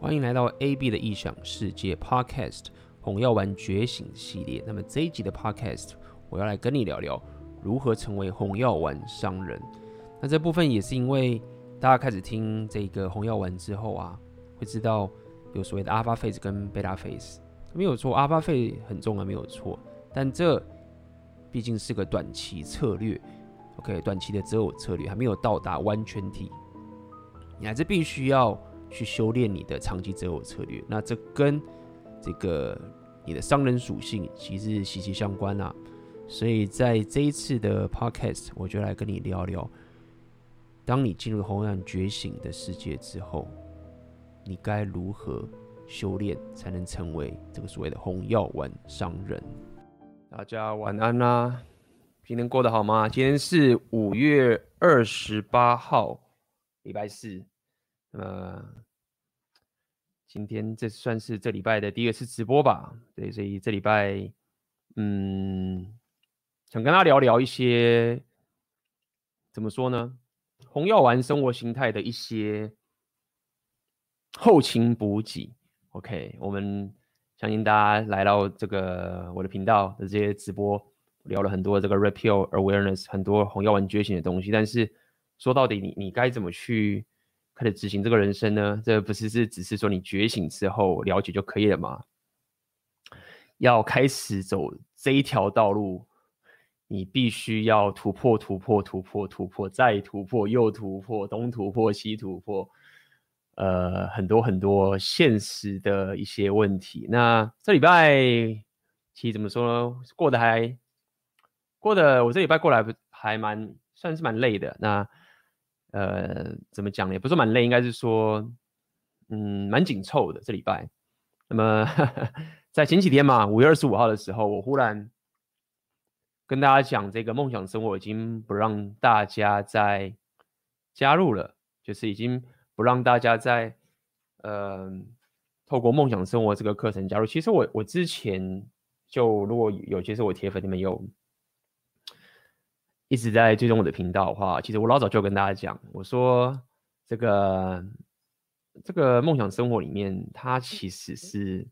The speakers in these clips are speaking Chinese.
欢迎来到 AB 的异想世界 Podcast 红药丸觉醒系列。那么这一集的 Podcast，我要来跟你聊聊如何成为红药丸商人。那这部分也是因为大家开始听这个红药丸之后啊，会知道有所谓的 Alpha Phase 跟 Beta Phase，没有错，Alpha Phase 很重要，没有错。但这毕竟是个短期策略，OK，短期的择偶策略还没有到达完全体，你还是必须要。去修炼你的长期择偶策略，那这跟这个你的商人属性其实是息息相关啊。所以在这一次的 podcast，我就来跟你聊聊，当你进入红药丸觉醒的世界之后，你该如何修炼才能成为这个所谓的红药丸商人？大家晚安啦、啊，今天过得好吗？今天是五月二十八号，礼拜四。呃，今天这算是这礼拜的第二次直播吧？对，所以这礼拜，嗯，想跟大家聊聊一些怎么说呢？红药丸生活形态的一些后勤补给。OK，我们相信大家来到这个我的频道的这些直播，聊了很多这个 Red Pill Awareness，很多红药丸觉醒的东西。但是说到底，你你该怎么去？开始执行这个人生呢？这不是是只是说你觉醒之后了解就可以了吗？要开始走这一条道路，你必须要突破、突破、突破、突破，再突破、又突破，东突破、西突破，呃，很多很多现实的一些问题。那这礼拜其实怎么说呢？过得还过得，我这礼拜过来还蛮算是蛮累的。那呃，怎么讲呢？也不是蛮累，应该是说，嗯，蛮紧凑的这礼拜。那么 在前几天嘛，五月二十五号的时候，我忽然跟大家讲，这个梦想生活已经不让大家再加入了，就是已经不让大家再呃透过梦想生活这个课程加入。其实我我之前就如果有些是我铁粉，你们有。一直在追踪我的频道的话，其实我老早就跟大家讲，我说这个这个梦想生活里面，它其实是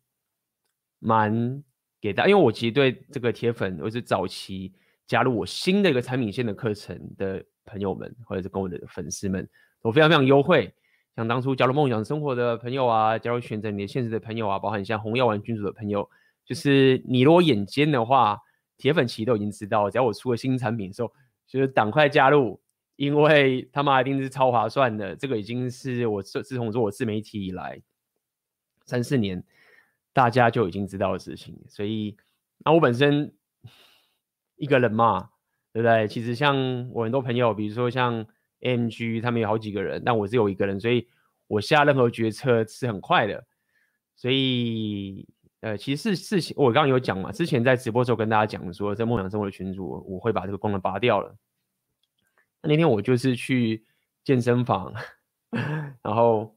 蛮给大，因为我其实对这个铁粉，或是早期加入我新的一个产品线的课程的朋友们，或者是跟我的粉丝们，都非常非常优惠。像当初加入梦想生活的朋友啊，加入选择你的现实的朋友啊，包含像红药丸君主的朋友，就是你如果眼尖的话，铁粉其实都已经知道，只要我出了新产品的时候。就是赶快加入，因为他妈一定是超划算的。这个已经是我自自从做我自媒体以来三四年，大家就已经知道的事情。所以，那我本身一个人嘛，对不对？其实像我很多朋友，比如说像 MG，他们有好几个人，但我只有一个人，所以我下任何决策是很快的。所以。呃，其实事情，我刚刚有讲嘛，之前在直播时候跟大家讲说，在梦想生活的群组，我会把这个功能拔掉了。那天我就是去健身房，然后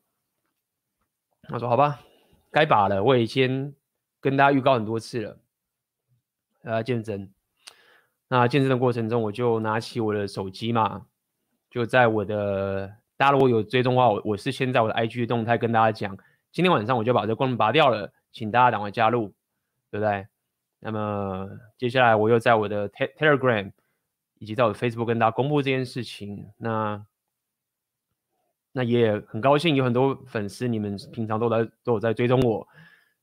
他说：“好吧，该拔了。”我已经跟大家预告很多次了，呃，健身。那健身的过程中，我就拿起我的手机嘛，就在我的大家如果有追踪的话，我我是先在我的 IG 动态跟大家讲，今天晚上我就把这个功能拔掉了。请大家赶快加入，对不对？那么接下来我又在我的 Telegram 以及在我的 Facebook 跟大家公布这件事情。那那也很高兴有很多粉丝，你们平常都在都有在追踪我，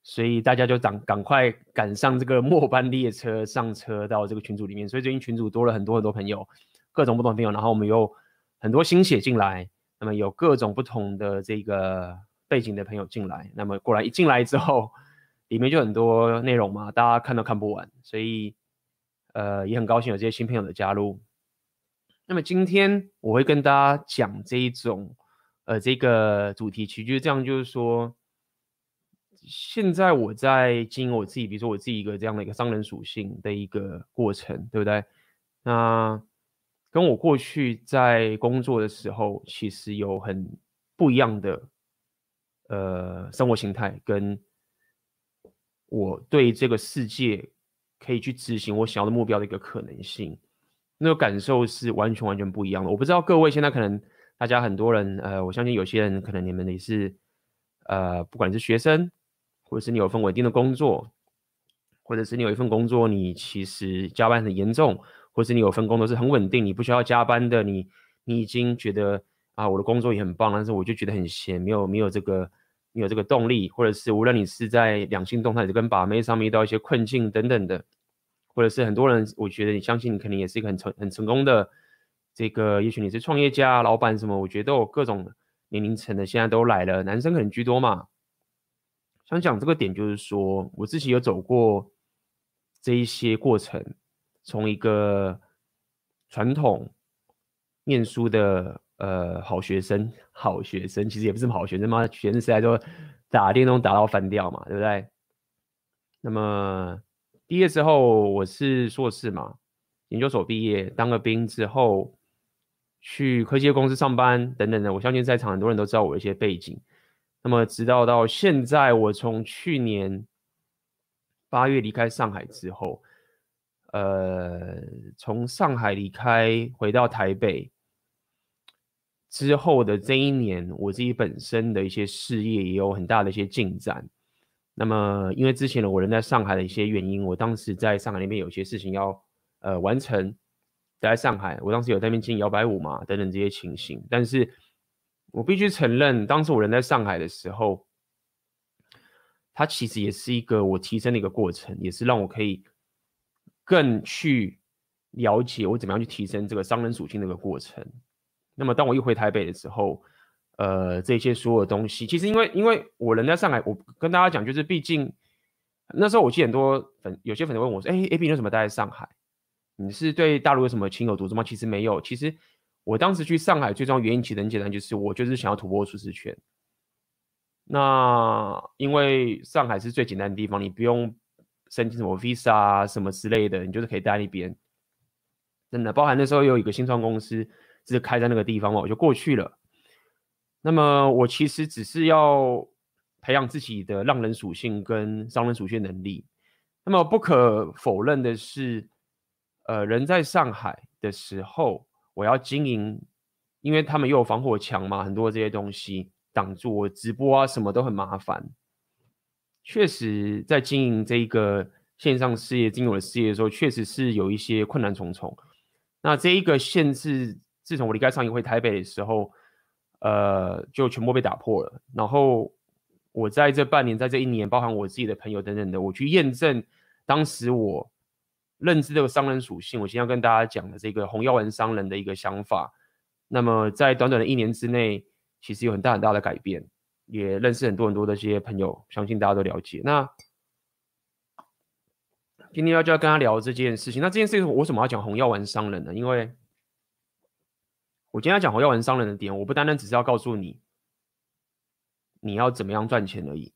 所以大家就赶赶快赶上这个末班列车，上车到这个群组里面。所以最近群组多了很多很多朋友，各种不同的朋友。然后我们有很多新血进来，那么有各种不同的这个。背景的朋友进来，那么过来一进来之后，里面就很多内容嘛，大家看都看不完，所以呃也很高兴有这些新朋友的加入。那么今天我会跟大家讲这一种呃这个主题其实就是这样，就是说现在我在经营我自己，比如说我自己一个这样的一个商人属性的一个过程，对不对？那跟我过去在工作的时候，其实有很不一样的。呃，生活形态跟我对这个世界可以去执行我想要的目标的一个可能性，那个感受是完全完全不一样的。我不知道各位现在可能大家很多人，呃，我相信有些人可能你们也是呃，不管是学生，或者是你有份稳定的工作，或者是你有一份工作，你其实加班很严重，或是你有份工作是很稳定，你不需要加班的，你你已经觉得啊，我的工作也很棒，但是我就觉得很闲，没有没有这个没有这个动力，或者是无论你是在两性动态，还是跟把妹上面遇到一些困境等等的，或者是很多人，我觉得你相信你肯定也是一个很成很成功的这个，也许你是创业家、老板什么，我觉得都有各种。年龄层的现在都来了，男生可能居多嘛。想讲这个点，就是说我自己有走过这一些过程，从一个传统念书的呃好学生，好学生其实也不是好学生嘛，学生时代都打电动打到翻掉嘛，对不对？那么毕业之后，我是硕士嘛，研究所毕业，当个兵之后。去科技公司上班等等的，我相信在场很多人都知道我一些背景。那么直到到现在，我从去年八月离开上海之后，呃，从上海离开回到台北之后的这一年，我自己本身的一些事业也有很大的一些进展。那么因为之前的我人在上海的一些原因，我当时在上海那边有些事情要呃完成。在上海，我当时有在那边进摇摆舞嘛，等等这些情形。但是我必须承认，当时我人在上海的时候，它其实也是一个我提升的一个过程，也是让我可以更去了解我怎么样去提升这个商人属性的一个过程。那么当我一回台北的时候，呃，这些所有东西，其实因为因为我人在上海，我跟大家讲，就是毕竟那时候我记得很多粉，有些粉丝问我说：“哎，AB 你为什么待在上海？”你是对大陆有什么情有独钟吗？其实没有。其实我当时去上海最重要原因其实很简单，就是我就是想要突破舒适圈。那因为上海是最简单的地方，你不用申请什么 visa 啊什么之类的，你就是可以待在那边。真的，包含那时候有一个新创公司是开在那个地方嘛，我就过去了。那么我其实只是要培养自己的浪人属性跟商人属性能力。那么不可否认的是。呃，人在上海的时候，我要经营，因为他们又有防火墙嘛，很多这些东西挡住我直播啊，什么都很麻烦。确实，在经营这一个线上事业、经营我的事业的时候，确实是有一些困难重重。那这一个限制，自从我离开上一回台北的时候，呃，就全部被打破了。然后我在这半年，在这一年，包含我自己的朋友等等的，我去验证当时我。认知这个商人属性，我今天要跟大家讲的这个红药丸商人的一个想法。那么在短短的一年之内，其实有很大很大的改变，也认识很多很多的这些朋友，相信大家都了解。那今天要就要跟他聊这件事情。那这件事情我为什么要讲红药丸商人呢？因为我今天要讲红药丸商人的点，我不单单只是要告诉你你要怎么样赚钱而已，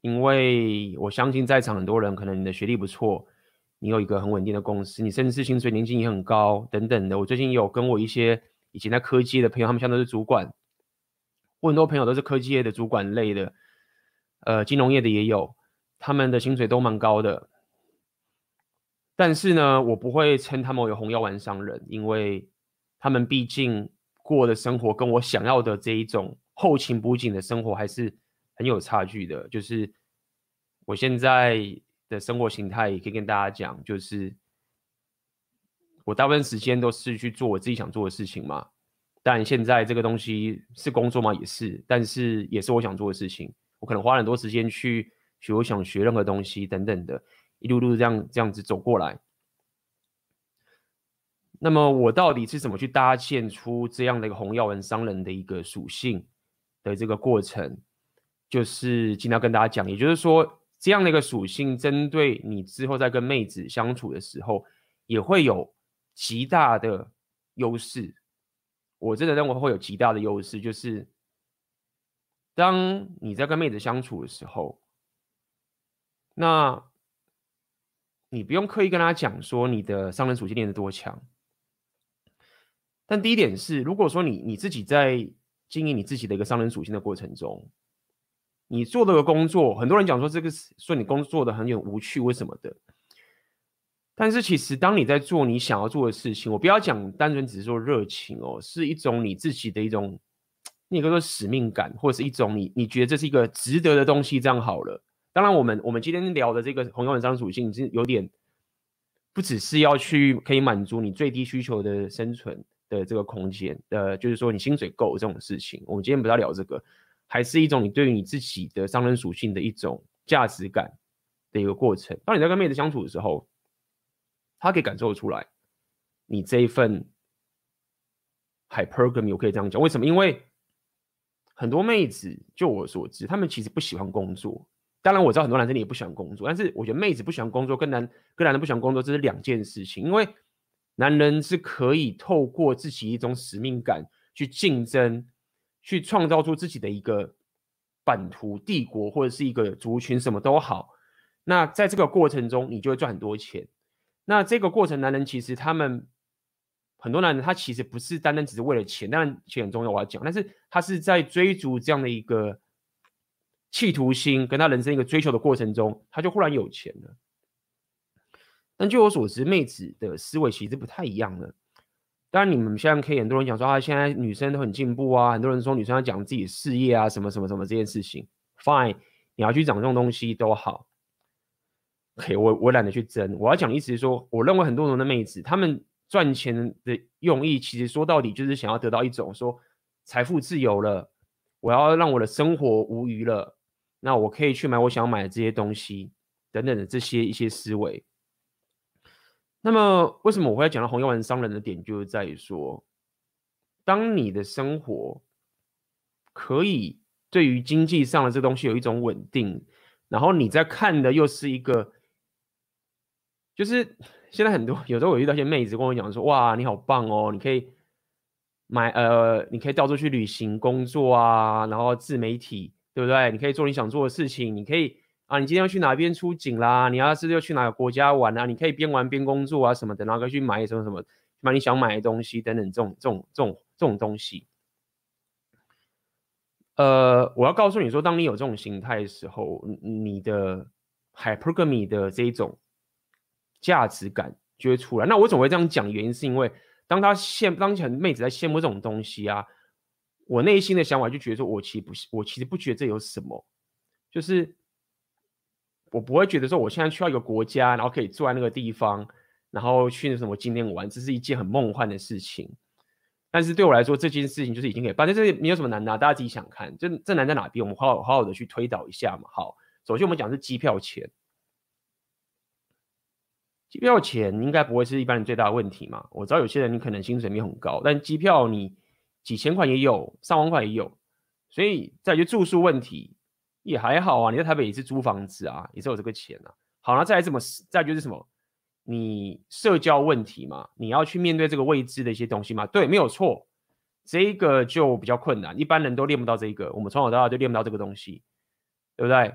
因为我相信在场很多人可能你的学历不错。你有一个很稳定的公司，你甚至是薪水年薪也很高，等等的。我最近有跟我一些以前在科技的朋友，他们现在都是主管。我很多朋友都是科技业的主管类的，呃，金融业的也有，他们的薪水都蛮高的。但是呢，我不会称他们为红药丸商人，因为他们毕竟过的生活跟我想要的这一种后勤补给的生活还是很有差距的。就是我现在。的生活形态也可以跟大家讲，就是我大部分时间都是去做我自己想做的事情嘛。但现在这个东西是工作吗？也是，但是也是我想做的事情。我可能花很多时间去学我想学任何东西等等的，一路路这样这样子走过来。那么我到底是怎么去搭建出这样的一个红药丸商人的一个属性的这个过程？就是今天要跟大家讲，也就是说。这样的一个属性，针对你之后在跟妹子相处的时候，也会有极大的优势。我真的认为会有极大的优势，就是当你在跟妹子相处的时候，那你不用刻意跟她讲说你的商人属性练得多强。但第一点是，如果说你你自己在经营你自己的一个商人属性的过程中，你做这个工作，很多人讲说这个说你工作的很有无趣，为什么的？但是其实当你在做你想要做的事情，我不要讲单纯只是说热情哦，是一种你自己的一种你可以说使命感，或者是一种你你觉得这是一个值得的东西，这样好了。当然，我们我们今天聊的这个红药丸商人属性是有点不只是要去可以满足你最低需求的生存的这个空间，呃，就是说你薪水够这种事情。我们今天不要聊这个，还是一种你对于你自己的商人属性的一种价值感的一个过程。当你在跟妹子相处的时候，她可以感受出来你这一份 hypergamy，我可以这样讲，为什么？因为很多妹子，就我所知，她们其实不喜欢工作。当然我知道很多男生也不喜欢工作，但是我觉得妹子不喜欢工作跟男跟男人不喜欢工作这是两件事情。因为男人是可以透过自己一种使命感去竞争，去创造出自己的一个版图、帝国或者是一个族群，什么都好。那在这个过程中，你就会赚很多钱。那这个过程，男人其实他们很多男人他其实不是单单只是为了钱，当然钱很重要，我要讲，但是他是在追逐这样的一个。企图心跟他人生一个追求的过程中，他就忽然有钱了。但据我所知，妹子的思维其实不太一样的。当然，你们现在可以很多人讲说啊，现在女生都很进步啊，很多人说女生要讲自己的事业啊，什么什么什么这件事情，fine，你要去讲这种东西都好。OK，我我懒得去争。我要讲的意思是说，我认为很多人的妹子，她们赚钱的用意，其实说到底就是想要得到一种说财富自由了，我要让我的生活无余了。那我可以去买我想买的这些东西，等等的这些一些思维。那么，为什么我会讲到红药丸商人的点，就是在于说，当你的生活可以对于经济上的这东西有一种稳定，然后你在看的又是一个，就是现在很多有时候我遇到一些妹子跟我讲说，哇，你好棒哦，你可以买呃，你可以到处去旅行、工作啊，然后自媒体。对不对？你可以做你想做的事情，你可以你今天要去哪边出警啦？你要是要去哪个国家玩啊？你可以边玩边工作啊，什么的，然后可以去买什么什么，买你想买的东西等等，这种这种这种这种东西。呃，我要告诉你说，当你有这种心态的时候，你的 hypergamy 的这一种价值感就会出来。那我怎么会这样讲？原因是因为当他羡，当前妹子在羡慕这种东西啊。我内心的想法就觉得说，我其实不，我其实不觉得这有什么，就是我不会觉得说，我现在去到一个国家，然后可以坐在那个地方，然后去那什么景点玩，这是一件很梦幻的事情。但是对我来说，这件事情就是已经可以办，但是没有什么难的，大家自己想看，这这难在哪边？我们好好好好的去推导一下嘛。好，首先我们讲是机票钱，机票钱应该不会是一般人最大的问题嘛。我知道有些人你可能薪水没有很高，但机票你。几千块也有，上万块也有，所以再就住宿问题也还好啊。你在台北也是租房子啊，也是有这个钱啊。好，那再来怎么？再就是什么？你社交问题嘛，你要去面对这个未知的一些东西嘛。对，没有错，这个就比较困难，一般人都练不到这个。我们从小到大就练不到这个东西，对不对？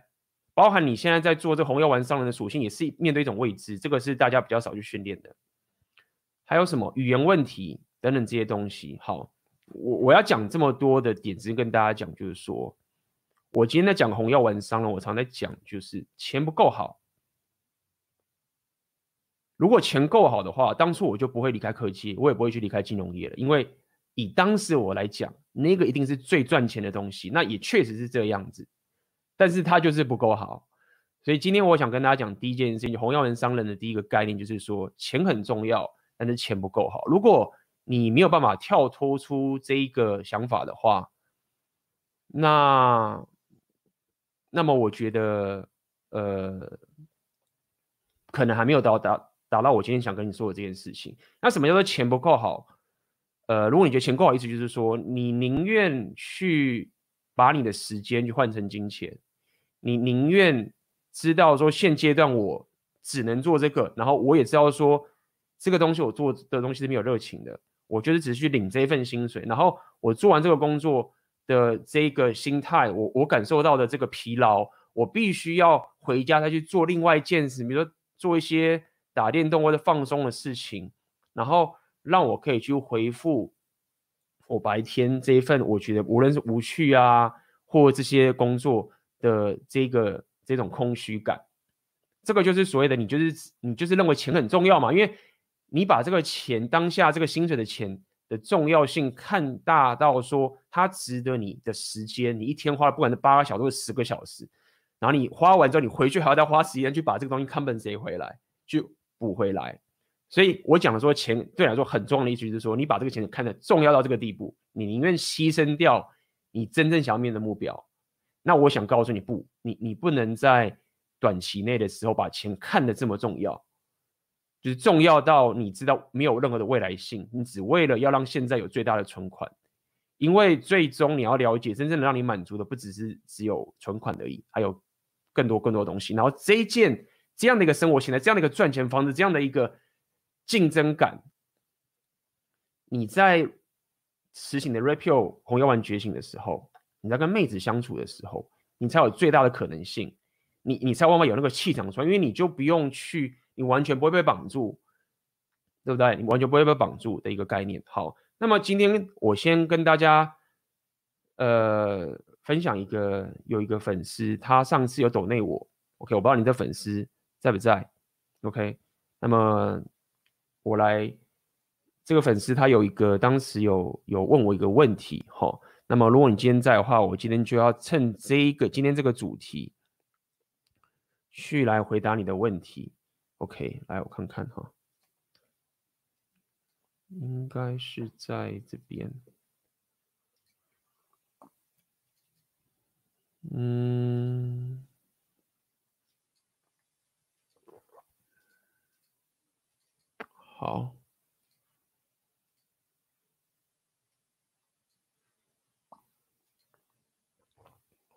包含你现在在做这红药丸商人的属性，也是面对一种未知，这个是大家比较少去训练的。还有什么语言问题等等这些东西，好。我我要讲这么多的点子跟大家讲，就是说，我今天在讲红药丸商人，我常在讲，就是钱不够好。如果钱够好的话，当初我就不会离开科技，我也不会去离开金融业了。因为以当时我来讲，那个一定是最赚钱的东西，那也确实是这样子。但是它就是不够好，所以今天我想跟大家讲第一件事情，红药丸商人的第一个概念就是说，钱很重要，但是钱不够好。如果你没有办法跳脱出这一个想法的话，那那么我觉得，呃，可能还没有到达达到我今天想跟你说的这件事情。那什么叫做钱不够好？呃，如果你觉得钱够好，意思就是说，你宁愿去把你的时间去换成金钱，你宁愿知道说现阶段我只能做这个，然后我也知道说这个东西我做的东西是没有热情的。我就是只是去领这一份薪水，然后我做完这个工作的这个心态，我我感受到的这个疲劳，我必须要回家再去做另外一件事，比如说做一些打电动或者放松的事情，然后让我可以去回复我白天这一份我觉得无论是无趣啊，或这些工作的这个这种空虚感，这个就是所谓的你就是你就是认为钱很重要嘛，因为。你把这个钱当下这个薪水的钱的重要性看大到说，它值得你的时间，你一天花了不管是八个小时或十个小时，然后你花完之后，你回去还要再花时间去把这个东西 compensate 回来，去补回来。所以我讲的说，钱对来说很重要的意思就是说，你把这个钱看得重要到这个地步，你宁愿牺牲掉你真正想要面的目标。那我想告诉你，不，你你不能在短期内的时候把钱看得这么重要。就是重要到你知道没有任何的未来性，你只为了要让现在有最大的存款，因为最终你要了解，真正能让你满足的不只是只有存款而已，还有更多更多东西。然后这一件这样的一个生活形态，这样的一个赚钱方式，这样的一个竞争感，你在实行的 Red-Pill 红药丸觉醒的时候，你在跟妹子相处的时候，你才有最大的可能性，你你才往往有那个气场出来，因为你就不用去。你完全不会被绑住，对不对？你完全不会被绑住的一个概念。好，那么今天我先跟大家，呃，分享一个，有一个粉丝，他上次有抖内我，OK，我不知道你的粉丝在不在，OK，那么我来，这个粉丝他有一个，当时有有问我一个问题，哈，那么如果你今天在的话，我今天就要趁这一个今天这个主题，去来回答你的问题。OK，来我看看哈，应该是在这边。嗯，好。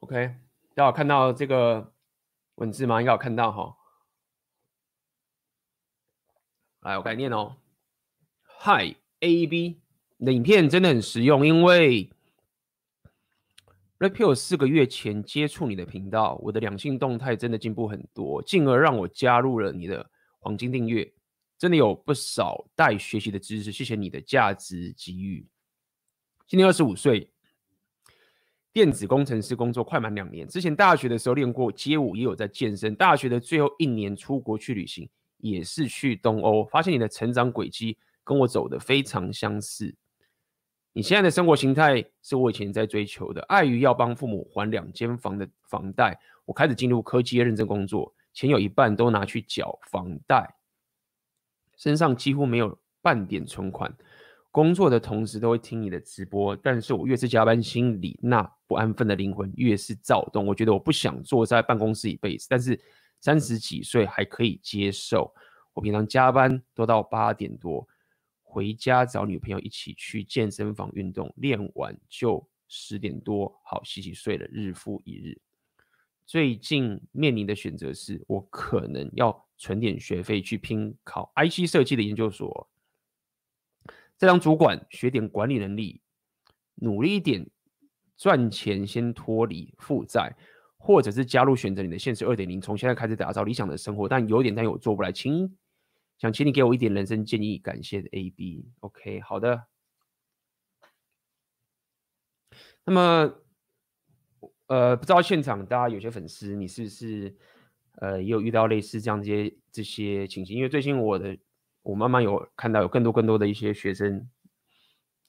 OK，大家有看到这个文字吗？应该有看到哈。来，我改念哦。Hi A B，你的影片真的很实用，因为 Repeal 四个月前接触你的频道，我的两性动态真的进步很多，进而让我加入了你的黄金订阅，真的有不少待学习的知识。谢谢你的价值给予。今年二十五岁，电子工程师工作快满两年，之前大学的时候练过街舞，也有在健身。大学的最后一年出国去旅行。也是去东欧，发现你的成长轨迹跟我走的非常相似。你现在的生活形态是我以前在追求的。碍于要帮父母还两间房的房贷，我开始进入科技业认真工作，钱有一半都拿去缴房贷，身上几乎没有半点存款。工作的同时都会听你的直播，但是我越是加班，心里那不安分的灵魂越是躁动。我觉得我不想坐在办公室一辈子，但是。三十几岁还可以接受，我平常加班都到八点多，回家找女朋友一起去健身房运动，练完就十点多，好洗洗睡了，日复一日。最近面临的选择是我可能要存点学费去拼考 IC 设计的研究所，再当主管学点管理能力，努力一点赚钱，先脱离负债。或者是加入选择你的现实二点零，从现在开始打造理想的生活，但有点担忧我做不来，请想请你给我一点人生建议，感谢 AB。OK，好的。那么，呃，不知道现场大家有些粉丝，你是不是呃也有遇到类似这样这些这些情形？因为最近我的我慢慢有看到有更多更多的一些学生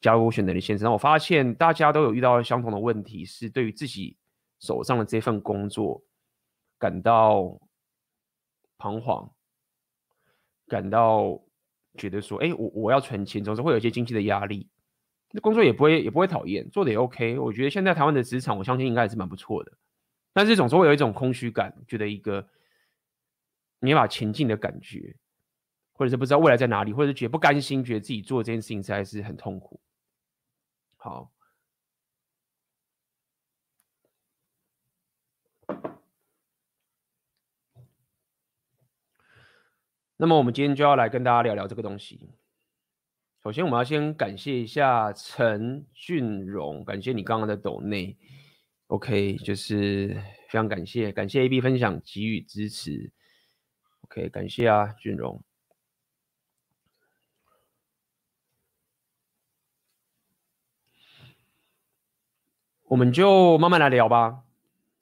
加入选择你现实，我发现大家都有遇到相同的问题，是对于自己。手上的这份工作感到彷徨，感到觉得说，哎，我我要存钱，总是会有一些经济的压力。那工作也不会也不会讨厌，做的也 OK。我觉得现在台湾的职场，我相信应该也是蛮不错的。但是总是会有一种空虚感，觉得一个没法前进的感觉，或者是不知道未来在哪里，或者是觉得不甘心，觉得自己做这件事情实在是很痛苦。好。那么我们今天就要来跟大家聊聊这个东西。首先，我们要先感谢一下陈俊荣，感谢你刚刚的抖内，OK，就是非常感谢，感谢 AB 分享给予支持，OK，感谢啊，俊荣。我们就慢慢来聊吧，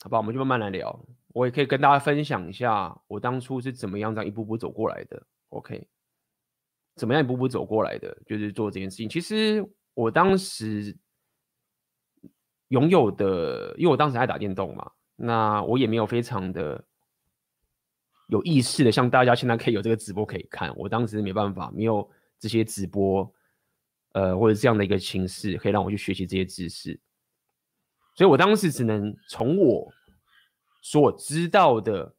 好吧，我们就慢慢来聊。我也可以跟大家分享一下，我当初是怎么样这样一步步走过来的。OK，怎么样一步步走过来的，就是做这件事情。其实我当时拥有的，因为我当时爱打电动嘛，那我也没有非常的有意识的，像大家现在可以有这个直播可以看。我当时没办法，没有这些直播，呃，或者这样的一个形式，可以让我去学习这些知识。所以我当时只能从我所知道的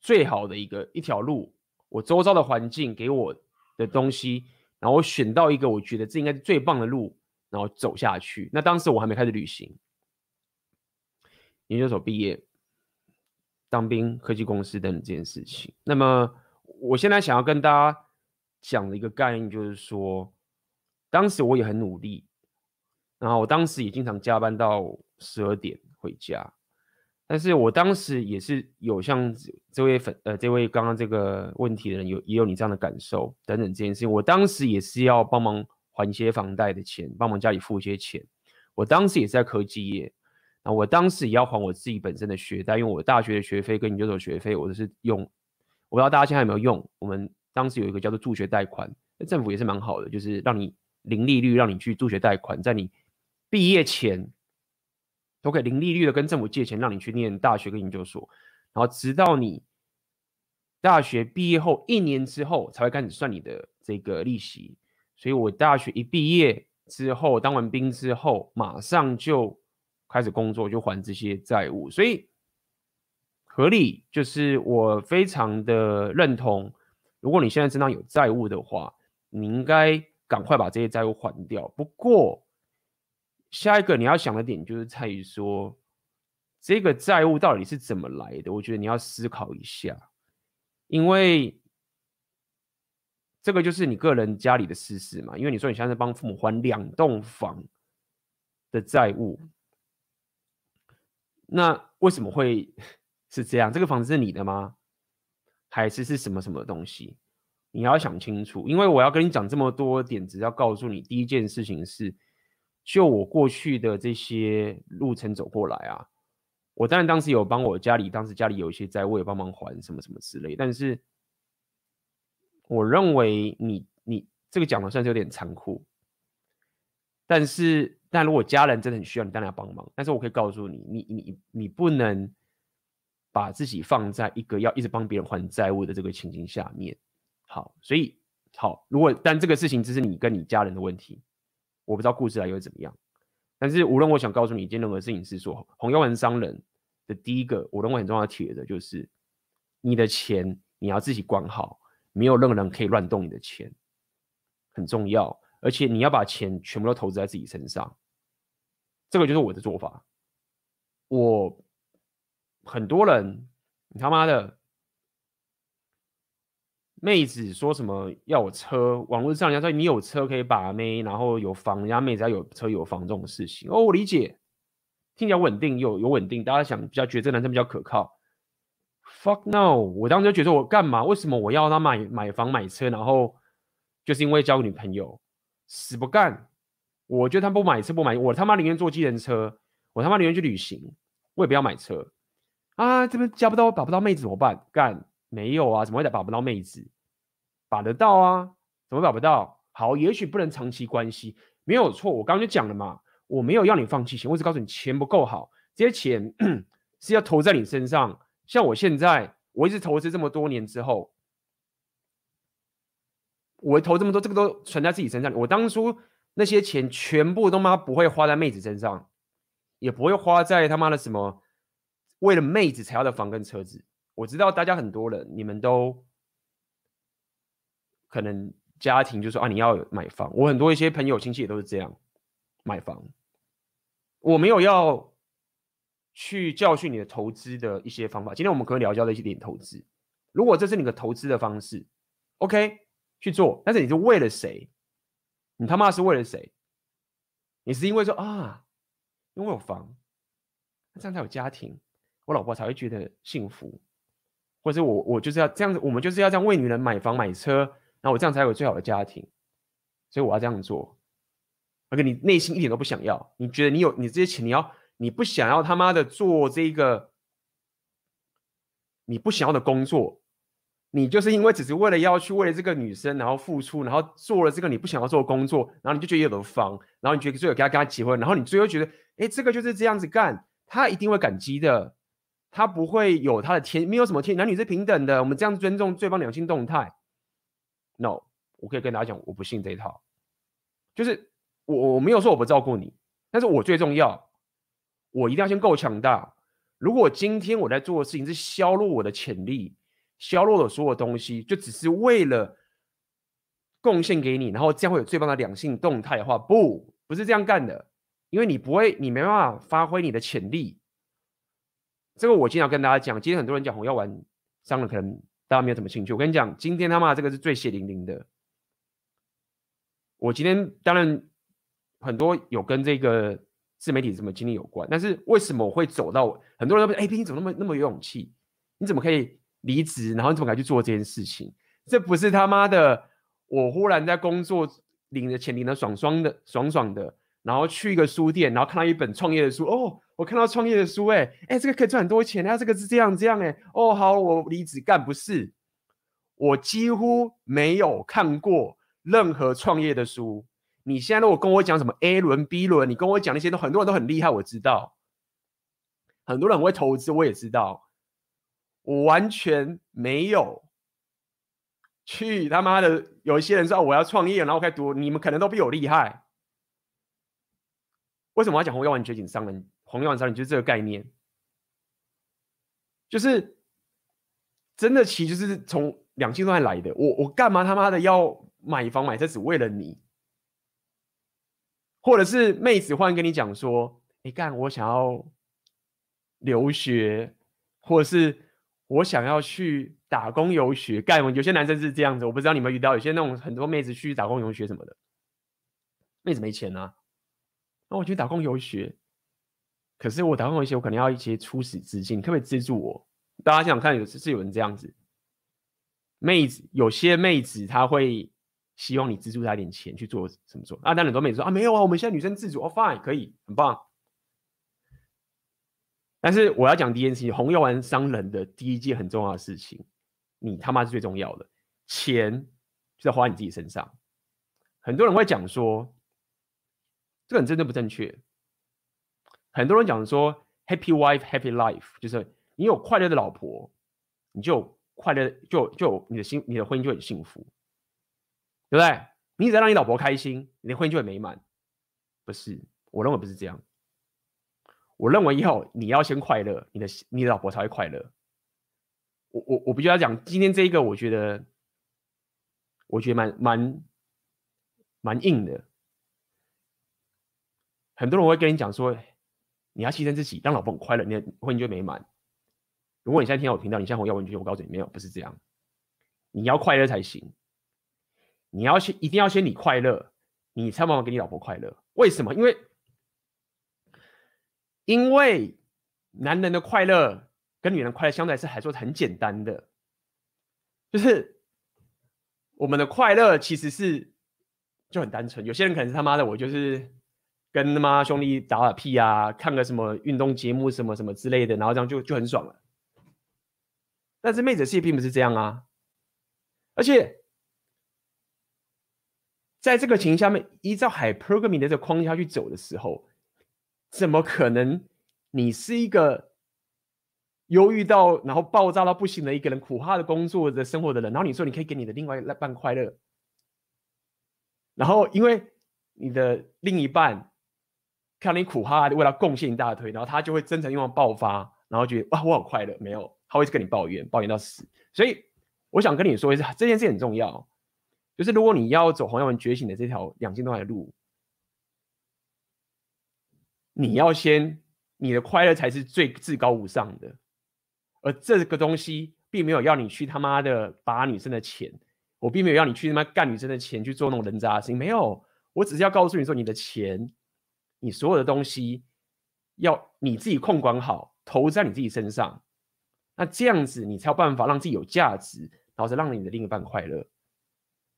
最好的一个一条路，我周遭的环境给我的东西，然后我选到一个我觉得这应该是最棒的路，然后走下去。那当时我还没开始旅行，研究所毕业，当兵、科技公司等等这件事情。那么我现在想要跟大家讲的一个概念就是说，当时我也很努力。然后我当时也经常加班到十二点回家，但是我当时也是有像这位粉呃这位刚刚这个问题的人有也有你这样的感受等等这件事情，我当时也是要帮忙还一些房贷的钱，帮忙家里付一些钱。我当时也是在科技业，那我当时也要还我自己本身的学贷，因为我大学的学费跟研究所学费我都是用，我不知道大家现在有没有用。我们当时有一个叫做助学贷款，政府也是蛮好的，就是让你零利率让你去助学贷款，在你。毕业前都可以零利率的跟政府借钱，让你去念大学跟研究所，然后直到你大学毕业后一年之后才会开始算你的这个利息。所以我大学一毕业之后，当完兵之后，马上就开始工作，就还这些债务。所以合理，就是我非常的认同。如果你现在身上有债务的话，你应该赶快把这些债务还掉。不过，下一个你要想的点就是在于说，这个债务到底是怎么来的？我觉得你要思考一下，因为这个就是你个人家里的私事嘛。因为你说你现在在帮父母还两栋房的债务，那为什么会 是这样？这个房子是你的吗？还是是什么什么东西？你要想清楚。因为我要跟你讲这么多点，只要告诉你第一件事情是。就我过去的这些路程走过来啊，我当然当时有帮我家里，当时家里有一些债务，也帮忙还什么什么之类。但是，我认为你你这个讲的算是有点残酷。但是，但如果家人真的很需要你，当然要帮忙。但是我可以告诉你，你你你不能把自己放在一个要一直帮别人还债务的这个情境下面。好，所以好，如果但这个事情只是你跟你家人的问题。我不知道故事来又怎么样，但是无论我想告诉你一件任何事情是说，红药丸商人的第一个我认为很重要的铁的就是，你的钱你要自己管好，没有任何人可以乱动你的钱，很重要，而且你要把钱全部都投资在自己身上，这个就是我的做法。我很多人，你他妈的。妹子说什么要有车？网络上人家说你有车可以把妹，然后有房，人家妹子要有车有房这种事情哦，我理解，听起来稳定有有稳定，大家想比较觉得这男生比较可靠。Fuck no！我当时就觉得我干嘛？为什么我要他买买房买车？然后就是因为交女朋友，死不干！我觉得他不买车不买，我他妈宁愿坐计程车，我他妈宁愿去旅行，我也不要买车啊！这边交不到把不到妹子怎么办？干！没有啊，怎么会把不到妹子？把得到啊，怎么把不到？好，也许不能长期关系，没有错。我刚刚就讲了嘛，我没有要你放弃钱，我只告诉你钱不够好，这些钱 是要投在你身上。像我现在，我一直投资这么多年之后，我投这么多，这个都存在自己身上。我当初那些钱全部都妈不会花在妹子身上，也不会花在他妈的什么为了妹子才要的房跟车子。我知道大家很多人，你们都可能家庭就说啊，你要买房。我很多一些朋友亲戚也都是这样买房。我没有要去教训你的投资的一些方法。今天我们可以聊教的一些点投资。如果这是你的投资的方式，OK，去做。但是你是为了谁？你他妈是为了谁？你是因为说啊，因为我有房，这样才有家庭，我老婆才会觉得幸福。或者我我就是要这样子，我们就是要这样为女人买房买车，然后我这样才有最好的家庭，所以我要这样做。而且你内心一点都不想要，你觉得你有你这些钱，你要你不想要他妈的做这个你不想要的工作，你就是因为只是为了要去为了这个女生，然后付出，然后做了这个你不想要做的工作，然后你就觉得有的房，然后你觉得最后跟他跟他结婚，然后你最后觉得，哎，这个就是这样子干，他一定会感激的，他不会有他的天，没有什么天，男女是平等的，我们这样尊重对方两性动态。No，我可以跟大家讲，我不信这一套，就是我我没有说我不照顾你，但是我最重要，我一定要先够强大。如果今天我在做的事情是削弱我的潜力。削弱了所有东西，就只是为了贡献给你，然后这样会有最棒的两性动态的话，不，不是这样干的，因为你不会，你没办法发挥你的潜力。这个我经常跟大家讲，今天很多人讲红药丸伤了，可能大家没有什么兴趣。我跟你讲，今天他妈这个是最血淋淋的。我今天当然很多有跟这个自媒体什么经历有关，但是为什么我会走到很多人都说，哎，你怎么那么那么有勇气？你怎么可以？离职，然后你怎么敢去做这件事情？这不是他妈的！我忽然在工作领着钱，领的爽爽的，爽爽的，然后去一个书店，然后看到一本创业的书，哦，我看到创业的书，哎，哎，这个可以赚很多钱，哎，这个是这样这样，哎，哦，好，我离职干不是？我几乎没有看过任何创业的书。你现在如果跟我讲什么 A 轮、B 轮，你跟我讲那些都很多人都很厉害，我知道，很多人很会投资，我也知道。我完全没有去他妈的，有一些人说我要创业，然后开始读，你们可能都比我厉害。为什么要讲红药丸绝景商人？红药丸商人就这个概念，就是真的，其实就是从两性动态来的。我我干嘛他妈的要买房买车只为了你？或者是妹子忽然跟你讲说，你干我想要留学，或者是。我想要去打工游学，干，有些男生是这样子，我不知道你们遇到有些那种很多妹子去打工游学什么的，妹子没钱啊，那我去打工游学，可是我打工游学我可能要一些初始资金，你可不可以资助我？大家想想看，有是有人这样子，妹子有些妹子她会希望你资助她一点钱去做什么做啊？但很多妹子说啊没有啊，我们现在女生自主哦，fine 可以，很棒。但是我要讲第一件事情，红药丸商人的第一件很重要的事情，你他妈是最重要的，钱就在花你自己身上。很多人会讲说，这个很真的不正确。很多人讲说，Happy wife, happy life，就是你有快乐的老婆，你就快乐，就就你的心，你的婚姻就很幸福，对不对？你只要让你老婆开心，你的婚姻就很美满。不是，我认为不是这样。我认为以后你要先快乐，你的你的老婆才会快乐。我我我必须要讲，今天这一个，我觉得我觉得蛮蛮蛮硬的。很多人会跟你讲说，你要牺牲自己，让老婆很快乐，你的婚姻就美满。如果你现在听到我频道，你现在红药丸绝，我告诉你，没有，不是这样。你要快乐才行，你要先一定要先你快乐，你才慢慢给你老婆快乐。为什么？因为因为男人的快乐跟女人快乐相对来说还说很简单的，就是我们的快乐其实是就很单纯。有些人可能是他妈的，我就是跟他妈兄弟打打屁啊，看个什么运动节目什么什么之类的，然后这样就就很爽了。但是妹子世界并不是这样啊，而且在这个情况下面，依照 Hypergamy 的这个框架去走的时候。怎么可能？你是一个忧郁到然后爆炸到不行的一个人，苦哈的工作的生活的人，然后你说你可以给你的另外一半快乐，然后因为你的另一半看你苦哈哈的为他贡献一大堆，然后他就会真诚欲望爆发，然后觉得哇我好快乐，没有，他会跟你抱怨，抱怨到死。所以我想跟你说一下，这件事很重要，就是如果你要走红药丸觉醒的这条两性动态的路。你要先，你的快乐才是最至高无上的，而这个东西并没有要你去他妈的拔女生的钱，我并没有要你去他妈干女生的钱去做那种人渣的事情，没有，我只是要告诉你说，你的钱，你所有的东西要你自己控管好，投在你自己身上，那这样子你才有办法让自己有价值，然后再让你的另一半快乐。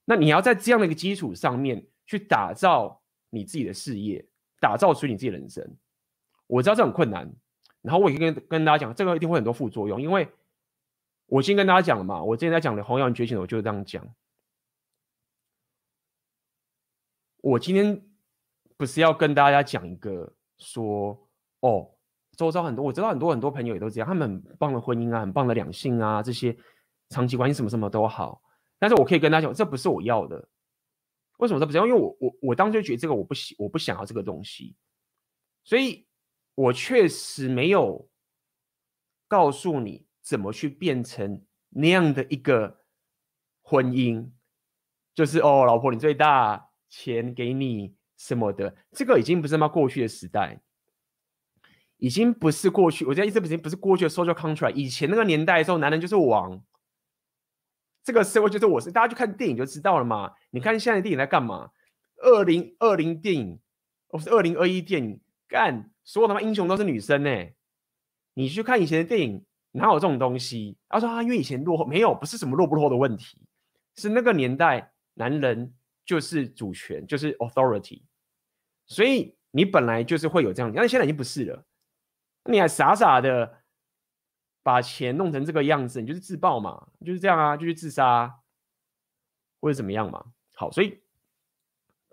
那你要在这样的一个基础上面去打造你自己的事业。打造出你自己的人生，我知道这很困难，然后我也跟跟大家讲，这个一定会很多副作用，因为我先跟大家讲了嘛，我之前在讲的《红药丸觉醒》，我就是这样讲。我今天不是要跟大家讲一个说哦，周遭很多我知道很多很多朋友也都这样，他们很棒的婚姻啊，很棒的两性啊，这些长期关系什么什么都好。但是我可以跟大家讲，这不是我要的。为什么这不是？因为我我我当时就觉得这个我不喜，我不想要这个东西，所以我确实没有告诉你怎么去变成那样的一个婚姻，就是哦，老婆你最大。钱给你什么的，这个已经不是他妈过去的时代，已经不是过去。我觉得意思不是不是过去的 social contract。以前那个年代的时候，男人就是王，这个社会就是我是。大家去看电影就知道了嘛。你看现在的电影在干嘛？二零二零电影，或是二零二一电影，干所有他妈英雄都是女生呢、你去看以前的电影，哪有这种东西？他说啊，因为以前落后，没有，不是什么落不落的问题，是那个年代男人。就是主权，就是 authority，所以你本来就是会有这样，但现在已经不是了。你还傻傻的把钱弄成这个样子，你就是自爆嘛，就是这样啊，就去自杀啊或者怎么样嘛。好，所以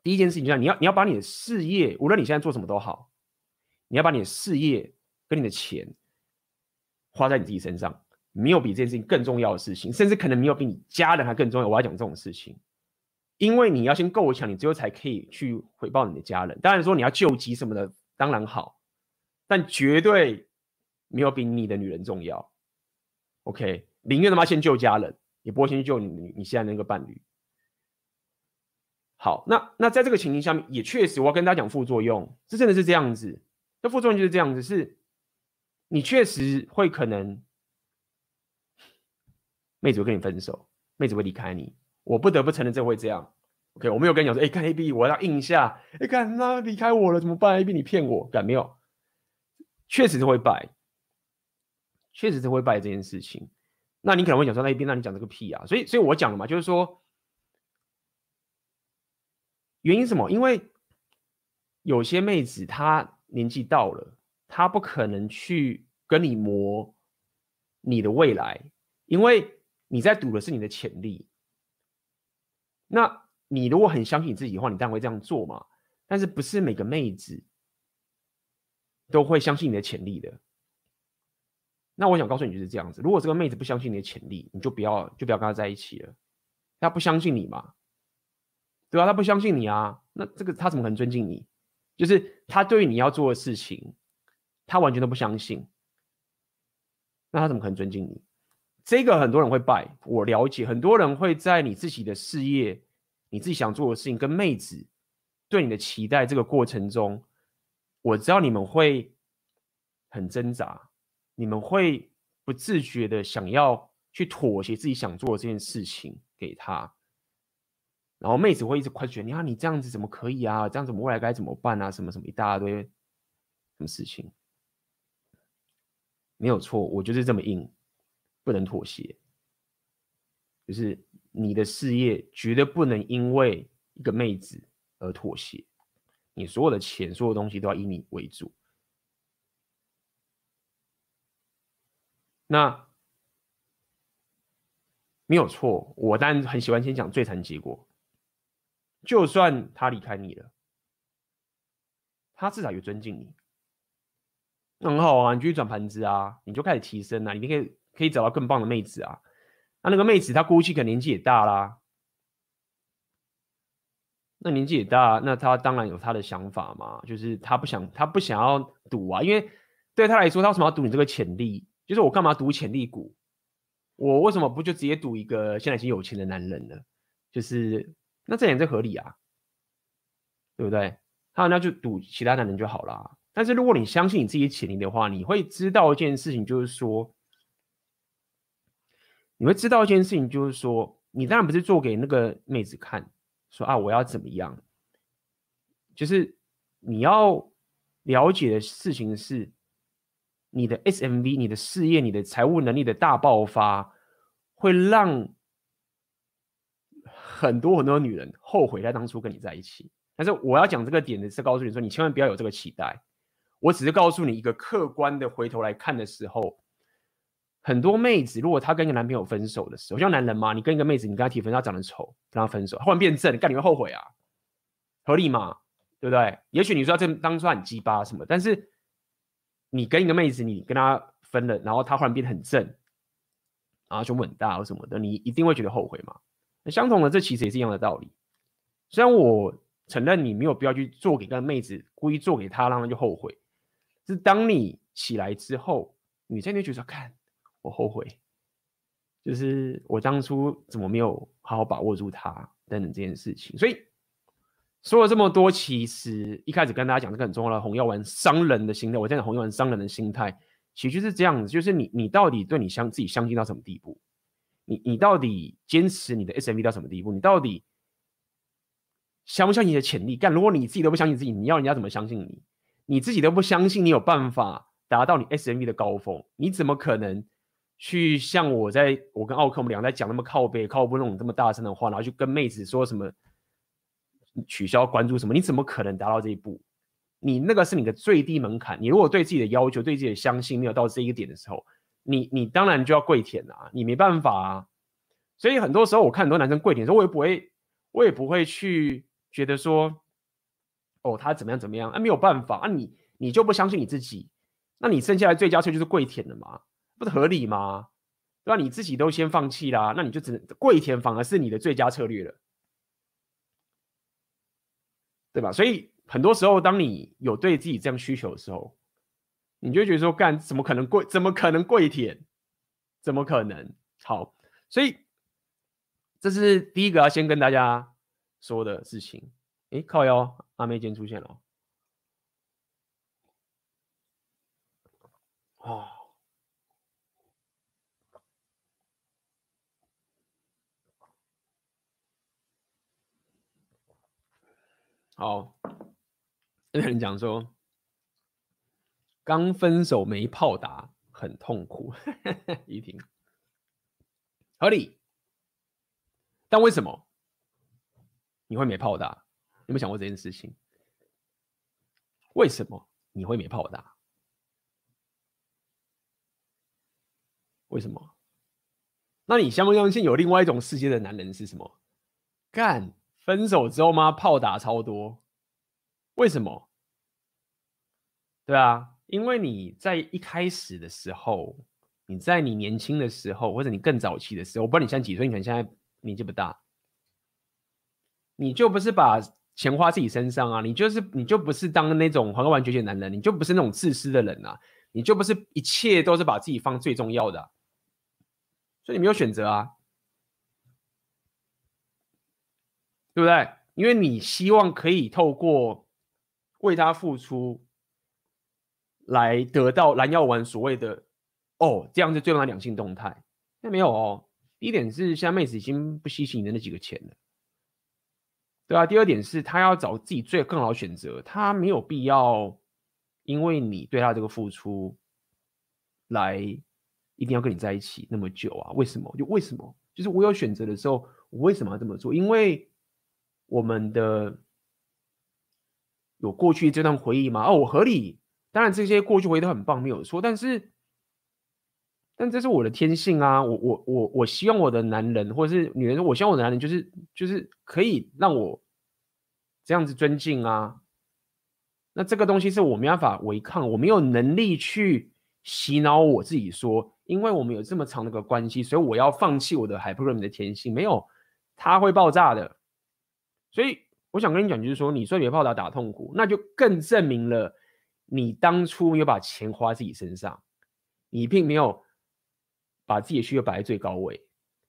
第一件事情就是你要你要把你的事业，无论你现在做什么都好，你要把你的事业跟你的钱花在你自己身上，没有比这件事情更重要的事情，甚至可能没有比你家人还更重要。我要讲这种事情。因为你要先够强，你之后才可以去回报你的家人。当然说你要救急什么的，当然好，但绝对没有比你的女人重要。OK，宁愿他妈先救家人，也不会先去救你你现在那个伴侣。好，那那在这个情形下面，也确实我要跟大家讲副作用，这真的是这样子。这副作用就是这样子，是你确实会可能妹子会跟你分手，妹子会离开你。我不得不承认，这会这样。OK，我没有跟你讲说，哎，看 A B，我要硬一下。哎，看他离开我了，怎么办？A B，你骗我，敢没有？确实是会败，确实是会败这件事情。那你可能会讲说，那 A B，那你讲这个屁啊？所以，所以我讲了嘛，就是说，原因什么？因为有些妹子她年纪到了，她不可能去跟你磨你的未来，因为你在赌的是你的潜力。那你如果很相信你自己的话，你当然会这样做嘛。但是不是每个妹子都会相信你的潜力的。那我想告诉你就是这样子。如果这个妹子不相信你的潜力，你就不要就不要跟她在一起了。她不相信你嘛？对啊，她不相信你啊。那这个她怎么可能尊敬你？就是她对于你要做的事情，她完全都不相信。那她怎么可能尊敬你？这个很多人会败，我了解，很多人会在你自己的事业、你自己想做的事情跟妹子对你的期待这个过程中，我知道你们会很挣扎，你们会不自觉的想要去妥协自己想做的这件事情给他，然后妹子会一直 question 你看你这样子怎么可以啊？这样子我们未来该怎么办啊？什么什么一大堆什么事情，没有错，我就是这么硬。不能妥协，就是你的事业绝对不能因为一个妹子而妥协，你所有的钱、所有东西都要以你为主。那没有错，我当然很喜欢先讲最惨结果。就算他离开你了，他至少有尊敬你，很好啊，你就去转盘子啊，你就开始提升啊，你可以。可以找到更棒的妹子啊！那那个妹子她估计可能年纪也大啦，那年纪也大，那她当然有她的想法嘛，就是她不想她不想要赌啊，因为对她来说，她为什么要赌你这个潜力？就是我干嘛赌潜力股？我为什么不就直接赌一个现在已经有钱的男人呢？就是那这样也合理啊，对不对？他那就赌其他男人就好啦。但是如果你相信你自己潜力的话，你会知道一件事情，就是说。你会知道一件事情，就是说，你当然不是做给那个妹子看，说啊我要怎么样，就是你要了解的事情是，你的 SMV、你的事业、你的财务能力的大爆发，会让很多很多女人后悔在当初跟你在一起。但是我要讲这个点的是告诉你说，你千万不要有这个期待。我只是告诉你一个客观的回头来看的时候。很多妹子，如果她跟一个男朋友分手的时候，像男人嘛，你跟一个妹子，你跟她提分手，她长得丑，跟她分手，忽然变正，干你会后悔啊？合理吗？对不对？也许你说这当初很鸡巴什么，但是你跟一个妹子，你跟她分了，然后她忽然变得很正，然后胸部很大或什么的，你一定会觉得后悔嘛？那相同的，这其实也是一样的道理。虽然我承认你没有必要去做给那个妹子，故意做给她，让她就后悔。是当你起来之后，女生就觉得：“看，我后悔，就是我当初怎么没有好好把握住它等等这件事情。”所以说了这么多，其实一开始跟大家讲这个很重要的红药丸伤人的心态。我在讲红药丸伤人的心态，其实就是这样子，就是你你到底对你相自己相信到什么地步？你你到底坚持你的 SMV 到什么地步？你到底相不相信你的潜力？干，如果你自己都不相信自己，你要人家怎么相信你？你自己都不相信你有办法达到你 SMV 的高峰，你怎么可能去像我在我跟奥克我们两个在讲那么靠背靠不那种这么大声的话，然后去跟妹子说什么取消关注什么？你怎么可能达到这一步？你那个是你的最低门槛。你如果对自己的要求、对自己的相信没有到这一个点的时候，你你当然就要跪舔啊！你没办法啊。所以很多时候我看很多男生跪舔的时候，我也不会，我也不会去觉得说。哦，他怎么样怎么样？啊，没有办法啊你，你就不相信你自己？那你剩下来最佳策就是跪舔了嘛？不合理吗？对吧？你自己都先放弃啦，那你就只能跪舔，反而是你的最佳策略了，对吧？所以很多时候，当你有对自己这样需求的时候，你就觉得说，干怎么可能跪？怎么可能跪舔？怎么可能？好，所以这是第一个要先跟大家说的事情。哎，靠腰，阿妹今天出现了。哦，好，有人讲说，刚分手没炮打，很痛苦。怡婷，合理，但为什么你会没炮打？有没有想过这件事情？为什么你会没炮打？为什么？那你相不相信有另外一种世界的男人是什么？干，分手之后吗？炮打超多？为什么？对啊，因为你在一开始的时候，你在你年轻的时候，或者你更早期的时候，我不知道你现在几岁，你可能现在年纪不大，你就不是把。钱花自己身上啊，你就是你就不是当那种红药丸绝情的男人，你就不是那种自私的人啊，你就不是一切都是把自己放最重要的，所以你没有选择啊，对不对？因为你希望可以透过为他付出来得到蓝药丸所谓的哦，这样是最重要的两性动态。那没有哦，第一点是现在妹子已经不稀奇你的那几个钱了。对啊，第二点是他要找自己最更好选择，他没有必要因为你对他这个付出来一定要跟你在一起那么久啊？为什么？就为什么？就是我有选择的时候，我为什么要这么做？因为我们的有过去这段回忆吗？哦，我合理，当然这些过去回忆都很棒，没有错，但是。但这是我的天性啊！我我我我希望我的男人或者是女人，我希望我的男人就是就是可以让我这样子尊敬啊。那这个东西是我没办法违抗，我没有能力去洗脑我自己说，因为我们有这么长的个关系，所以我要放弃我的 hypergamy 的天性，没有，它会爆炸的。所以我想跟你讲，就是说，你说别炮打打痛苦，那就更证明了你当初没有把钱花在自己身上，你并没有。把自己的需求摆在最高位，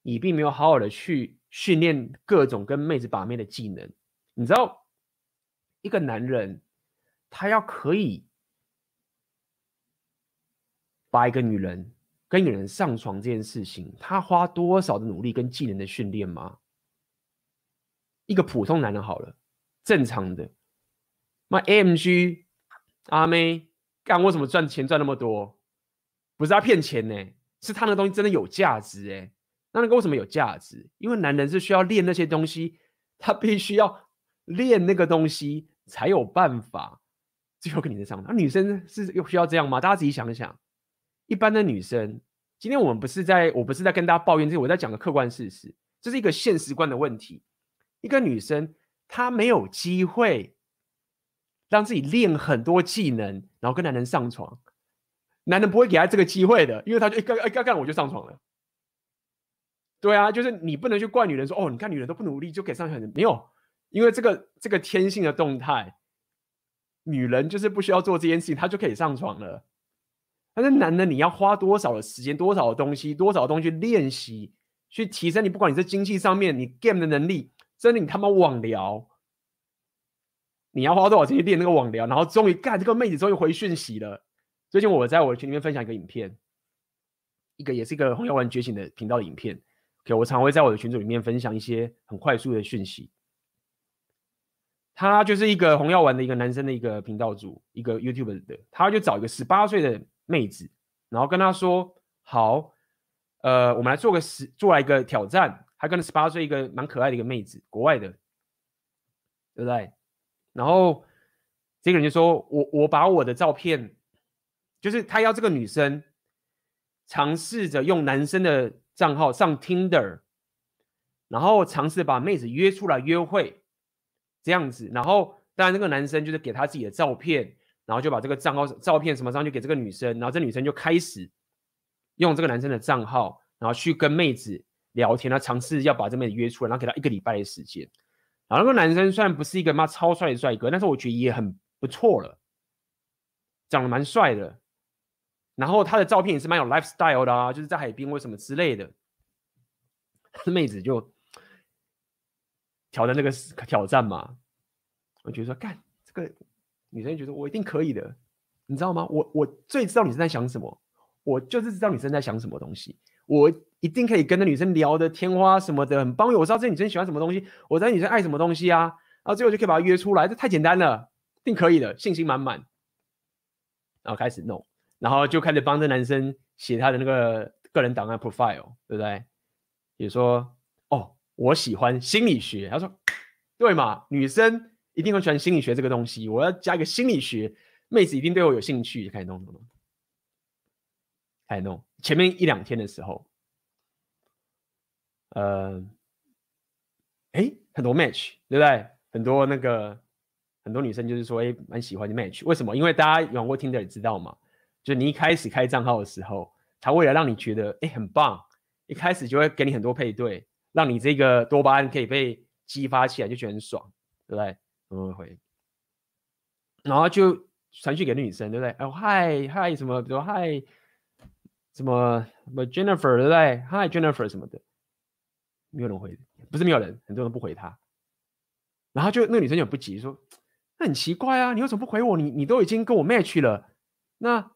你并没有好好的去训练各种跟妹子把妹的技能。你知道，一个男人他要可以把一个女人跟女人上床这件事情，他花多少的努力跟技能的训练吗？一个普通男人好了，正常的，那 AMG 阿妹干，为什么赚钱赚那么多？不是他骗钱呢、是他那个东西真的有价值哎，那那个为什么有价值？因为男人是需要练那些东西，他必须要练那个东西才有办法最后跟你在上。那女生是又需要这样吗？大家自己想一想，一般的女生今天我们不是在，我不是在跟大家抱怨这个，我在讲个客观事实，这是一个现实观的问题。一个女生她没有机会让自己练很多技能，然后跟男人上床，男人不会给她这个机会的，因为他就一干一干干我就上床了。对啊，就是你不能去怪女人说哦，你看女人都不努力就给上床，没有，因为这个这个天性的动态，女人就是不需要做这件事情，她就可以上床了。但是男的，你要花多少的时间、多少的东西、多少东西练习、去提升你，不管你在经济上面、你 game 的能力，真的你他妈网聊，你要花多少钱去练那个网聊，然后终于干这个妹子终于回讯息了。最近我在我的群里面分享一个影片，一个也是一个红药丸觉醒的频道影片。OK，我常会在我的群组里面分享一些很快速的讯息。他就是一个红药丸的一个男生的一个频道主，一个 YouTube 的，他就找一个十八岁的妹子，然后跟他说：“好，呃，我们来做个十，做来一个挑战。”他跟了十八岁一个蛮可爱的一个妹子，国外的，对不对？然后这个人就说：“我我把我的照片，就是他要这个女生尝试着用男生的。”账号上 Tinder，然后尝试把妹子约出来约会，这样子。然后当然那个男生就是给他自己的照片，然后就把这个账号照片什么上去给这个女生，然后这女生就开始用这个男生的账号，然后去跟妹子聊天，他尝试要把这妹子约出来，然后给他一个礼拜的时间。然后那个男生虽然不是一个妈超帅的帅哥，但是我觉得也很不错了，长得蛮帅的。然后他的照片也是蛮有 lifestyle 的啊，就是在海边或什么之类的。这 妹子就挑战那个挑战嘛，我觉得说干这个女生觉得我一定可以的，你知道吗？我我最知道女生在想什么，我就是知道女生在想什么东西，我一定可以跟那女生聊的天花什么的很棒，我知道这女生喜欢什么东西，我知道女生爱什么东西啊，然后最后就可以把她约出来，这太简单了，一定可以的，信心满满，然后开始弄。然后就开始帮这男生写他的那个个人档案 profile，对不对？比如说，哦，我喜欢心理学。他说，对嘛，女生一定会喜欢心理学这个东西。我要加一个心理学，妹子一定对我有兴趣。开始弄弄弄，开始弄。前面一两天的时候，呃，哎，很多 match，对不对？很多那个很多女生就是说，哎，蛮喜欢的 match。为什么？因为大家玩过 Tinder 知道嘛。就你一开始开账号的时候，他为了让你觉得哎很棒，一开始就会给你很多配对，让你这个多巴胺可以被激发起来，就觉得很爽，对不对？嗯，会。然后就传讯给女生，对不对？哦，嗨嗨什么，比如嗨什么什么 Jennifer，对不对？嗨 Jennifer 什么的，没有人回，不是没有人，很多人不回他。然后就那个女生就很不急，说那很奇怪啊，你为什么不回我？你你都已经跟我 match 了，那。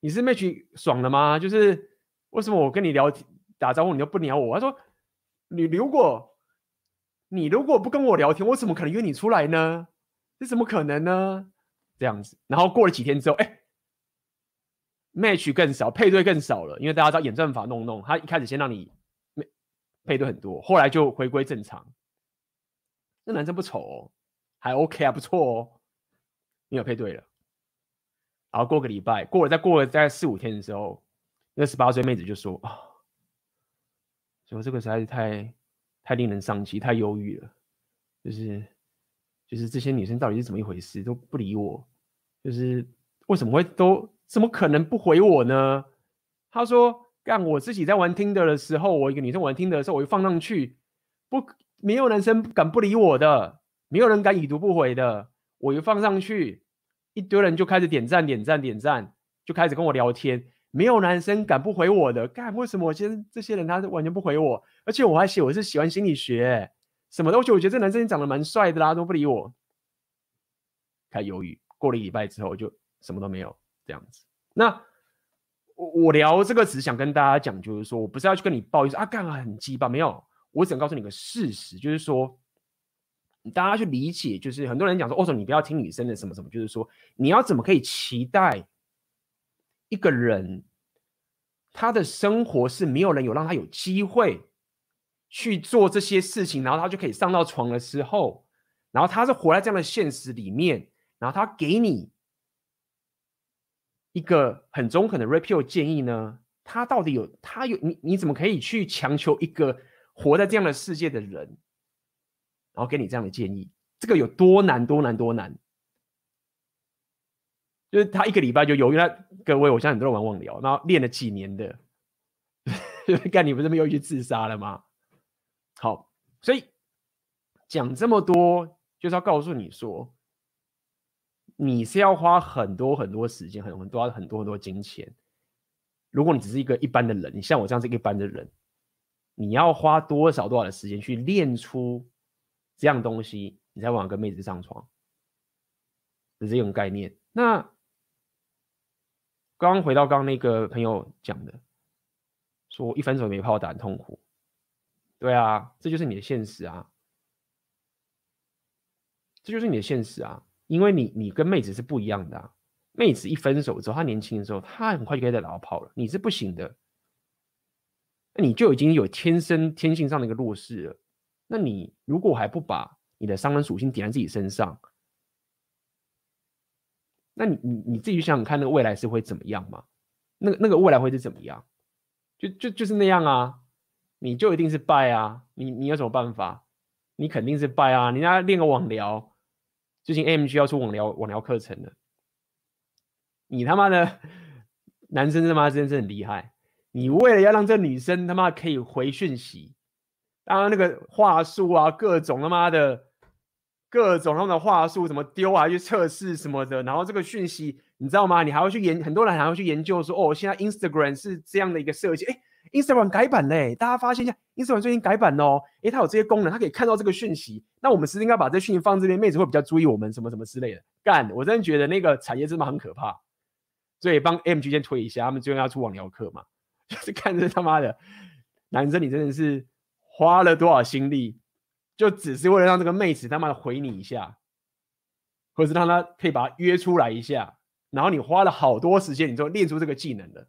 你是 match 爽了吗？就是为什么我跟你聊打招呼你都不鸟我？他说：“你如果你如果不跟我聊天，我怎么可能约你出来呢？这怎么可能呢？”这样子，然后过了几天之后，哎，match 更少，配对更少了，因为大家知道演算法弄弄，他一开始先让你配对很多，后来就回归正常。那男生不丑哦，还 OK 啊，不错哦，你有配对了。然后过个礼拜，过了再过了大概四五天的时候，那十八岁妹子就说：“啊，说这个实在是太太令人伤心，太忧郁了。就是就是这些女生到底是怎么一回事，都不理我。就是为什么会都怎么可能不回我呢？”她说：“干我自己在玩听的的时候，我一个女生玩 Tinder 的时候，我一放上去，不没有男生敢不理我的，没有人敢已读不回的，我一放上去。”一堆人就开始点赞点赞点赞，就开始跟我聊天，没有男生敢不回我的。干，为什么我现在这些人他完全不回我？而且我还写我是喜欢心理学什么东西，我觉得这男生长得蛮帅的啦，都不理我。开始犹豫，过了一礼拜之后就什么都没有这样子。那我我聊这个只想跟大家讲，就是说我不是要去跟你抱怨说啊干啊很鸡巴，没有，我只想告诉你个事实，就是说。大家去理解，就是很多人讲说，哦，说你不要听女生的什么什么，就是说你要怎么可以期待一个人他的生活是没有人有让他有机会去做这些事情，然后他就可以上到床的时候，然后他是活在这样的现实里面，然后他给你一个很中肯的 repeal 建议呢？他到底有他有你你怎么可以去强求一个活在这样的世界的人，然后给你这样的建议？这个有多难多难多难？就是他一个礼拜就犹豫了各位，我相信很多人玩网聊，然后练了几年的，干你不是没有去自杀了吗？好，所以讲这么多，就是要告诉你说，你是要花很多很多时间，很很多很多很多金钱。如果你只是一个一般的人，你像我这样是一般的人，你要花多少多少的时间去练出这样东西，你才往跟妹子上床，是这种概念。那。刚刚回到刚刚那个朋友讲的，说一分手没炮打很痛苦，对啊，这就是你的现实啊，这就是你的现实啊，因为你你跟妹子是不一样的啊，妹子一分手之后，她年轻的时候，她很快就可以再老跑了，你是不行的，那你就已经有天生天性上的一个弱势了，那你如果还不把你的商人属性点在自己身上，那你你你自己想想看，那个未来是会怎么样嘛？那个那个未来会是怎么样？就就就是那样啊！你就一定是败啊！你你有什么办法？你肯定是败啊！人家练个网聊，最近 AMG 要出网聊网聊课程了。你他妈的男生他妈真是很厉害！你为了要让这女生他妈可以回讯息，当然那个话术啊，各种他妈的。各种他们的话术什么丢啊？去测试什么的，然后这个讯息你知道吗？你还要去研，很多人还要去研究说，哦，现在 Instagram 是这样的一个设计，哎，Instagram 改版嘞，大家发现一下，Instagram 最近改版哦，哎，它有这些功能，它可以看到这个讯息，那我们是应该把这讯息放这边，妹子会比较注意我们什么什么之类的。干，我真的觉得那个产业真的很可怕，所以帮 MG 先推一下，他们最近要出网聊课嘛，就是看着他妈的男生，你真的是花了多少心力。就只是为了让这个妹子他妈的回你一下，或是让他可以把他约出来一下，然后你花了好多时间，你就练出这个技能了，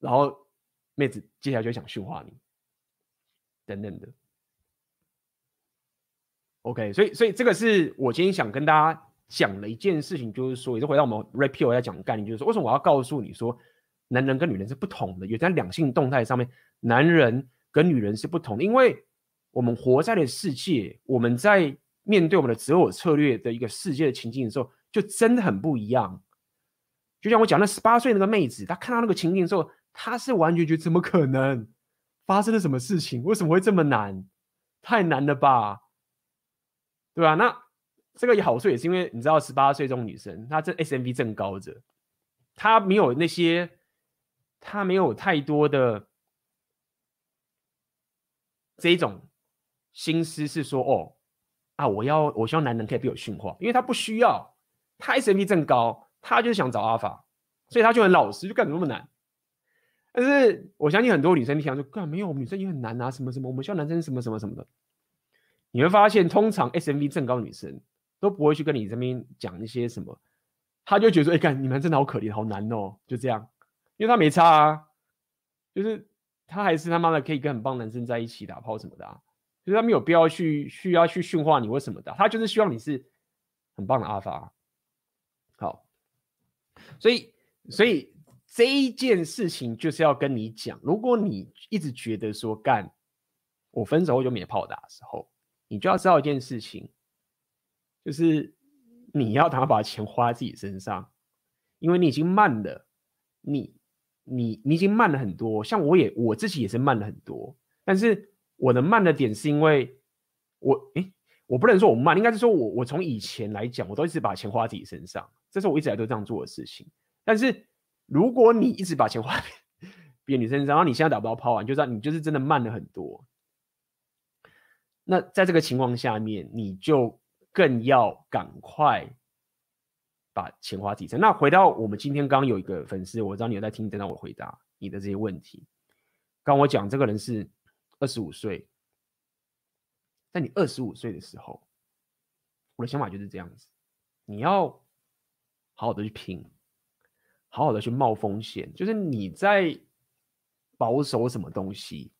然后妹子接下来就想驯化你，等等的。OK，所以所以这个是我今天想跟大家讲的一件事情，就是说，也是回到我们 repeal 要讲的概念，就是说，为什么我要告诉你说，男人跟女人是不同的，有在两性动态上面，男人。跟女人是不同的，因为我们活在的世界，我们在面对我们的择偶策略的一个世界的情境的时候，就真的很不一样。就像我讲那十八岁那个妹子，她看到那个情境的时他，是完全觉得怎么可能发生了什么事情？为什么会这么难？太难了吧？对吧？那这个也好处也是因为你知道，十八岁这种女生，她这 SMV 正高着，她没有那些，她没有太多的。这种心思是说，哦，啊，我要，我希望男人可以被我驯化，因为他不需要，他 SMV 正高，他就是想找阿法，所以他就很老实，就干什么那么难。但是我相信很多女生听说，干没有，女生也很难啊，什么什么，我们需要男生什么什么什么的。你会发现，通常 SMV 正高女生都不会去跟你这边讲一些什么，他就觉得说，哎，干你们真的好可怜，好难哦，就这样，因为他没差啊，就是。他还是他妈的可以跟很棒男生在一起打炮什么的啊，就是他没有必要去需要去驯化你或什么的，他就是希望你是很棒的阿法。好，所以所以这一件事情就是要跟你讲，如果你一直觉得说干我分手后就没炮打的时候，你就要知道一件事情，就是你要赶快把钱花在自己身上，因为你已经慢了，你。你你已经慢了很多，像我也我自己也是慢了很多，但是我的慢的点是因为我诶，我不能说我慢，应该是说我我从以前来讲，我都一直把钱花在自己身上，这是我一直来都这样做的事情。但是如果你一直把钱花在 别人身上，然后你现在打不到炮啊，你就知道你就是真的慢了很多。那在这个情况下面，你就更要赶快。把钱花提升。那回到我们今天刚刚有一个粉丝，我知道你有在听，等到我回答你的这些问题。刚我讲这个人是二十五岁，在你二十五岁的时候，我的想法就是这样子：你要好好的去拼，好好的去冒风险。就是你在保守什么东西？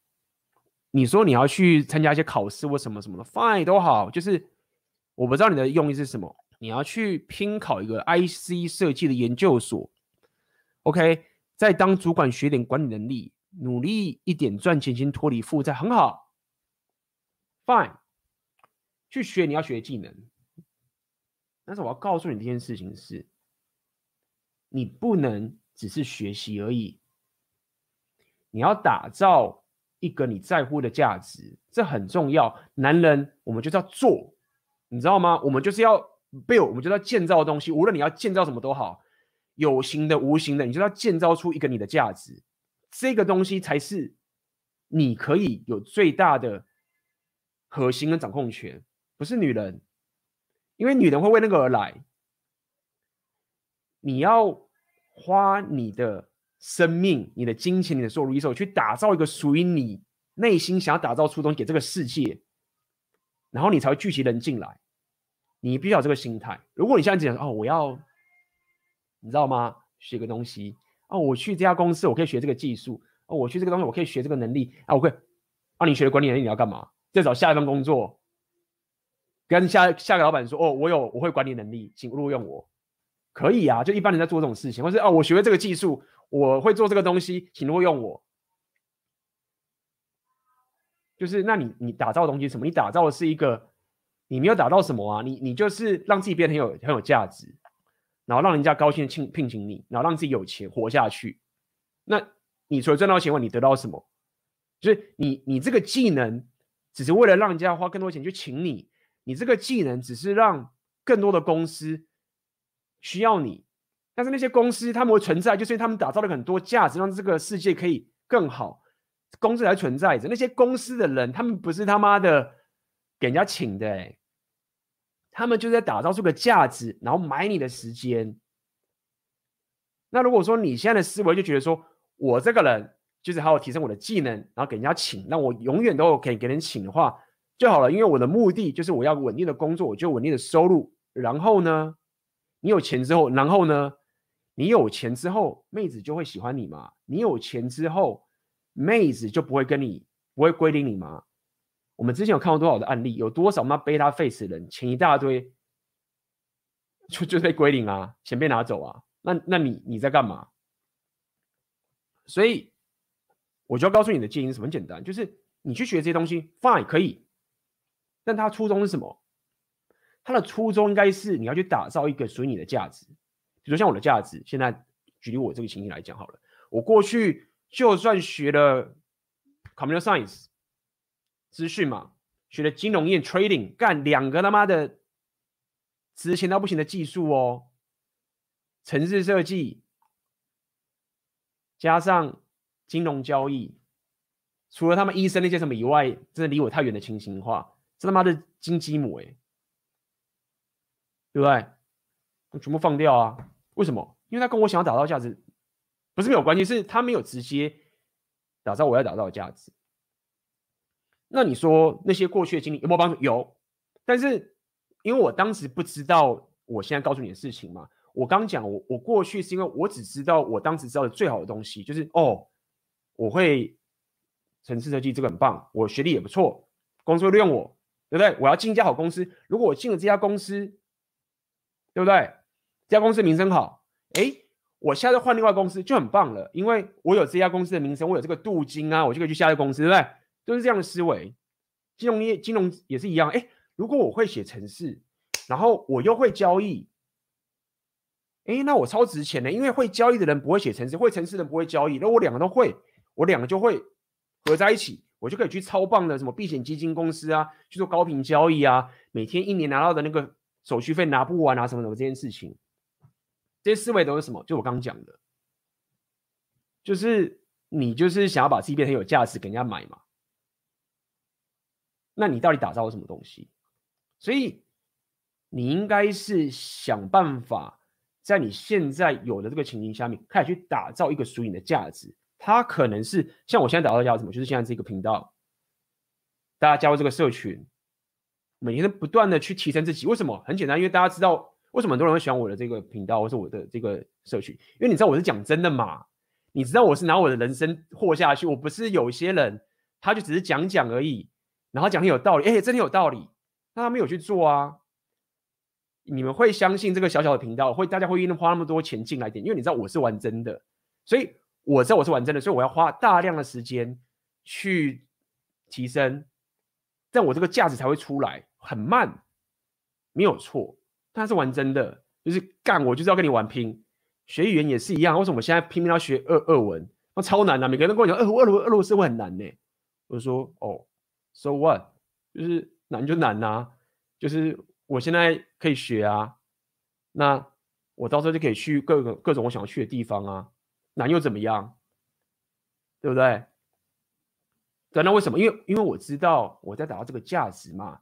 你说你要去参加一些考试或什么什么的，fine 都好。就是我不知道你的用意是什么。你要去拼考一个 IC 设计的研究所，OK，再当主管学点管理能力，努力一点赚钱，先脱离负债，很好。Fine，去学你要学的技能。但是我要告诉你这件事情是，你不能只是学习而已，你要打造一个你在乎的价值，这很重要。男人，我们就是要做，你知道吗？我们就是要 build，我们就是要建造东西。无论你要建造什么都好，有形的、无形的，你就要建造出一个你的价值。这个东西才是你可以有最大的核心跟掌控权，不是女人。因为女人会为那个而来，你要花你的生命、你的金钱、你的所有 resource 去打造一个属于你内心想要打造出东西给这个世界，然后你才会聚集人进来。你必须有这个心态。如果你现在讲哦，我要，你知道吗？学个东西哦，我去这家公司，我可以学这个技术哦，我去这个东西，我可以学这个能力啊，我可以。啊，你学管理能力你要干嘛？再找下一份工作。跟下下个老板说哦，我有我会管理能力，请录用我，可以啊。就一般人在做这种事情，或是哦，我学会这个技术，我会做这个东西，请录用我。就是那你你打造的东西什么？你打造的是一个，你没有打造什么啊？你你就是让自己变得很有很有价值，然后让人家高兴的聘请你，然后让自己有钱活下去。那你除了赚到钱外，你得到什么？就是你你这个技能只是为了让人家花更多钱去请你。你这个技能只是让更多的公司需要你，但是那些公司他们会存在，就是因为他们打造了很多价值，让这个世界可以更好，公司才存在着。那些公司的人，他们不是他妈的给人家请的，他们就在打造出个价值，然后买你的时间。那如果说你现在的思维就觉得说，我这个人就是好好提升我的技能，然后给人家请，那我永远都可以给人请的话。就好了，因为我的目的就是我要稳定的工作，我就稳定的收入。然后呢，你有钱之后，然后呢，你有钱之后，妹子就会喜欢你嘛？你有钱之后，妹子就不会跟你不会归零你吗？我们之前有看过多少的案例，有多少那 beta face 的人，钱一大堆，就就被归零啊，钱被拿走啊。那那你你在干嘛？所以我就要告诉你的建议是很简单，就是你去学这些东西，fine 可以。但他初衷是什么？他的初衷应该是你要去打造一个属于你的价值。比如像我的价值，现在举例我这个情形来讲好了，我过去就算学了 computer science 资讯嘛，学了金融业 trading，干两个他妈的值钱到不行的技术哦，城市设计加上金融交易，除了他们医生那些什么以外，真的离我太远的情形的话。这他妈的金鸡母哎，对不对？我全部放掉啊！为什么？因为他跟我想要打造价值不是没有关系，是他没有直接打造我要打造的价值。那你说那些过去的经历有没有帮助？有，但是因为我当时不知道我现在告诉你的事情嘛。我刚讲我我过去是因为我只知道我当时知道的最好的东西，就是哦，我会城市设计这个很棒，我学历也不错，公司会用我。对不对？我要进一家好公司。如果我进了这家公司，对不对？这家公司名声好，哎，我现在换另外公司就很棒了，因为我有这家公司的名声，我有这个镀金啊，我就可以去下一个公司，对不对？都是这样的思维。金融业、金融也是一样。哎，如果我会写程式，然后我又会交易，哎，那我超值钱的，因为会交易的人不会写程式，会程式的人不会交易，那我两个都会，我两个就会合在一起。我就可以去超棒的什么避险基金公司啊，去做高频交易啊，每天一年拿到的那个手续费拿不完啊，什么什么这件事情，这些思维都是什么？就我刚刚讲的，就是你就是想要把自己变成有价值，给人家买嘛。那你到底打造了什么东西？所以你应该是想办法在你现在有的这个情形下面，开始去打造一个属于你的价值。它可能是像我现在打造叫什么，就是现在这个频道，大家加入这个社群，每天都不断的去提升自己。为什么？很简单，因为大家知道为什么很多人会喜欢我的这个频道，或是我的这个社群，因为你知道我是讲真的嘛，你知道我是拿我的人生活下去，我不是有些人他就只是讲讲而已，然后讲很有道理，哎，真的有道理，那他没有去做啊。你们会相信这个小小的频道会大家会愿意花那么多钱进来点？因为你知道我是玩真的，所以我知道我是玩真的，所以我要花大量的时间去提升，但我这个价值才会出来。很慢，没有错，但是玩真的，就是干我就是要跟你玩拼。学语言也是一样，为什么我现在拼命要学俄俄文？那超难的，每个人都跟我讲，俄俄罗俄罗斯会很难呢。我说哦，so what？就是难就难啊，就是我现在可以学啊，那我到时候就可以去各个各种我想要去的地方啊，难又怎么样？对不对？对，那为什么？因为因为我知道我在达到这个价值嘛，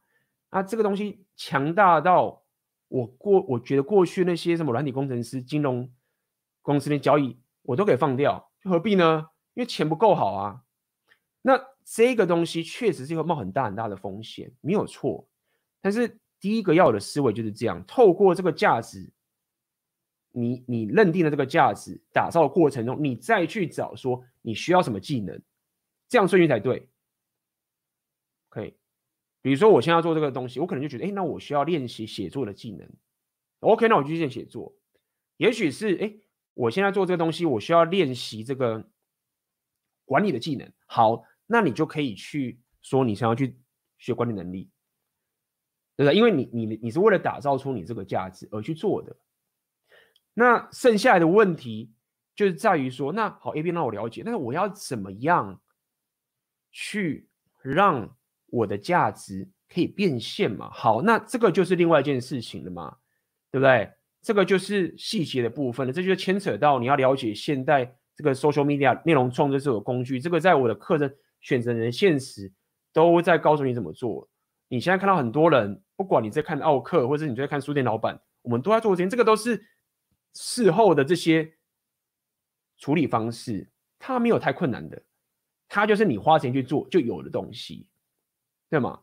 那这个东西强大到我过，我觉得过去那些什么软体工程师、金融。公司的交易我都可以放掉，何必呢？因为钱不够好啊。那这个东西确实是会冒很大很大的风险，没有错。但是第一个要有的思维就是这样：透过这个价值，你你认定了这个价值打造的过程中，你再去找说你需要什么技能，这样顺序才对。可以，比如说我现在要做这个东西，我可能就觉得，哎，那我需要练习写作的技能。OK，那我就去练写作。也许是，哎。我现在做这个东西，我需要练习这个管理的技能。好，那你就可以去说你想要去学管理能力，对不对？因为你你你是为了打造出你这个价值而去做的。那剩下来的问题就是在于说，那好，AB 让我了解，但是我要怎么样去让我的价值可以变现嘛？好，那这个就是另外一件事情了嘛，对不对？这个就是细节的部分了，这就牵扯到你要了解现代这个 social media 内容创作这种工具。这个在我的课程选择人现实都在告诉你怎么做。你现在看到很多人，不管你在看奥客，或者你在看书店老板，我们都在做这些，这个都是事后的这些处理方式，它没有太困难的，它就是你花钱去做就有的东西，对吗？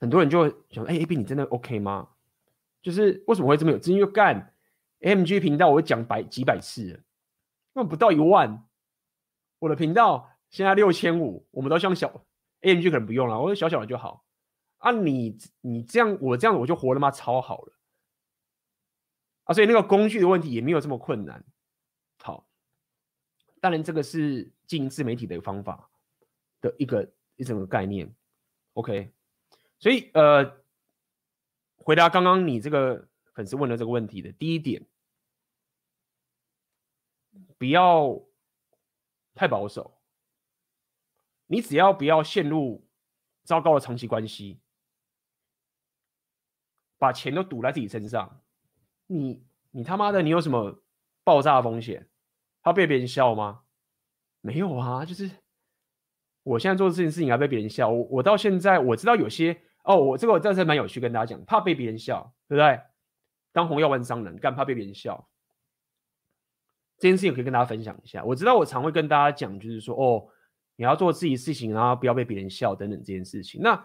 很多人就会想，哎，AB 你真的 OK 吗？就是为什么会这么有资金？就干 M G 频道，我会讲百几百次了，那不到一万。我的频道现在六千五，我们都像小 AMG 可能不用了，我说小小的就好。啊你，你你这样，我这样我就活了吗？超好了啊！所以那个工具的问题也没有这么困难。好，当然这个是经营自媒体的一个方法的一个一整个概念。OK，所以呃。回答刚刚你这个粉丝问的这个问题的第一点，不要太保守。你只要不要陷入糟糕的长期关系，把钱都赌在自己身上，你你他妈的你有什么爆炸风险？怕被别人笑吗？没有啊，就是我现在做这件事情还被别人笑。我我到现在我知道有些。哦，我这个我真的蛮有趣，跟大家讲，怕被别人笑，对不对？当红药丸商人，干怕被别人笑，这件事情可以跟大家分享一下。我知道我常会跟大家讲，就是说，哦，你要做自己事情，然后不要被别人笑等等这件事情。那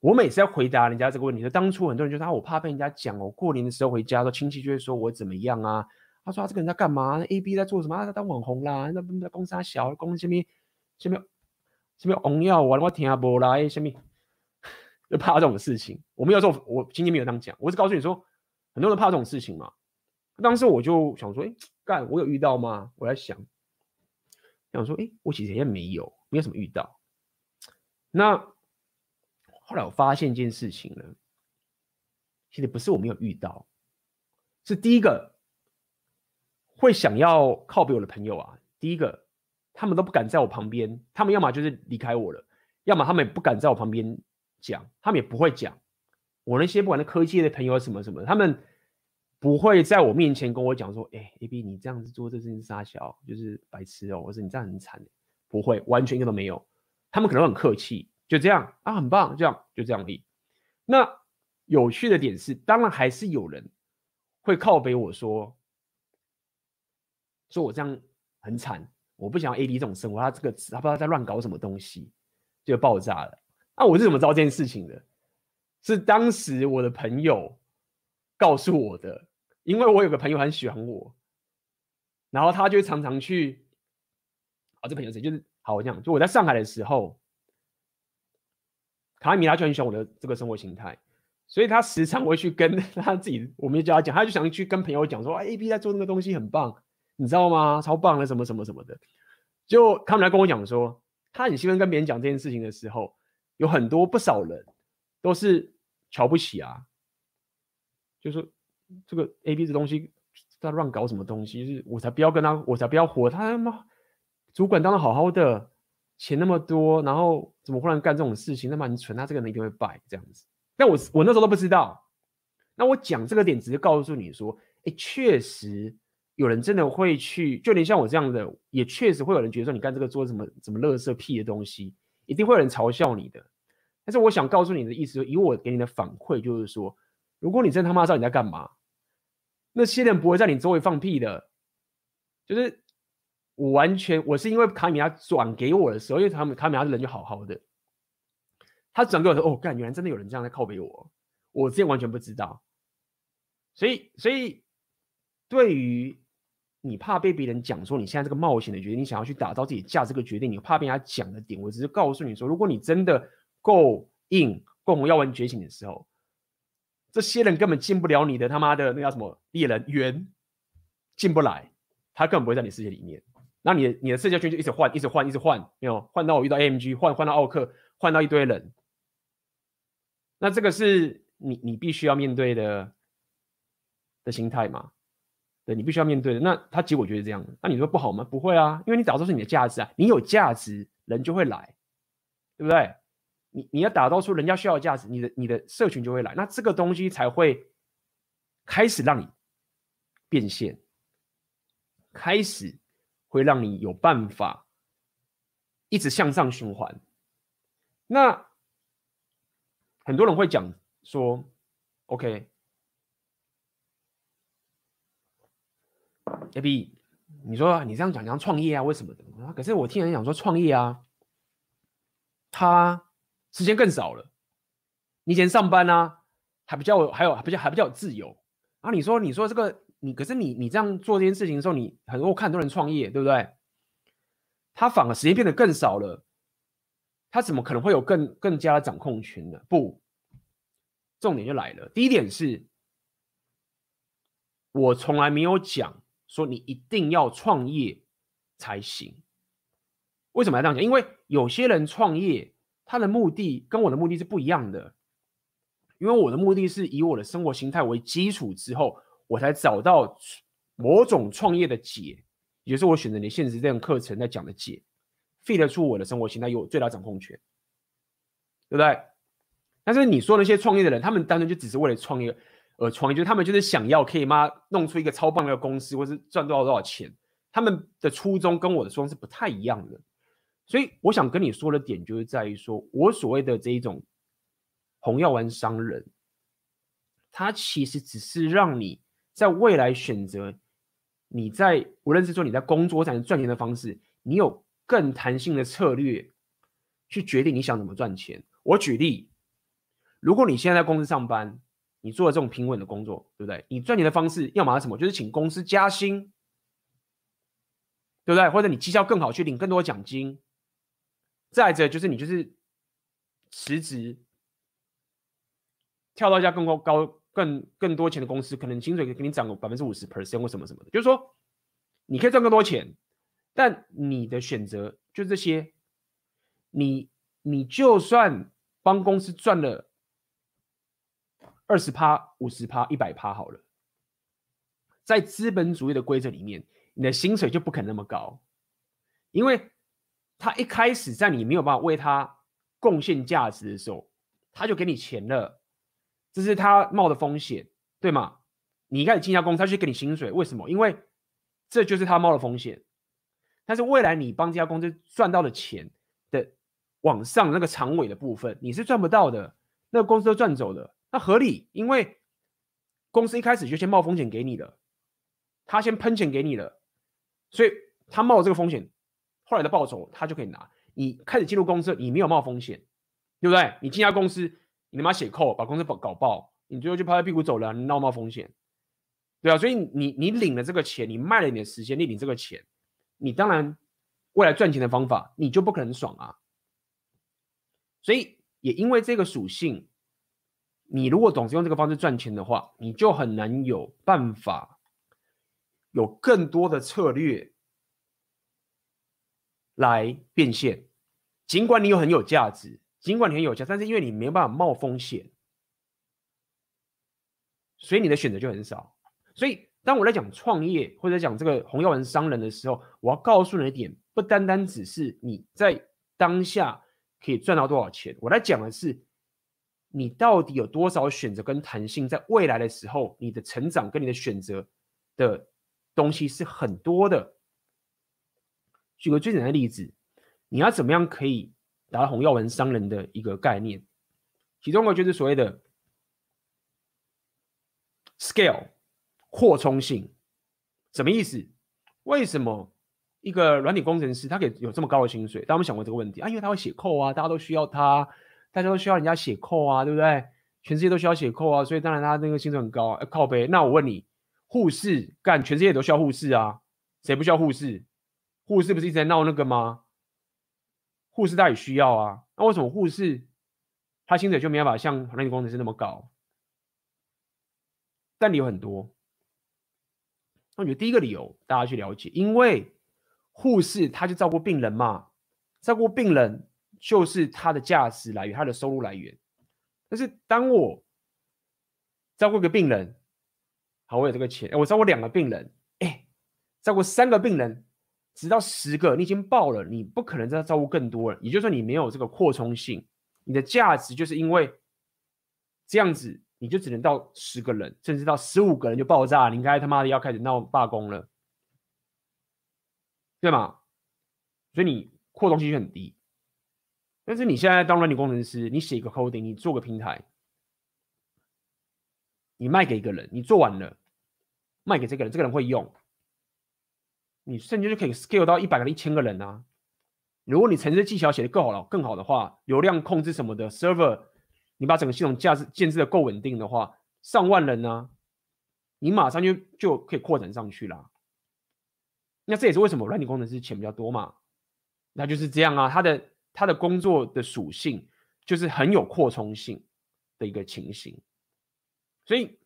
我每次在回答人家这个问题，就当初很多人就说，我怕被人家讲哦，过年的时候回家，说亲戚就会说我怎么样啊？他说，啊，这个人在干嘛？A B 在做什么？啊，他当网红啦，那那公司他小，公司什么什么什么红药丸，我听不来什么。就怕这种事情，我没有说，我今天没有这样讲，我是告诉你说，很多人怕这种事情嘛。当时我就想说，哎，干，我有遇到吗？我在想，想说，哎，我其实也没有，没有什么遇到。那后来我发现一件事情了，其实不是我没有遇到，是第一个会想要靠北我的朋友啊，第一个他们都不敢在我旁边，他们要么就是离开我了，要么他们也不敢在我旁边。讲，他们也不会讲。我那些不管是科技的朋友什么什么，他们不会在我面前跟我讲说：“哎，AB，你这样子做这件事杀小，就是白痴哦。”或者你这样很惨，不会，完全一个都没有。他们可能很客气，就这样啊，很棒，这样就这样而已。那有趣的点是，当然还是有人会靠北我说，说我这样很惨，我不想要 AB 这种生活。他这个他不知道在乱搞什么东西，就爆炸了。那、我是怎么知道这件事情的？是当时我的朋友告诉我的，因为我有个朋友很喜欢我，然后他就常常去，啊，这朋友谁？就是好，我这样，就我在上海的时候，卡米拉就很喜欢我的这个生活形态，所以他时常会去跟 他自己，我们就叫他讲，他就想去跟朋友讲说，啊，A B 在做那个东西很棒，你知道吗？超棒的，什么什么什么的。就他们来跟我讲说，他很喜欢跟别人讲这件事情的时候，有很多不少人都是瞧不起啊，就说这个 A B 这东西在乱搞什么东西，就是我才不要跟他，我才不要活他妈主管当的好好的，钱那么多，然后怎么忽然干这种事情？那么你蠢，他这个人一定会败这样子。但我我那时候都不知道，那我讲这个点只是告诉你说，哎，确实有人真的会去，就连像我这样的，也确实会有人觉得说你干这个做什么什么乐色屁的东西，一定会有人嘲笑你的。但是我想告诉你的意思，以我给你的反馈，就是说，如果你真他妈知道你在干嘛，那些人不会在你周围放屁的。就是我完全，我是因为卡米亚转给我的时候，因为他们卡米亚的人就好好的。他转给我说：“哦，干，原来真的有人这样在靠北我，我之前完全不知道。所以，所以对于你怕被别人讲说你现在这个冒险的决定，你想要去打造自己价值这个决定，你怕被人家讲的点，我只是告诉你说，如果你真的够硬，够红药丸觉醒的时候，这些人根本进不了你的他妈的那叫什么猎人园，进不来，他根本不会在你世界里面。那你的你的社交圈就一直换，一直换，一直换，没有换到我遇到 AMG，换换到奥克，换到一堆人。”那这个是你你必须要面对的的心态嘛？对，你必须要面对的。那他结果就是这样。那你说不好吗？不会啊，因为你打造出你的价值啊，你有价值，人就会来，对不对？你你要打造出人家需要的价值，你的你的社群就会来，那这个东西才会开始让你变现，开始会让你有办法一直向上循环。那。很多人会讲说，OK A B，你说你这样讲讲创业啊，为什么的？可是我听人讲说创业啊，他时间更少了。你以前上班啊，还比较还有还比较还比较自由。然后你说你说这个你，可是你你这样做这件事情的时候，你很多看很多人创业，对不对？他反而时间变得更少了。他怎么可能会有更更加的掌控权呢？不，重点就来了。第一点是，我从来没有讲说你一定要创业才行。为什么要这样讲？因为有些人创业，他的目的跟我的目的是不一样的。因为我的目的是以我的生活形态为基础之后，我才找到某种创业的解，也就是我选择你现实这样课程在讲的解。fit 得出我的生活形态，有最大掌控权，对不对？但是你说那些创业的人，他们单纯就只是为了创业而创业，就是他们就是想要可以吗弄出一个超棒的公司，或是赚多少多少钱。他们的初衷跟我的初衷是不太一样的。所以我想跟你说的点，就是在于说我所谓的这一种红药丸商人，他其实只是让你在未来选择你在无论是说你在工作上赚钱的方式，你有。更弹性的策略去决定你想怎么赚钱。我举例，如果你现在在公司上班，你做了这种平稳的工作，对不对？你赚钱的方式要么是什么？就是请公司加薪，对不对？或者你绩效更好，去领更多奖金。再者就是你就是辞职，跳到一家更高、高、更更多钱的公司，可能薪水给你涨个百分之五十 percent 或什么什么的，就是说你可以赚更多钱。但你的选择就这些，你你就算帮公司赚了二十趴、五十趴、一百趴好了，在资本主义的规则里面，你的薪水就不可能那么高，因为他一开始在你没有办法为他贡献价值的时候，他就给你钱了，这是他冒的风险，对吗？你一开始进一家公司，他就给你薪水，为什么？因为这就是他冒的风险。但是未来你帮这家公司赚到的钱的往上那个长尾的部分，你是赚不到的，那个公司都赚走了，那合理，因为公司一开始就先冒风险给你了，他先喷钱给你了，所以他冒这个风险，后来的报酬他就可以拿。你开始进入公司，你没有冒风险，对不对？你进家公司，你他妈写扣把公司搞搞爆，你最后就拍拍屁股走了，你闹冒风险，对啊，所以你你领了这个钱，你卖了你的时间，你领这个钱。你当然未来赚钱的方法，你就不可能爽啊。所以也因为这个属性，你如果总是用这个方式赚钱的话，你就很难有办法有更多的策略来变现。尽管你有很有价值，尽管你很有价，但是因为你没有办法冒风险，所以你的选择就很少。所以当我在讲创业或者讲这个红药丸商人的时候，我要告诉你一点，不单单只是你在当下可以赚到多少钱，我来讲的是。你到底有多少选择跟弹性？在未来的时候，你的成长跟你的选择的东西是很多的。举个最简单的例子，你要怎么样可以达到红药丸商人的一个概念？其中一个就是所谓的 scale 扩充性，什么意思？为什么一个软体工程师他可以有这么高的薪水？大家有没有想过这个问题啊？因为他会写 code 啊，大家都需要他。大家都需要人家写扣啊，对不对？全世界都需要写扣啊，所以当然他那个薪水很高啊。靠背，那我问你，护士干，全世界都需要护士啊，谁不需要护士？护士不是一直在闹那个吗？护士他也需要啊，那为什么护士他薪水就没办法像软体工程师那么高？但理由很多。那我觉得第一个理由大家去了解，因为护士他就照顾病人嘛，照顾病人。就是他的价值来源，他的收入来源。但是当我照顾一个病人，好，我有这个钱，我照顾两个病人，哎，照顾三个病人，直到十个，你已经爆了，你不可能再照顾更多了。也就是说，你没有这个扩充性，你的价值就是因为这样子，你就只能到十个人，甚至到十五个人就爆炸，你应该他妈的要开始闹罢工了，对吗？所以你扩充性就很低。但是你现在当软体工程师，你写一个 coding，你做个平台，你卖给一个人，你做完了，卖给这个人，这个人会用，你甚至就可以 scale 到一百个、一千个人啊。如果你程式技巧写得够好了、更好的话，流量控制什么的，server，你把整个系统架设建设的够稳定的话，上万人呢、啊，你马上就就可以扩展上去了。那这也是为什么软体工程师钱比较多嘛？那就是这样啊，他的。他的工作的属性就是很有扩充性的一个情形，所以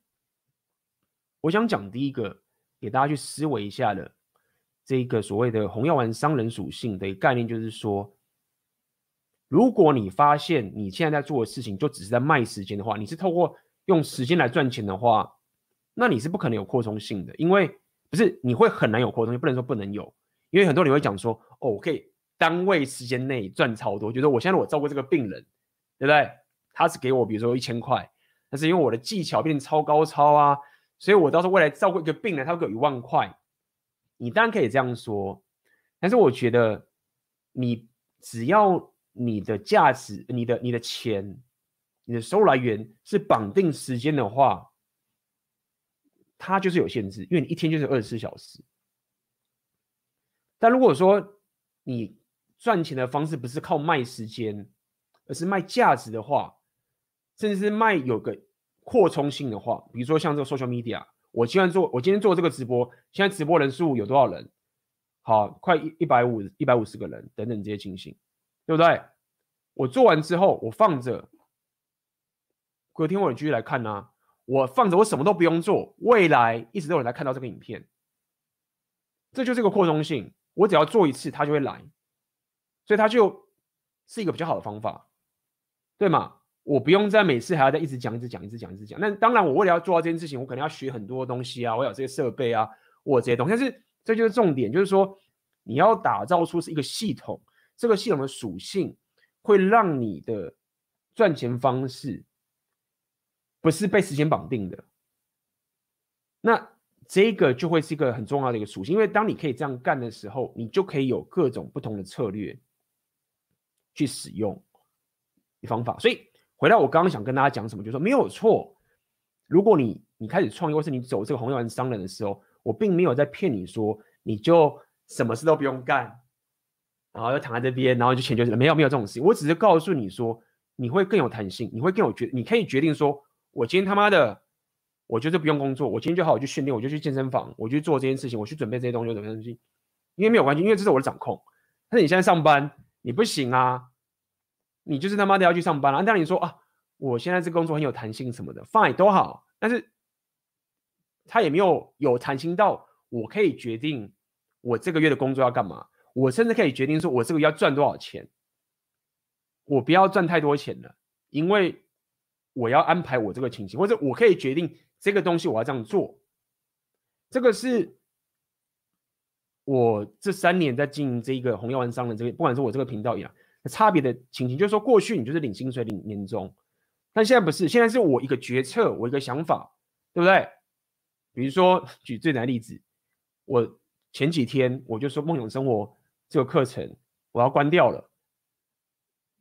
我想讲第一个给大家去思维一下的这个所谓的红药丸商人属性的一个概念，就是说，如果你发现你现在在做的事情就只是在卖时间的话，你是透过用时间来赚钱的话，那你是不可能有扩充性的，因为不是你会很难有扩充性，不能说不能有，因为很多人会讲说，哦，我可以。单位时间内赚超多，就是我现在我照顾这个病人，对不对？他是给我比如说一千块，但是因为我的技巧变超高超啊，所以我到时候未来照顾一个病人，他会给我一万块。你当然可以这样说，但是我觉得你只要你的价值、你的你的钱、你的收入来源是绑定时间的话，它就是有限制，因为你一天就是二十四小时。但如果说你赚钱的方式不是靠卖时间，而是卖价值的话，甚至是卖有个扩充性的话，比如说像这个 social media，我今天做，我今天做这个直播，现在直播人数有多少人？好，快一一百五一百五十个人等等这些情形，对不对？我做完之后，我放着，隔天我继续来看呢、啊。我放着，我什么都不用做，未来一直都有人来看到这个影片，这就是个扩充性。我只要做一次，他就会来。所以它就是一个比较好的方法，对吗？我不用再每次还要再一直讲、一直讲、一直讲、一直讲。那当然，我为了要做到这件事情，我可能要学很多东西啊，我有这些设备啊，我这些东西。但是这就是重点，就是说你要打造出是一个系统，这个系统的属性会让你的赚钱方式不是被时间绑定的。那这个就会是一个很重要的一个属性，因为当你可以这样干的时候，你就可以有各种不同的策略。去使用方法，所以回到我刚刚想跟大家讲什么，就是说没有错。如果你你开始创业，或是你走这个红药丸商人的时候，我并没有在骗你说你就什么事都不用干，然后就躺在这边，然后就钱就是没有没有这种事。我只是告诉你说，你会更有弹性，你会更有决，你可以决定说，我今天他妈的，我就是不用工作，我今天就好好去训练，我就去健身房，我去做这件事情，我去准备这些东西，准备东西，因为没有关系，因为这是我的掌控。但是你现在上班，你不行啊。你就是他妈的要去上班了，啊，但你说啊，我现在这工作很有弹性什么的，fine 都好，但是他也没有有弹性到我可以决定我这个月的工作要干嘛，我甚至可以决定说我这个月要赚多少钱，我不要赚太多钱了，因为我要安排我这个情形，或者我可以决定这个东西我要这样做，这个是我这三年在经营这个红药丸商人这个，不管是我这个频道一样，差别的情形，就是说过去你就是领薪水领年终。但现在不是，现在是我一个决策，我一个想法，对不对？比如说，举最难的例子，我前几天我就说梦想生活这个课程我要关掉了，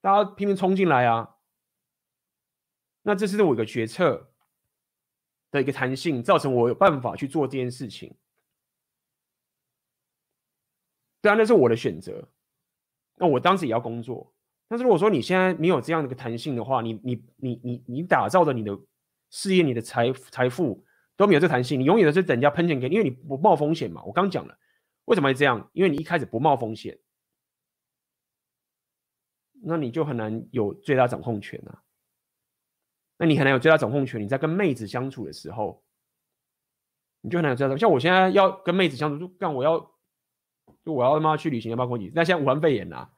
大家拼命冲进来啊！那这是我一个决策的一个弹性，造成我有办法去做这件事情。当然，那是我的选择。那我当时也要工作。但是如果说你现在没有这样的一个弹性的话，你你你你你打造的你的事业、你的财财富都没有这弹性，你永远都是等人家喷钱给你，因为你不冒风险嘛。我刚讲了，为什么会这样？因为你一开始不冒风险，那你就很难有最大掌控权啊。那你很难有最大掌控权。你在跟妹子相处的时候，你就很难有最大。像我现在要跟妹子相处，就干我要就我要他妈去旅行，要包括你。那现在武汉肺炎啊。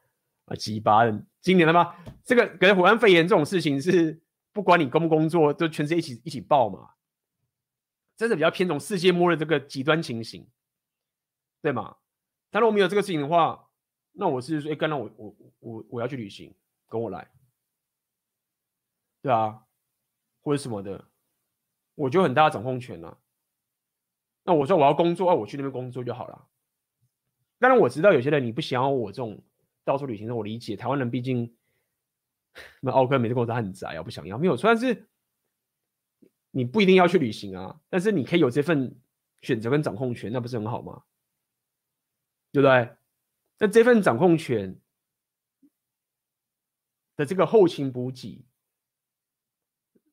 啊，鸡巴，今年了吗？这个跟武汉肺炎这种事情是不管你工不工作，都全世界一起一起爆嘛。真的比较偏重世界末日这个极端情形，对吗？但如果没有这个事情的话，那我是说，哎，刚刚我我我我要去旅行，跟我来，对啊，或者什么的，我就很大的掌控权了啊。那我说我要工作，啊，我去那边工作就好了。当然我知道有些人你不想要我这种。到处旅行的，我理解台湾人毕竟，那奥克每次跟我说他很宅啊，不想要没有错，但是你不一定要去旅行啊，但是你可以有这份选择跟掌控权，那不是很好吗？对不对？那这份掌控权的这个后勤补给，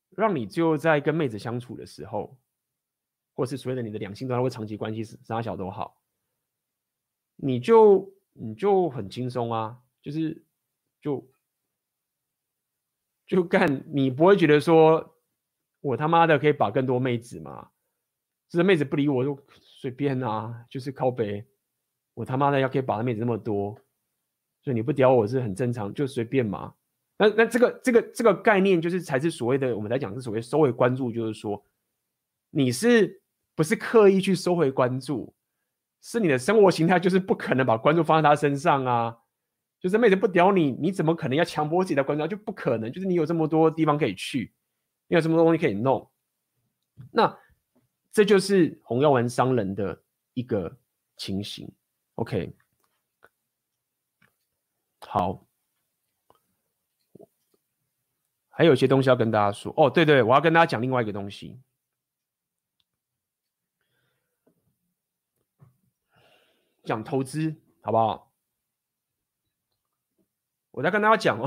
让你就在跟妹子相处的时候，或是所谓的你的两性端或长期关系是啥小都好，你就。你就很轻松啊，就是就就干，你不会觉得说我他妈的可以把更多妹子吗？这妹子不理我就随便啊，就是靠北。我他妈的要可以把妹子那么多，所以你不屌我是很正常，就随便嘛。那那这个这个这个概念就是才是所谓的我们来讲是所谓收回关注，就是说你是不是刻意去收回关注？是你的生活形态，就是不可能把关注放在他身上啊！就是妹子不屌你，你怎么可能要强迫自己的关注？就不可能，就是你有这么多地方可以去，你有这么多东西可以弄，那这就是红药丸商人的一个情形。OK，好，还有一些东西要跟大家说哦，对对，我要跟大家讲另外一个东西。讲投资好不好？我在跟大家讲哦。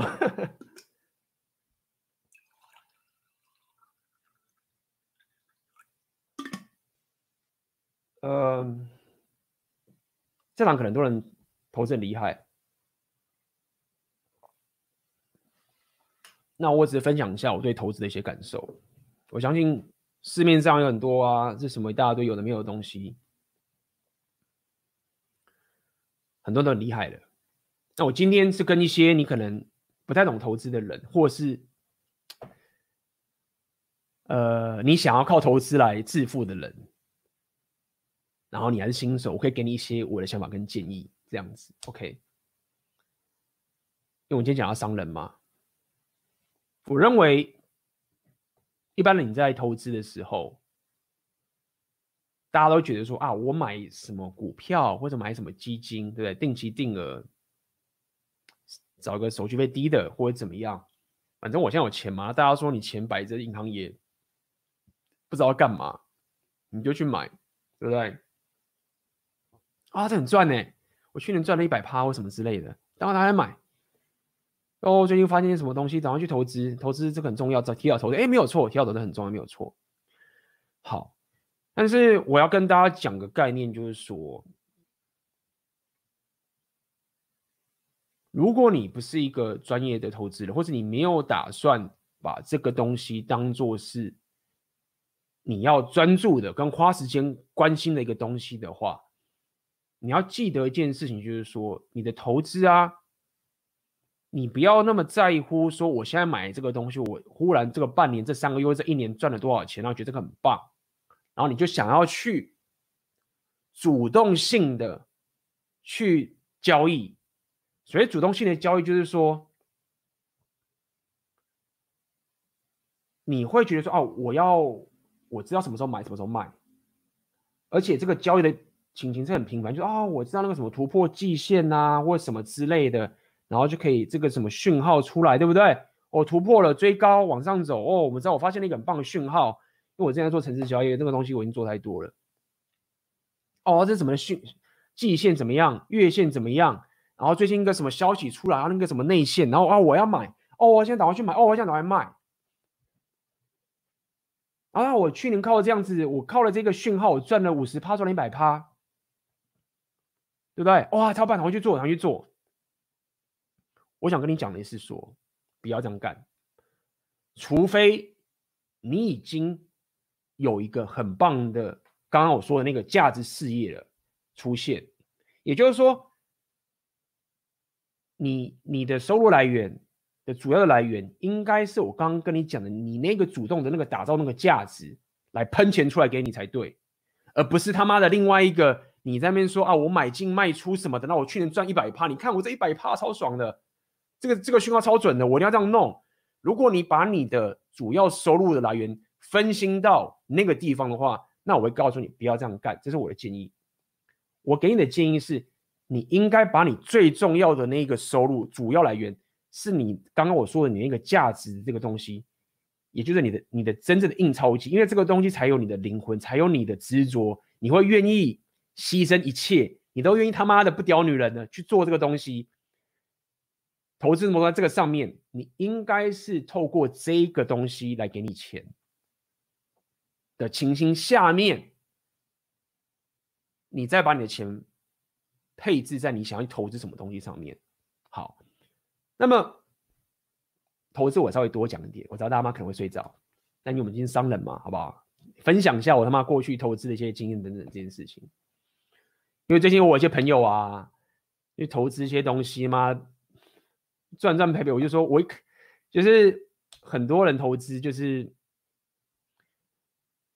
呃，这场可能多人投资很厉害，那我只是分享一下我对投资的一些感受。我相信市面上有很多啊，这什么一大堆有的没有的东西。很多都很厉害的。那我今天是跟一些你可能不太懂投资的人，或是呃你想要靠投资来致富的人，然后你还是新手，我可以给你一些我的想法跟建议，这样子，OK？因为我今天讲到商人嘛，我认为一般人你在投资的时候。大家都觉得说啊，我买什么股票或者买什么基金，对不对？定期定额，找个手续费低的或者怎么样，反正我现在有钱嘛。大家说你钱摆在银行也不知道干嘛，你就去买，对不对？啊，这很赚呢！我去年赚了一百趴或什么之类的，然后拿来买。哦，最近发现什么东西，然后去投资，投资这个很重要，提早投资，哎，没有错，提早投资很重要，没有错。好。但是我要跟大家讲个概念，就是说，如果你不是一个专业的投资人，或者你没有打算把这个东西当做是你要专注的、跟花时间关心的一个东西的话，你要记得一件事情，就是说你的投资啊，你不要那么在乎说我现在买这个东西，我忽然这个半年、这三个月、这一年赚了多少钱，然后觉得这个很棒，然后你就想要去主动性的去交易。所以主动性的交易就是说。你会觉得说哦，我要我知道什么时候买，什么时候卖，而且这个交易的情形是很频繁，就哦，我知道那个什么突破季线啊，或什么之类的，然后就可以这个什么讯号出来，对不对？我、突破了，追高往上走，哦，我们知道我发现了一个很棒的讯号，因为我现在做城市交易，那个东西我已经做太多了。哦，这怎么讯？季线怎么样？月线怎么样？然后最近一个什么消息出来，然后那个什么内线，然后啊，我要买，哦，我现在打算去买，哦，我现在打算卖。啊！我去年靠这样子，我靠了这个讯号，我赚了五十趴，赚了一百趴，对不对？哇！超棒，赶快去做，赶快去做。我想跟你讲的是说，不要这样干，除非你已经有一个很棒的，刚刚我说的那个价值事业了出现，也就是说，你你的收入来源。的主要的来源应该是我刚刚跟你讲的，你那个主动的那个打造那个价值来喷钱出来给你才对，而不是他妈的另外一个你在那边说啊，我买进卖出什么的，那我去年赚一百趴，你看我这一百趴超爽的，这个这个讯号超准的，我一定要这样弄。如果你把你的主要收入的来源分心到那个地方的话，那我会告诉你不要这样干，这是我的建议。我给你的建议是，你应该把你最重要的那个收入主要来源。是你刚刚我说的你那个价值这个东西，也就是你的你的真正的印钞机，因为这个东西才有你的灵魂，才有你的执着，你会愿意牺牲一切，你都愿意他妈的不屌女人的去做这个东西，投资什么在这个上面，你应该是透过这个东西来给你钱的情形下面，你再把你的钱配置在你想要投资什么东西上面，好。那么投资我稍微多讲一点，我知道大妈可能会睡着，但因为我们今天商人嘛，好不好？分享一下我他妈过去投资的一些经验等等这件事情。因为最近我有些朋友啊，因为投资一些东西嘛，赚赚赔赔，我就说我就是很多人投资就是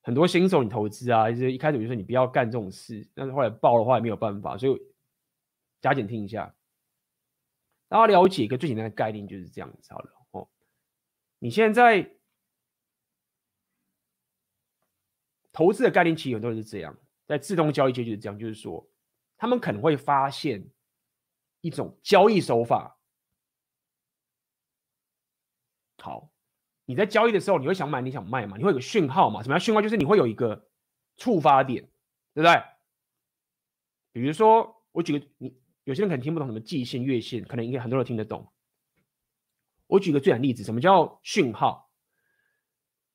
很多新手你投资啊，就是一开始就说你不要干这种事，但是后来爆的话也没有办法，所以加减听一下。大家了解一个最简单的概念就是这样子好了哦。你现在投资的概念其实很多人是这样，在自动交易界就是这样，就是说他们可能会发现一种交易手法。好，你在交易的时候，你会想买，你想卖嘛？你会有个讯号嘛？什么叫讯号？就是你会有一个触发点，对不对？比如说，我举个你。有些人可能听不懂什么季线、月线，可能应该很多人听得懂。我举个最简单例子，什么叫讯号？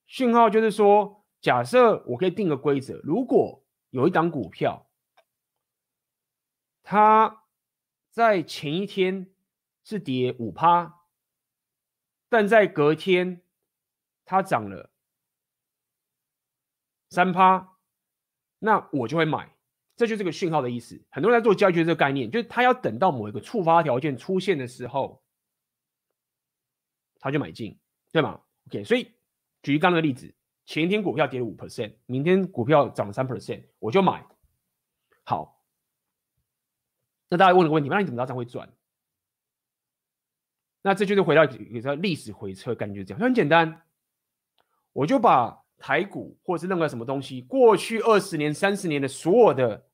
讯号就是说，假设我可以定个规则，如果有一档股票，它在前一天是跌五趴，但在隔天它涨了三趴，那我就会买。这就是个讯号的意思。很多人在做交易，就是这个概念，就是他要等到某一个触发条件出现的时候，他就买进，对吗？OK，所以举刚刚的例子，前一天股票跌了五 percent，明天股票涨了三 percent，我就买。好，那大家问了个问题，那你怎么知道这样会赚？那这就是回到一个历史回撤感觉，这样，很简单，我就把台股或是任何什么东西，过去二十年、三十年的所有的。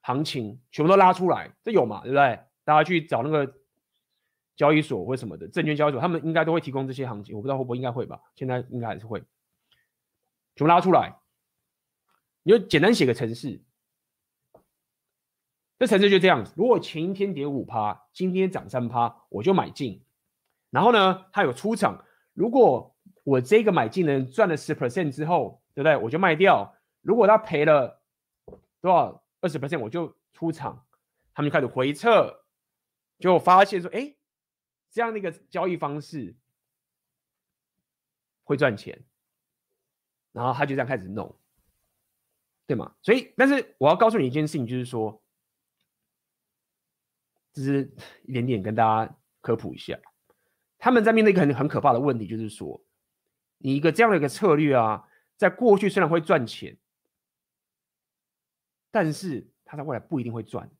行情全部都拉出来，这有嘛？对不对？大家去找那个交易所或什么的证券交易所，他们应该都会提供这些行情。我不知道会不会，应该会吧？现在应该还是会，全部拉出来。你就简单写个程式，这程式就这样子。如果前一天跌五趴，今天涨三趴，我就买进。然后呢，它有出场。如果我这个买进的人赚了十 percent 之后，对不对？我就卖掉。如果他赔了多少？二十 percent 我就出场，他们就开始回撤，就发现说，哎，这样的一个交易方式会赚钱，然后他就这样开始弄，对吗？所以，但是我要告诉你一件事情，就是说，只是一点点跟大家科普一下，他们在面对一个很很可怕的问题，就是说，你一个这样的一个策略啊，在过去虽然会赚钱，但是它在未来不一定会赚，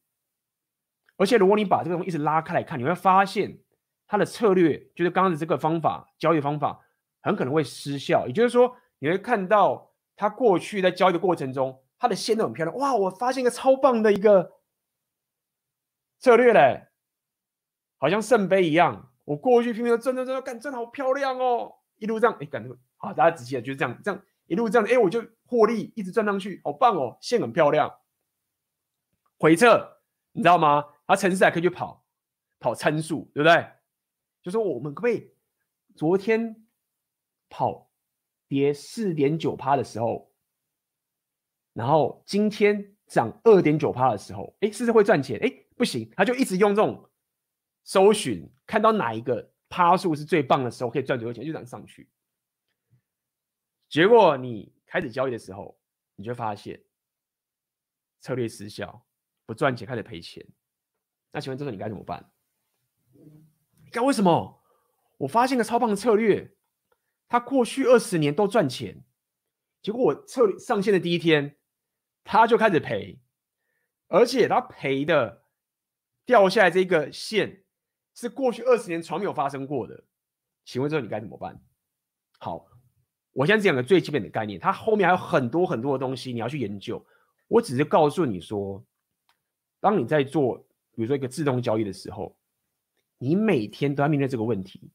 而且如果你把这个东西一直拉开来看，你会发现。他的策略就是刚刚的这个方法，交易方法很可能会失效。也就是说，你会看到他过去在交易的过程中，他的线都很漂亮。哇，我发现一个超棒的一个策略嘞，好像圣杯一样。我过去拼命的赚赚赚，干真好漂亮哦！一路这样，哎，感觉好，大家仔细的就是这样，这样一路这样，哎，我就获利，一直赚上去，好棒哦，线很漂亮。回撤，你知道吗？他程式还可以去跑跑参数，对不对？就说我们可不可以昨天跑跌四点九趴的时候，然后今天涨二点九趴的时候，哎，是不是会赚钱？哎，不行，他就一直用这种搜寻，看到哪一个趴数是最棒的时候，可以赚最多钱，就这样上去。结果你开始交易的时候，你就发现策略失效，不赚钱，开始赔钱。那请问这时候你该怎么办？该为什么？我发现个超棒的策略，他过去二十年都赚钱，结果我策略上线的第一天，他就开始赔，而且他赔的掉下来这个线是过去二十年从没有发生过的。请问这你该怎么办？好，我现在讲个最基本的概念，它后面还有很多很多的东西你要去研究。我只是告诉你说，当你在做比如说一个自动交易的时候。你每天都要面对这个问题，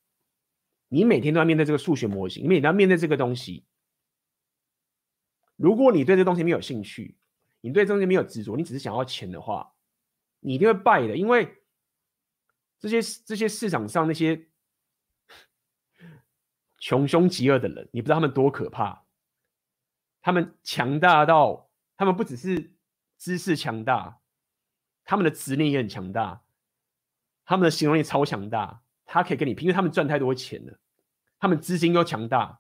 你每天都要面对这个数学模型，你每天都要面对这个东西。如果你对这东西没有兴趣，你对这东西没有执着，你只是想要钱的话，你一定会败的。因为这些这些市场上那些穷凶极恶的人，你不知道他们多可怕。他们强大到，他们不只是知识强大，他们的执念也很强大。他们的行动力超强大，他可以跟你拼，因为他们赚太多钱了，他们资金又强大，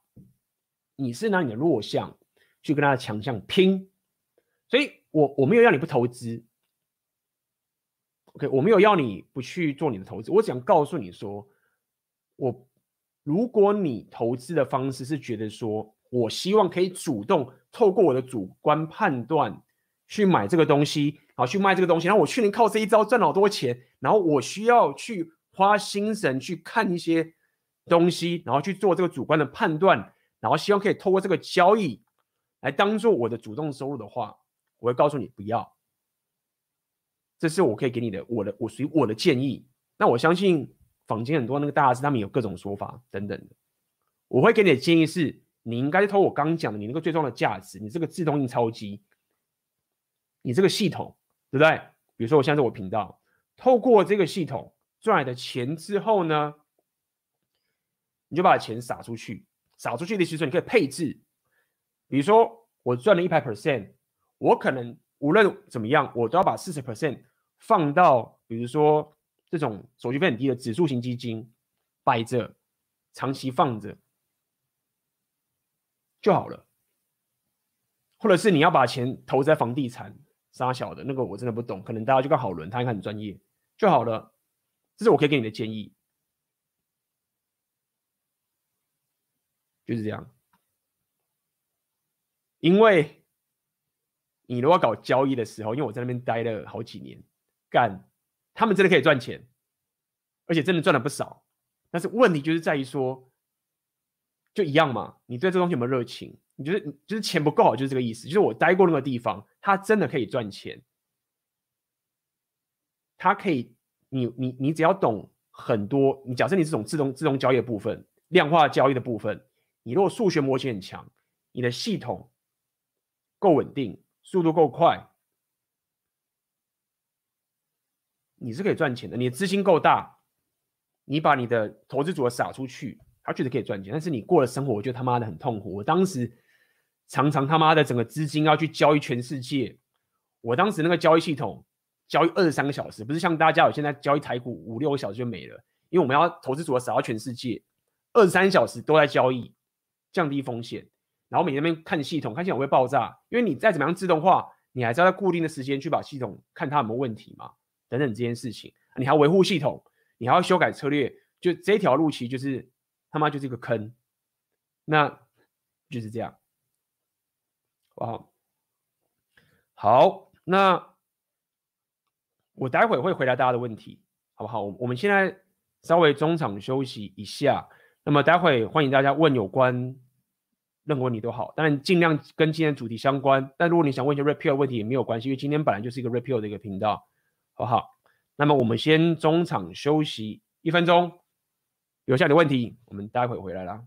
你是拿你的弱项去跟他的强项拼，所以我我没有要你不投资，OK，我没有要你不去做你的投资，我只想告诉你说，我如果你投资的方式是觉得说我希望可以主动透过我的主观判断去买这个东西。好，去卖这个东西，然后我去年靠这一招赚了好多钱，然后我需要去花心神去看一些东西，然后去做这个主观的判断，然后希望可以透过这个交易来当做我的主动收入的话，我会告诉你不要。这是我可以给你的，我的我属于我的建议。那我相信坊间很多那个大师他们有各种说法等等的，我会给你的建议是，你应该透过我刚讲的你那个最重要的价值，你这个自动印钞机，你这个系统。对不对？比如说，我现在在我频道，透过这个系统赚来的钱之后呢，你就把钱撒出去，撒出去的其实你可以配置。比如说，我赚了一百 percent，我可能无论怎么样，我都要把四十 percent 放到，比如说这种手续费很低的指数型基金摆着，长期放着就好了。或者是你要把钱投在房地产。杀小的那个我真的不懂，可能大家就看好轮，他应该很专业就好了。这是我可以给你的建议，就是这样。因为你如果搞交易的时候，因为我在那边待了好几年，干他们真的可以赚钱，而且真的赚了不少。但是问题就是在于说，就一样嘛，你对这东西有没有热情？你觉得你就是钱不够好，就是这个意思。就是我待过那个地方，它真的可以赚钱。它可以，你你你只要懂很多。你假设你这种自动自动交易的部分、量化交易的部分，你如果数学模型很强，你的系统够稳定，速度够快，你是可以赚钱的。你的资金够大，你把你的投资组合撒出去，它确实可以赚钱。但是你过的生活，我觉得他妈的很痛苦。我当时。常常他妈的整个资金要去交易全世界，我当时那个交易系统交易二十三个小时，不是像大家有现在交易台股五六个小时就没了，因为我们要投资组合撒到全世界，二十三小时都在交易，降低风险，然后每天那边看系统，看系统会爆炸，因为你再怎么样自动化，你还是要在固定的时间去把系统看它有没有问题嘛，等等这件事情，你还要维护系统，你还要修改策略，就这条路其实就是他妈就是一个坑，那就是这样，哇，好，那我待会会回答大家的问题，好不好？我们现在稍微中场休息一下。那么待会欢迎大家问有关任何问题都好，当然尽量跟今天主题相关。但如果你想问一些 repeal 问题也没有关系，因为今天本来就是一个 repeal 的一个频道，好好？那么我们先中场休息一分钟，留下你的问题，我们待会回来啦。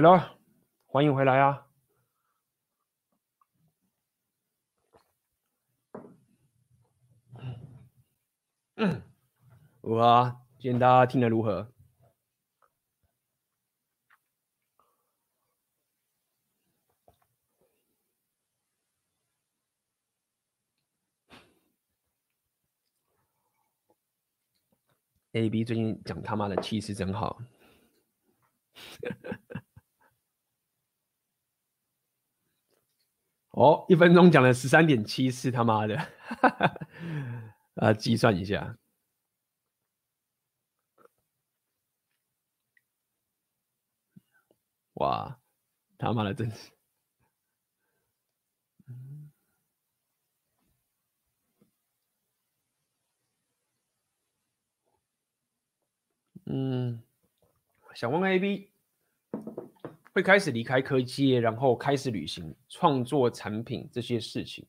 来了，欢迎回来啊！嗯，哇，今天大家听得如何？A B 最近讲他妈的气势真好。哦，一分钟讲了十三点七次，他妈的！啊，计算一下，哇，他妈的，真是，嗯，想问 AB。会开始离开科技，然后开始旅行、创作产品这些事情，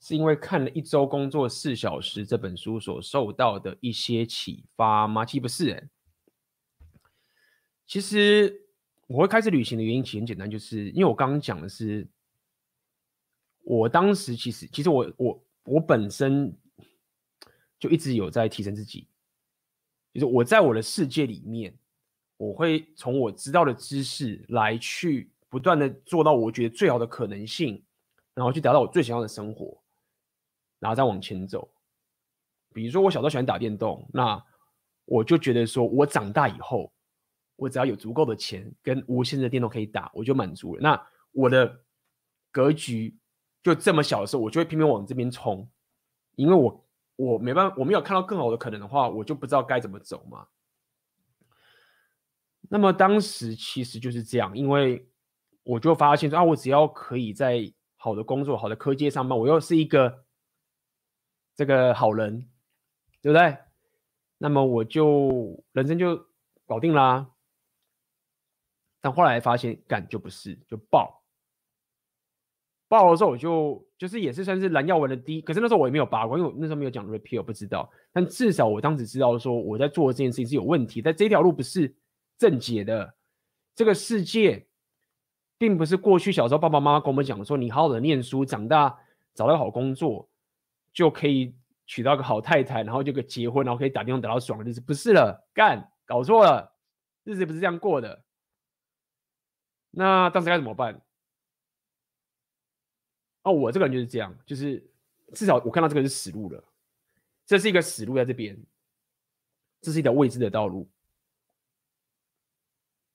是因为看了一周工作四小时这本书所受到的一些启发吗？其实不是，其实我会开始旅行的原因其实很简单，就是因为我刚刚讲的是，我当时其实其实我我我本身就一直有在提升自己，就是我在我的世界里面。我会从我知道的知识来去不断的做到我觉得最好的可能性，然后去达到我最想要的生活，然后再往前走。比如说我小时候喜欢打电动，那我就觉得说我长大以后，我只要有足够的钱跟无限的电动可以打，我就满足了。那我的格局就这么小的时候，我就会偏偏往这边冲，因为我我没办法，我没有看到更好的可能的话，我就不知道该怎么走嘛。那么当时其实就是这样，因为我就发现说啊，我只要可以在好的工作、好的科技上班，我又是一个这个好人，对不对？那么我就人生就搞定啦。但后来发现干就不是，就爆爆了之后，我就就是也是算是蓝耀文的第一，可是那时候我也没有拔过，因为我那时候没有讲 repeal，不知道。但至少我当时知道说我在做这件事情是有问题，在这条路不是。正解的这个世界，并不是过去小时候爸爸妈妈跟我们讲说，你好好的念书，长大找到好工作，就可以娶到个好太太，然后就可以结婚，然后可以打电话打到爽的日子，不是了，干，搞错了，日子不是这样过的。那当时该怎么办？哦，我这个人就是这样，就是至少我看到这个是死路了，这是一个死路在这边。这是一条未知的道路。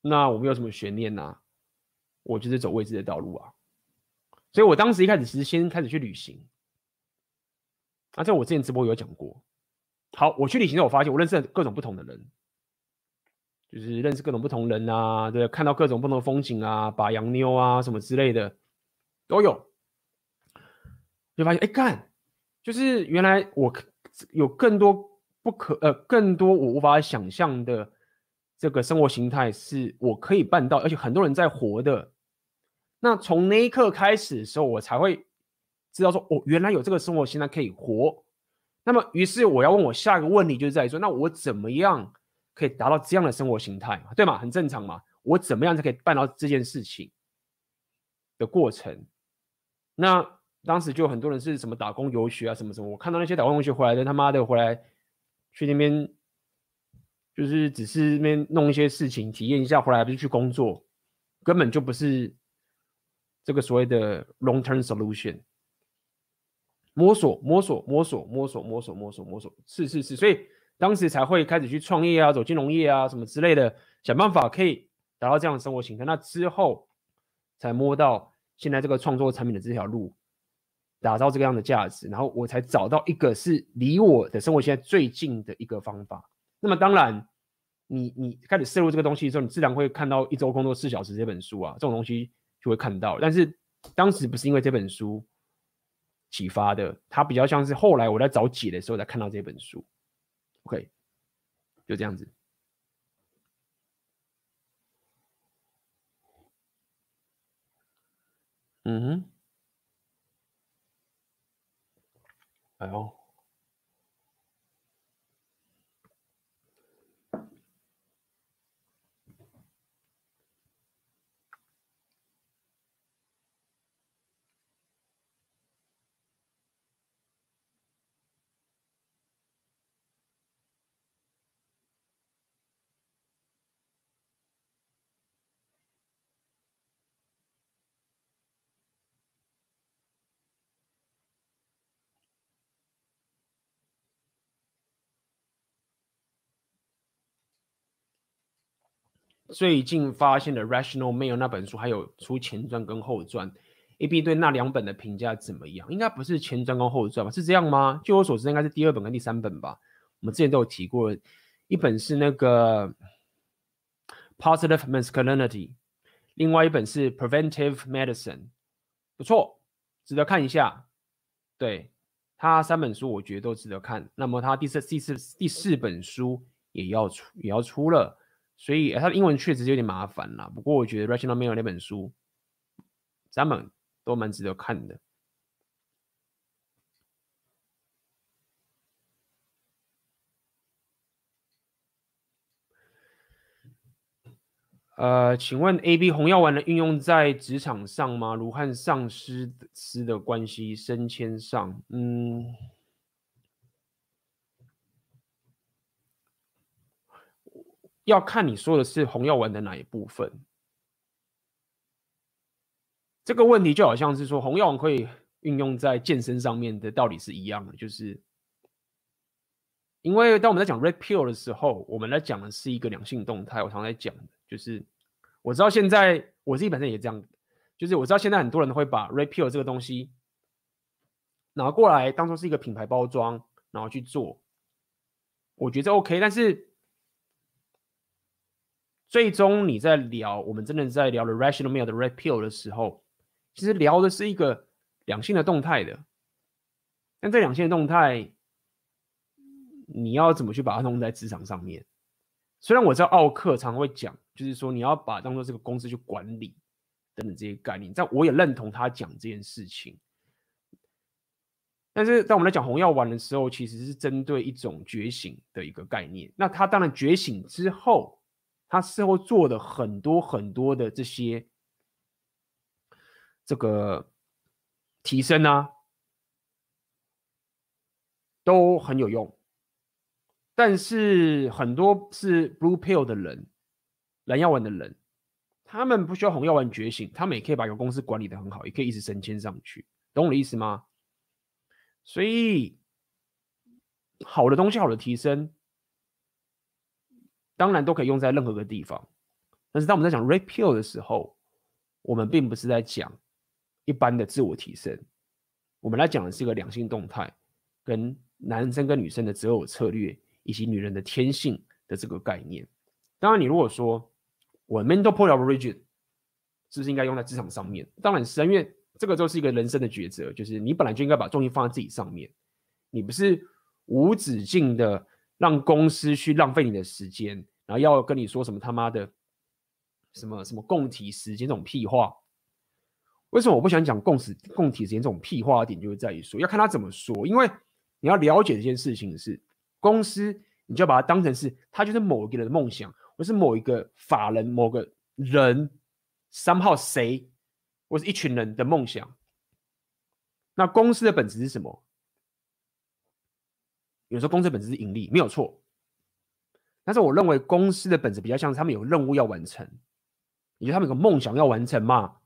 那我没有什么悬念呐、我就是走未知的道路啊。所以我当时一开始是先开始去旅行。啊，这我之前直播有讲过。好，我去旅行之后，我发现我认识了各种不同的人，就是认识各种不同人啊，对，看到各种不同的风景啊，把洋妞啊什么之类的都有，就发现哎干，就是原来我有更多不可呃更多我无法想象的这个生活形态是我可以办到，而且很多人在活的。那从那一刻开始的时候，我才会知道说，哦，原来有这个生活形态可以活。那么，于是我要问我下一个问题，就是在于说，那我怎么样可以达到这样的生活形态，对吗？很正常嘛。我怎么样才可以办到这件事情的过程？那当时就很多人是什么打工游学啊，什么什么。我看到那些打工游学回来的，他妈的回来去那边，就是只是那边弄一些事情，体验一下，回来不是去工作，根本就不是这个所谓的 long term solution。摸索，摸索，摸索，摸索，摸索，摸索，摸索，是是是，所以当时才会开始去创业啊，走金融业啊，什么之类的，想办法可以达到这样的生活形态。那之后才摸到现在这个创作产品的这条路，打造这个样的价值，然后我才找到一个是离我的生活现在最近的一个方法。那么当然，你你开始摄入这个东西的时候，你自然会看到《一周工作四小时》这本书啊，这种东西就会看到。但是当时不是因为这本书。启发的，它比较像是后来我在找解的时候才看到这本书。OK，就这样子。嗯哼，哎呦。最近发现的《Rational Mail》那本书，还有出前传跟后传，AB 对那两本的评价怎么样？应该不是前传跟后传吧？是这样吗？据我所知，应该是第二本跟第三本吧。我们之前都有提过，一本是那个《Positive Masculinity》，另外一本是《Preventive Medicine》，不错，值得看一下。对，他三本书，我觉得都值得看。那么他第四、第四、第四本书也要出，也要出了。所以它的英文确实有点麻烦啦，不过我觉得《Rational Male》那本书，三本都蛮值得看的。呃，请问 AB 红药丸的运用在职场上吗？如和上司司的关系、升迁上？嗯。要看你说的是红药丸的哪一部分。这个问题就好像是说红药丸可以运用在健身上面的道理是一样的，就是因为当我们在讲 Red Pill 的时候，我们在讲的是一个两性动态。我常常在讲的就是，我知道现在我自己本身也这样，就是我知道现在很多人会把 Red Pill 这个东西拿过来当做是一个品牌包装，然后去做，我觉得 OK，但是。最终你在聊，我们真的在聊的 Rational Male 的 Red Pill 的时候，其实聊的是一个两性的动态的。但这两性的动态，你要怎么去把它弄在职场上面？虽然我知道奥克常会讲，就是说你要把当做这个公司去管理等等这些概念，但我也认同他讲这件事情。但是在我们来讲红药丸的时候，其实是针对一种觉醒的一个概念。那他当然觉醒之后。他事后做的很多很多的这些这个提升啊，都很有用。但是很多是 Blue Pill 的人，蓝药丸的人，他们不需要红药丸觉醒，他们也可以把一个公司管理的很好，也可以一直升迁上去，懂我的意思吗？所以好的东西，好的提升。当然都可以用在任何个地方。但是当我们在讲 Red Pill 的时候，我们并不是在讲一般的自我提升，我们来讲的是一个两性动态，跟男生跟女生的择偶策略，以及女人的天性的这个概念。当然，你如果说我 mental point of origin 是不是应该用在职场上面？当然是啊，因为这个就是一个人生的抉择，就是你本来就应该把重心放在自己上面，你不是无止境的让公司去浪费你的时间，然后要跟你说什么他妈的什么什么共体时间这种屁话。为什么我不想讲共时共体时间这种屁话的点，就是在于说要看他怎么说，因为你要了解这件事情是公司，你就要把它当成是他就是某一个人的梦想，或是某一个法人、某个人。somehow 谁，或是一群人的梦想。那公司的本质是什么？有时候公司本质是盈利，没有错。但是我认为公司的本质比较像是他们有任务要完成，也就是他们有个梦想要完成嘛，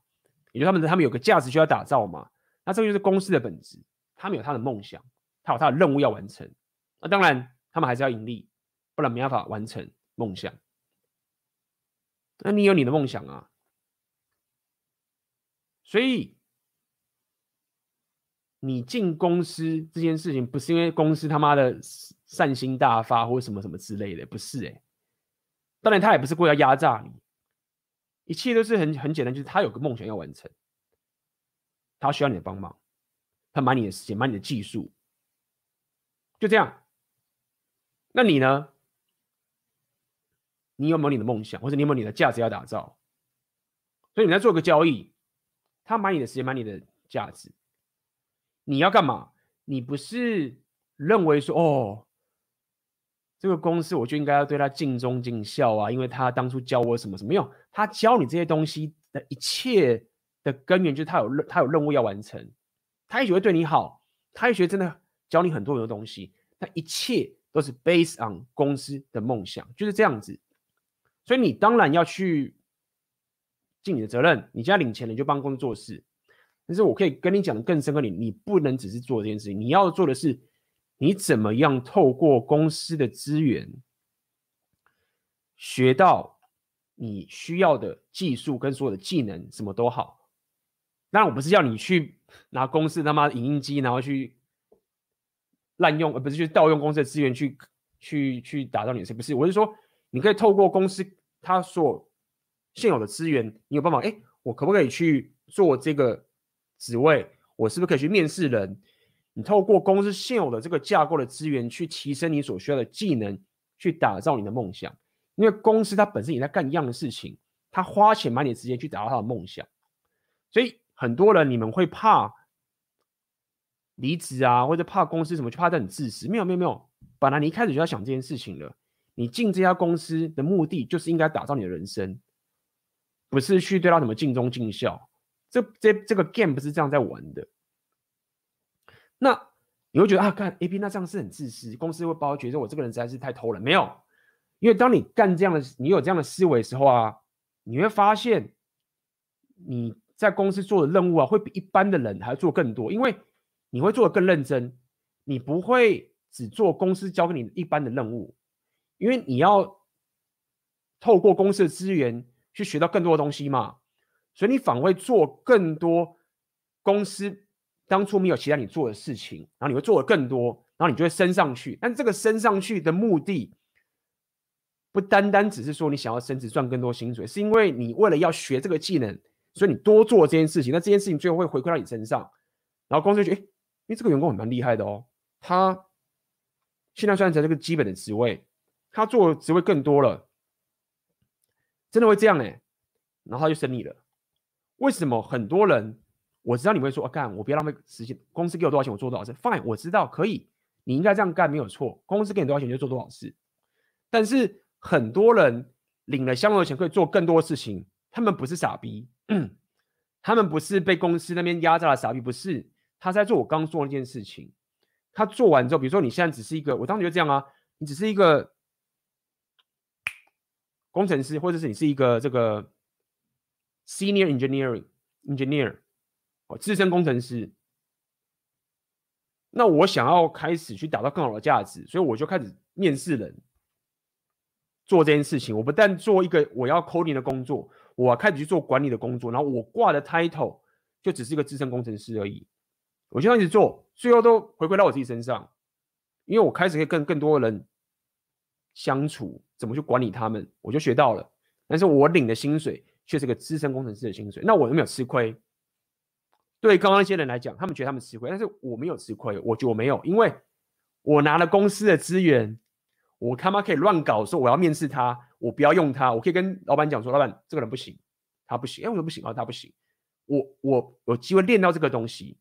也就是他们他们有个价值需要打造嘛。那这个就是公司的本质，他们有他的梦想，他有他的任务要完成。那当然，他们还是要盈利，不然没办法完成梦想。那你有你的梦想啊。所以，你进公司这件事情不是因为公司他妈的善心大发或者什么什么之类的，不是哎、当然，他也不是故意要压榨你，一切都是很很简单，就是他有个梦想要完成，他需要你的帮忙，他买你的时间，买你的技术，就这样。那你呢？你有没有你的梦想，或者你有没有你的价值要打造？所以你在做个交易。他买你的时间，买你的价值。你要干嘛？你不是认为说，哦，这个公司我就应该要对他尽忠尽孝啊，因为他当初教我什么什么。用，他教你这些东西的一切的根源就是他有任他有任务要完成。他也许会对你好，他也许真的教你很多很多东西。那一切都是 based on 公司的梦想，就是这样子。所以你当然要去。尽你的责任，你现在领钱，你就帮公司做事。但是我可以跟你讲的更深刻点，你不能只是做这件事情，你要做的是，你怎么样透过公司的资源，学到你需要的技术跟所有的技能，什么都好。当然，我不是要你去拿公司他妈的影印机，然后去滥用，而不是去盗用公司的资源去去去打造你的事，不是。我是说，你可以透过公司他所现有的资源，你有办法？哎，我可不可以去做这个职位？我是不是可以去面试人？你透过公司现有的这个架构的资源，去提升你所需要的技能，去打造你的梦想。因为公司它本身也在干一样的事情，他花钱买你的时间去打造他的梦想。所以很多人你们会怕离职啊，或者怕公司什么，就怕他很自私。没有没有没有，本来你一开始就要想这件事情了。你进这家公司的目的就是应该打造你的人生。不是去对他什么尽忠尽孝，这这这个 game 不是这样在玩的。那你会觉得啊，看 AP 那这样是很自私，公司会包觉得我这个人实在是太偷了。没有，因为当你干这样的，你有这样的思维的时候啊，你会发现你在公司做的任务啊，会比一般的人还要做更多，因为你会做得更认真，你不会只做公司交给你一般的任务，因为你要透过公司的资源。去学到更多的东西嘛，所以你反而会做更多公司当初没有期待你做的事情，然后你会做的更多，然后你就会升上去。但这个升上去的目的，不单单只是说你想要升职赚更多薪水，是因为你为了要学这个技能，所以你多做这件事情。那这件事情最后会回馈到你身上，然后公司就觉得，诶，因为这个员工很蛮厉害的哦，他现在虽然在这个基本的职位，他做的职位更多了。真的会这样哎、然后他就升你了。为什么很多人？我知道你会说啊，干我不要浪费时间，公司给我多少钱，我做多少事。Fine，我知道可以，你应该这样干没有错。公司给你多少钱就做多少事。但是很多人领了相同的钱可以做更多事情，他们不是傻逼，他们不是被公司那边压榨的傻逼，不是。他在做我刚做那件事情，他做完之后，比如说你现在只是一个，我当时就这样啊，你只是一个。工程师，或者是你是一个这个 senior engineering engineer 哦，资深工程师。那我想要开始去打造更好的价值，所以我就开始面试人，做这件事情。我不但做一个我要 coding 的工作，我开始去做管理的工作，然后我挂的 title 就只是一个资深工程师而已。我就这样一直做，最后都回归到我自己身上，因为我开始可以跟更多的人相处，怎么去管理他们，我就学到了。但是我领的薪水却是个资深工程师的薪水，那我有没有吃亏？对刚刚那些人来讲，他们觉得他们吃亏，但是我没有吃亏，我觉得我没有，因为我拿了公司的资源，我他妈可以乱搞，说我要面试他，我不要用他，我可以跟老板讲说，老板这个人不行，他不行，哎，为什么不行啊？他不行，我我有机会练到这个东西。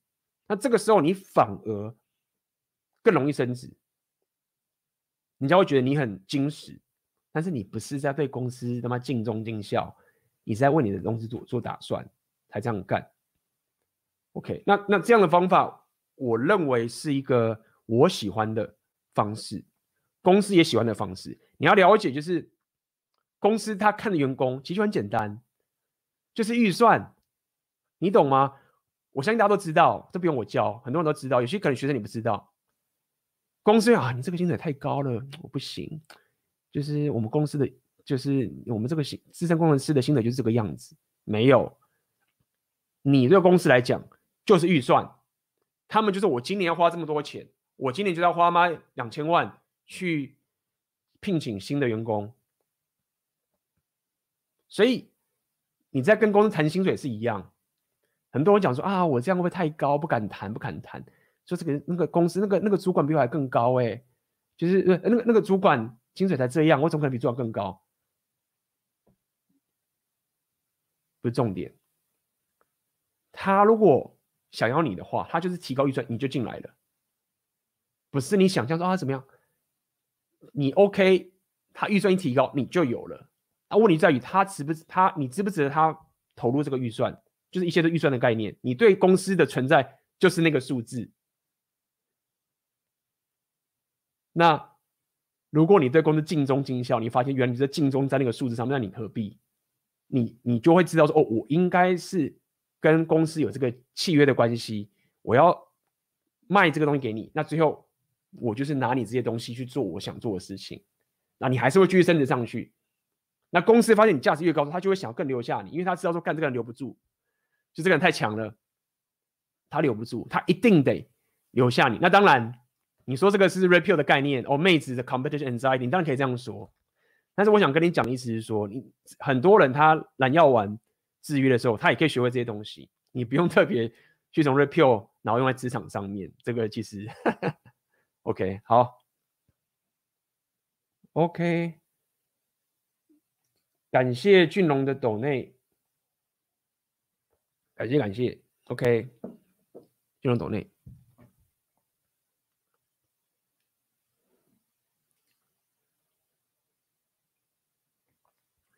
那这个时候你反而更容易升职，人家会觉得你很矜持，但是你不是在对公司他妈尽忠尽孝，你在为你的公司做做打算才这样干。OK，那那这样的方法，我认为是一个我喜欢的方式，公司也喜欢的方式。你要了解，就是公司他看的员工其实很简单，就是预算，你懂吗？我相信大家都知道，这不用我教，很多人都知道。有些可能学生你不知道，公司啊，你这个薪水太高了，我不行。就是我们公司的，就是我们这个薪资深工程师的薪水就是这个样子。没有，你这个公司来讲就是预算，他们就是我今年要花这么多钱，我今年就要花吗两千万去聘请新的员工，所以你在跟公司谈薪水是一样。很多人讲说啊，我这样会不会太高？不敢谈，不敢谈。说这个那个公司那个那个主管比我还更高哎、就是那个那个主管薪水才这样，我怎么可能比主管更高？不是重点。他如果想要你的话，他就是提高预算，你就进来了。不是你想象说啊怎么样？你 OK，他预算一提高，你就有了。啊，问题在于他值不值他你值不值得他投入这个预算？就是一些的预算的概念，你对公司的存在就是那个数字。那如果你对公司尽忠尽孝，你发现原来你在尽忠在那个数字上面，那你何必？你你就会知道说，哦，我应该是跟公司有这个契约的关系，我要卖这个东西给你。那最后我就是拿你这些东西去做我想做的事情，那你还是会继续升职上去。那公司发现你价值越高，他就会想要更留下你，因为他知道说干这个人留不住。就这个人太强了，他留不住，他一定得留下你。那当然，你说这个是 repeal 的概念哦，妹子的 competition anxiety，你当然可以这样说。但是我想跟你讲的意思是说，你很多人他蓝药丸制约的时候，他也可以学会这些东西，你不用特别去从 Red Pill 然后用在职场上面。这个其实，OK，好，OK，感谢俊龙的抖内。感谢感谢，OK，金融抖内，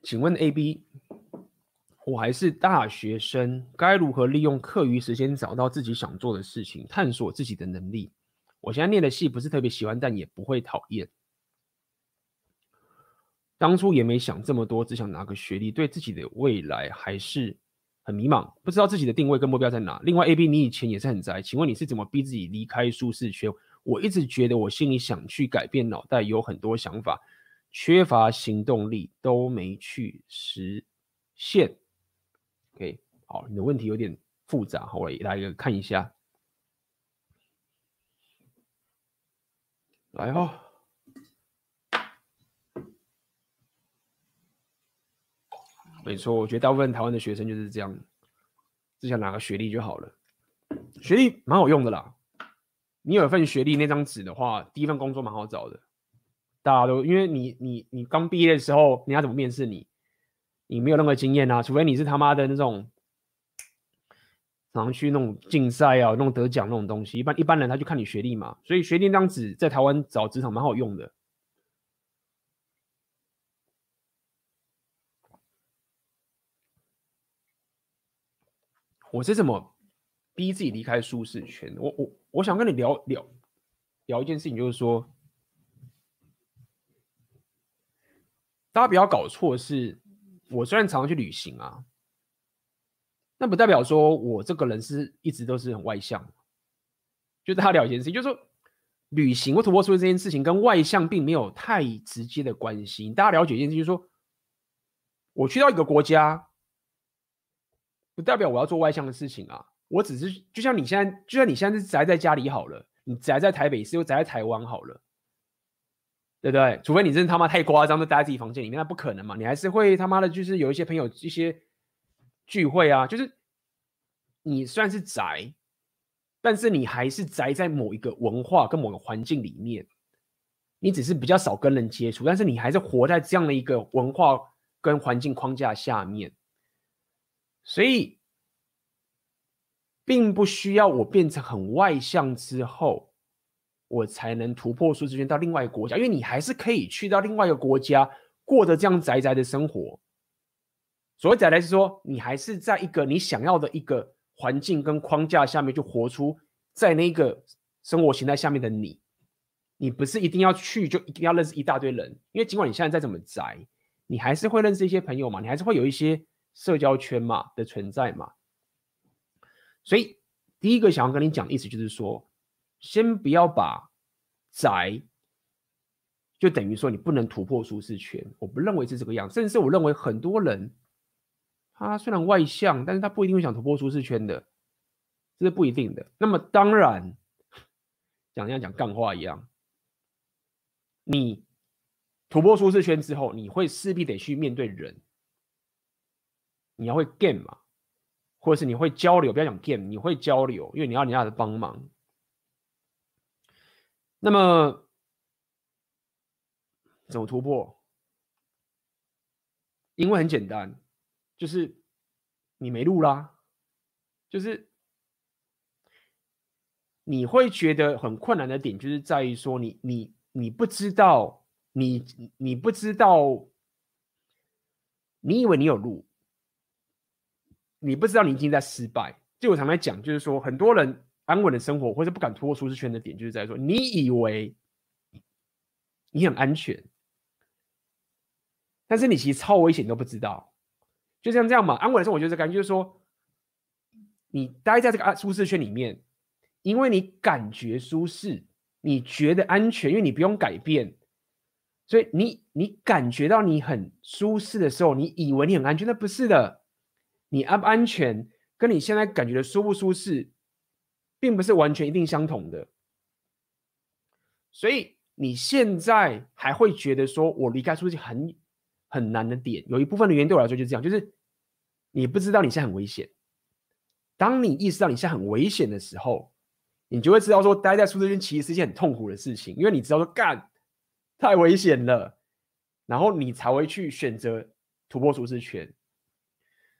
请问 AB，我还是大学生，该如何利用课余时间找到自己想做的事情，探索自己的能力？我现在念的系不是特别喜欢，但也不会讨厌。当初也没想这么多，只想拿个学历，对自己的未来还是。很迷茫，不知道自己的定位跟目标在哪。另外，AB，你以前也是很宅，请问你是怎么逼自己离开舒适圈？我一直觉得我心里想去改变，脑袋有很多想法，缺乏行动力，都没去实现。OK，好，你的问题有点复杂，好，我来看一下。来哦。没错，我觉得大部分台湾的学生就是这样，只想拿个学历就好了。学历蛮好用的啦，你有一份学历那张纸的话，第一份工作蛮好找的。大家都因为你你你刚毕业的时候，人家怎么面试你？你没有任何经验啊，除非你是他妈的那种，常去那种竞赛啊，那种得奖那种东西。一般一般人他就看你学历嘛，所以学历那张纸在台湾找职场蛮好用的。我是怎么逼自己离开舒适圈？我我我想跟你聊聊聊一件事情，就是说，大家不要搞错，是我虽然常常去旅行啊，那不代表说我这个人是一直都是很外向。就大家聊一件事情，就是说，旅行或突破说这件事情跟外向并没有太直接的关系。大家了解一件事情，就是说，我去到一个国家，不代表我要做外向的事情啊。我只是就像你现在，就像你现在是宅在家里好了，你宅在台北市又宅在台湾好了，对不对？除非你真的他妈太夸张，都待在自己房间里面，那不可能嘛。你还是会他妈的，就是有一些朋友一些聚会啊，就是你虽然是宅。但是你还是宅在某一个文化跟某个环境里面，你只是比较少跟人接触，但是你还是活在这样的一个文化跟环境框架下面，所以并不需要我变成很外向之后，我才能突破舒适圈到另外一个国家，因为你还是可以去到另外一个国家，过着这样宅宅的生活。所谓宅宅是说，你还是在一个你想要的一个。环境跟框架下面，就活出在那个生活形态下面的你。你不是一定要去，就一定要认识一大堆人，因为尽管你现在再怎么宅，你还是会认识一些朋友嘛，你还是会有一些社交圈嘛的存在嘛。所以第一个想要跟你讲的意思就是说，先不要把宅就等于说你不能突破舒适圈。我不认为是这个样，甚至是我认为很多人。他虽然外向，但是他不一定会想突破舒适圈的，这是不一定的。那么当然，讲像讲干话一样，你突破舒适圈之后，你会势必得去面对人，你要会 game 嘛，或者是你会交流，不要讲 game，你会交流，因为你要人家的帮忙。那么怎么突破？因为很简单。就是你没路啦，就是你会觉得很困难的点，就是在于说你你你不知道，你你不知道，你以为你有路，你不知道你已经在失败。就我常在讲，就是说很多人安稳的生活，或者不敢突破舒适圈的点，就是在说你以为你很安全，但是你其实超危险都不知道。就像这样嘛，安稳的时候，我觉得感觉就是说，你待在这个舒适圈里面，因为你感觉舒适，你觉得安全，因为你不用改变，所以你你感觉到你很舒适的时候，你以为你很安全，那不是的，你安不安全，跟你现在感觉的舒不舒适，并不是完全一定相同的。所以你现在还会觉得说，我离开舒适圈很。很难的点，有一部分的原因对我来说就是这样，就是你不知道你现在很危险。当你意识到你现在很危险的时候，你就会知道说，待在舒适圈其实是一件很痛苦的事情，因为你知道说干太危险了，然后你才会去选择突破舒适圈。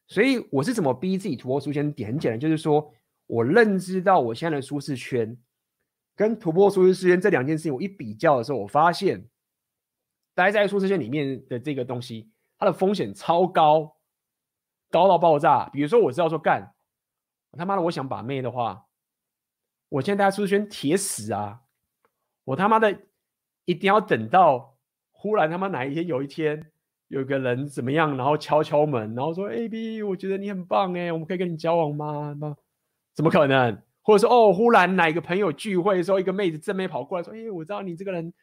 所以我是怎么逼自己突破舒适圈？点很简单，就是说我认知到我现在的舒适圈跟突破舒适圈这两件事情，我一比较的时候，我发现。待在舒适圈里面的这个东西，它的风险超高，高到爆炸。比如说，我知道说干，他妈的，我想把妹的话，我现在待在舒适圈铁死啊！我他妈的一定要等到忽然他妈哪一天有一天有个人怎么样，然后敲敲门，然后说：“A B，我觉得你很棒哎，我们可以跟你交往吗？”那怎么可能？或者说哦，忽然哪一个朋友聚会的时候，一个妹子正妹跑过来说：“哎，我知道你这个人。”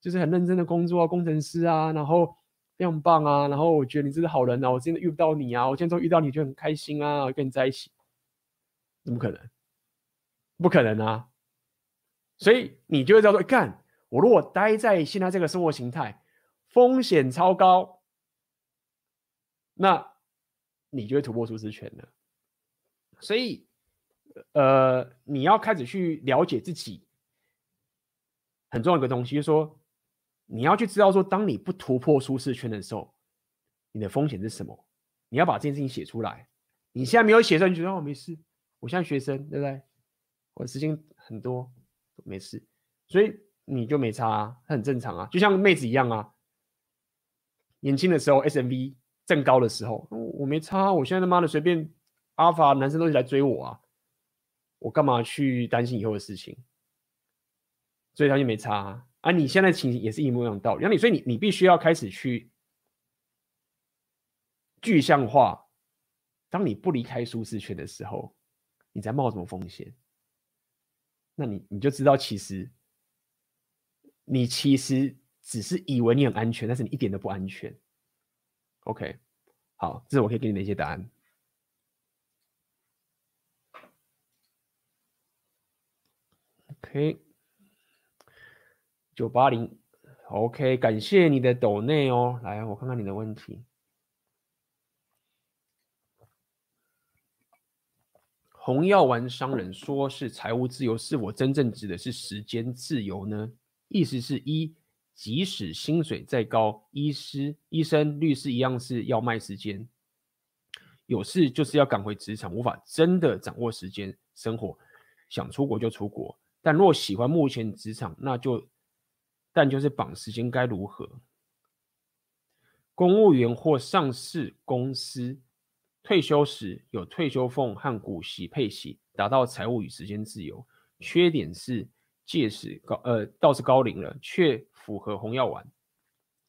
就是很认真的工作啊，工程师啊，然后非常棒啊，然后我觉得你真是好人啊，我真的遇不到你啊，我今天都遇到你就很开心啊，跟你在一起，怎么可能？不可能啊！所以你就会叫做干，我如果待在现在这个生活形态，风险超高，那你就会突破舒适圈了。所以，呃，你要开始去了解自己很重要的一个东西，就是说。你要去知道说，当你不突破舒适圈的时候，你的风险是什么？你要把这件事情写出来。你现在没有写出来，你觉得哦没事，我现在学生，对不对？我的时间很多，没事，所以你就没差啊，很正常啊，就像妹子一样啊。年轻的时候，SMV 正高的时候，我没差，我现在他妈的随便阿法男生都来追我啊，我干嘛去担心以后的事情？所以他就没差啊。啊，你现在情形也是一模一样的道理。那你所以你你必须要开始去具象化，当你不离开舒适圈的时候，你在冒什么风险？那你你就知道，其实你其实只是以为你很安全，但是你一点都不安全。OK，好，这是我可以给你的一些答案。K 九八零，OK，感谢你的抖内哦。来，我看看你的问题。红药丸商人说是财务自由，是否真正指的是时间自由呢？意思是一，即使薪水再高，医师、医生、律师一样是要卖时间，有事就是要赶回职场，无法真的掌握时间生活，想出国就出国。但若喜欢目前职场，那就但就是绑时间该如何？公务员或上市公司退休时有退休俸和股息配息，达到财务与时间自由。缺点是届时高呃倒是高龄了，却符合红药丸。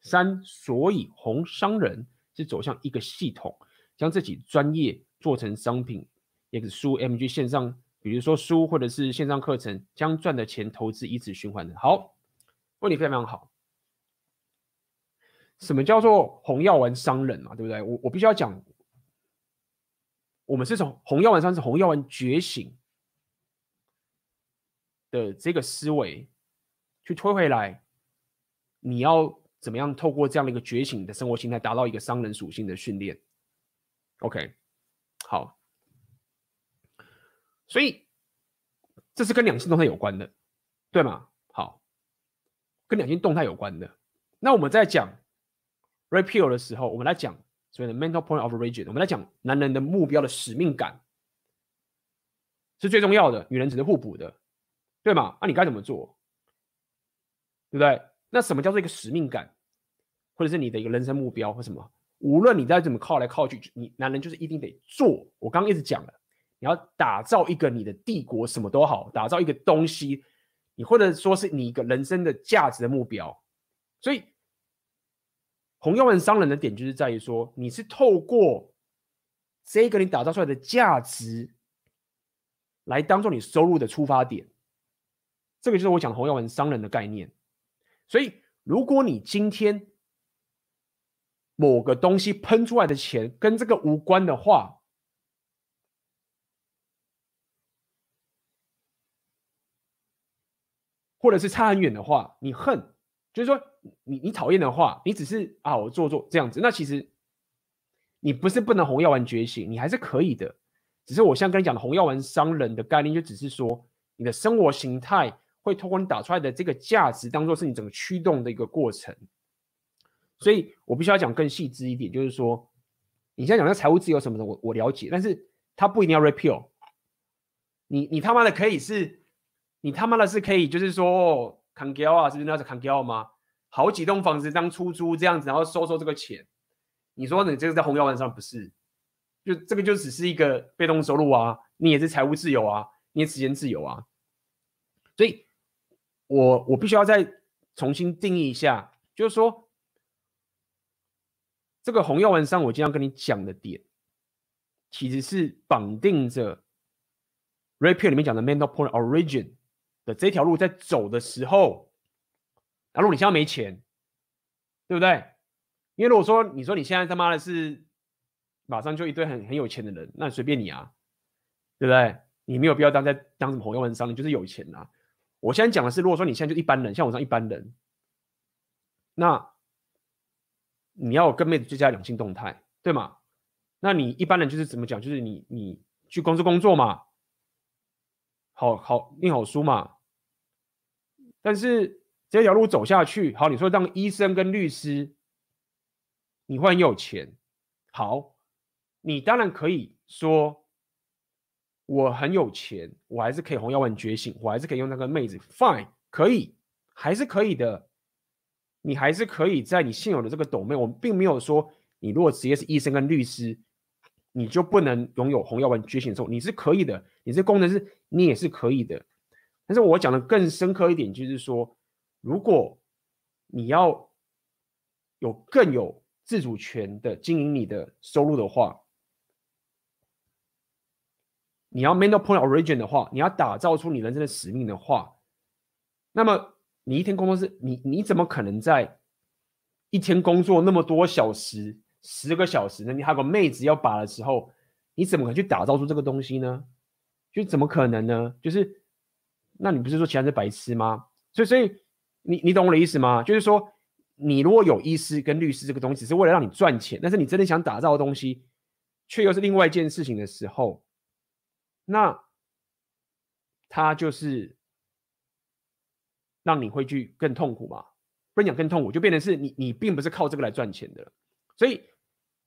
三，所以红商人是走向一个系统，将自己专业做成商品，也是 MG 线上。比如说书或者是线上课程，将赚的钱投资以此循环的。好，问题非常好。什么叫做红药丸商人嘛？对不对？我我必须要讲，我们是从红药丸商是红药丸觉醒的这个思维去推回来，你要怎么样透过这样的一个觉醒的生活形态，达到一个商人属性的训练？OK，好。所以这是跟两性动态有关的，对吗？好，跟两性动态有关的。那我们在讲 repeal 的时候，我们来讲所谓的 mental point of origin，我们来讲男人的目标的使命感是最重要的，女人只是互补的，对吗？那、你该怎么做？对不对？那什么叫做一个使命感，或者是你的一个人生目标或什么？无论你再怎么靠来靠去，你男人就是一定得做。我刚刚一直讲了。你要打造一个你的帝国，什么都好，打造一个东西，你或者说是你一个人生的价值的目标。所以，红药丸商人的点就是在于说，你是透过这个你打造出来的价值，来当做你收入的出发点。这个就是我讲红药丸商人的概念。所以，如果你今天某个东西喷出来的钱跟这个无关的话，或者是差很远的话，你恨，就是说你你讨厌的话，你只是啊我做做这样子，那其实你不是不能红药丸觉醒，你还是可以的。只是我现在跟你讲的红药丸伤人的概念，就只是说你的生活形态会透过你打出来的这个价值，当做是你整个驱动的一个过程。所以我必须要讲更细致一点，就是说你现在讲的财务自由什么的，我我了解，但是它不一定要 repeal。你你他妈的可以是。你他妈的是可以，就是说扛胶啊，是不是那是扛胶吗？好几栋房子当出租这样子，然后收收这个钱，你说你这个在红药丸上不是？就这个就只是一个被动收入啊，你也是财务自由啊，你也时间自由啊。所以我我必须要再重新定义一下，就是说这个红药丸上我经常跟你讲的点，其实是绑定着 Red Pill 里面讲的 mental point origin。的这条路在走的时候，假如你现在没钱，对不对？因为如果说你说你现在他妈的是马上就一堆很很有钱的人，那随便你啊，对不对？你没有必要当在当什么红药丸商，你就是有钱啊。我现在讲的是，如果说你现在就一般人，像我这样一般人，那你要跟妹子最佳两性动态，对吗？那你一般人就是怎么讲？就是你你去公司工作嘛。好好念好书嘛，但是这条路走下去，好，你说当医生跟律师，你会很有钱，好，你当然可以说我很有钱，我还是可以红药丸觉醒，我还是可以用那个妹子，fine，可以，还是可以的，你还是可以在你现有的这个抖妹我们并没有说你如果职业是医生跟律师。你就不能拥有红药丸觉醒的时候，你是可以的，你是工程师，你也是可以的。但是我讲的更深刻一点，就是说，如果你要有更有自主权的经营你的收入的话，你要 mental point origin 的话，你要打造出你人生的使命的话，那么你一天工作是，你你怎么可能在一天工作那么多小时，十个小时呢？你还有个妹子要把的时候，你怎么可能去打造出这个东西呢？就怎么可能呢？就是，那你不是说其他人是白痴吗？所以，所以你你懂我的意思吗？就是说，你如果有医师跟律师这个东西，只是为了让你赚钱，但是你真的想打造的东西，却又是另外一件事情的时候，那他就是让你会去更痛苦嘛？不能讲更痛苦，就变成是你你并不是靠这个来赚钱的。所以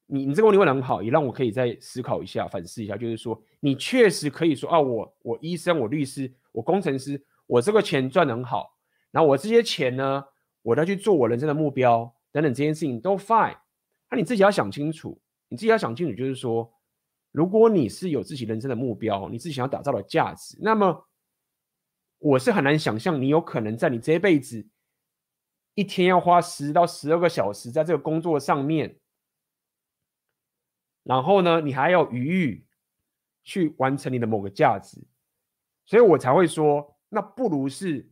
你你这个问题问得很好，也让我可以再思考一下、反思一下，就是说你确实可以说啊，我我医生、我律师、我工程师，我这个钱赚的很好，然后我这些钱呢，我再去做我人生的目标等等这件事情都 fine。那你自己要想清楚，你自己要想清楚，就是说，如果你是有自己人生的目标，你自己想要打造的价值，那么我是很难想象你有可能在你这一辈子一天要花十到十二个小时在这个工作上面。然后呢，你还要余裕去完成你的某个价值，所以我才会说，那不如是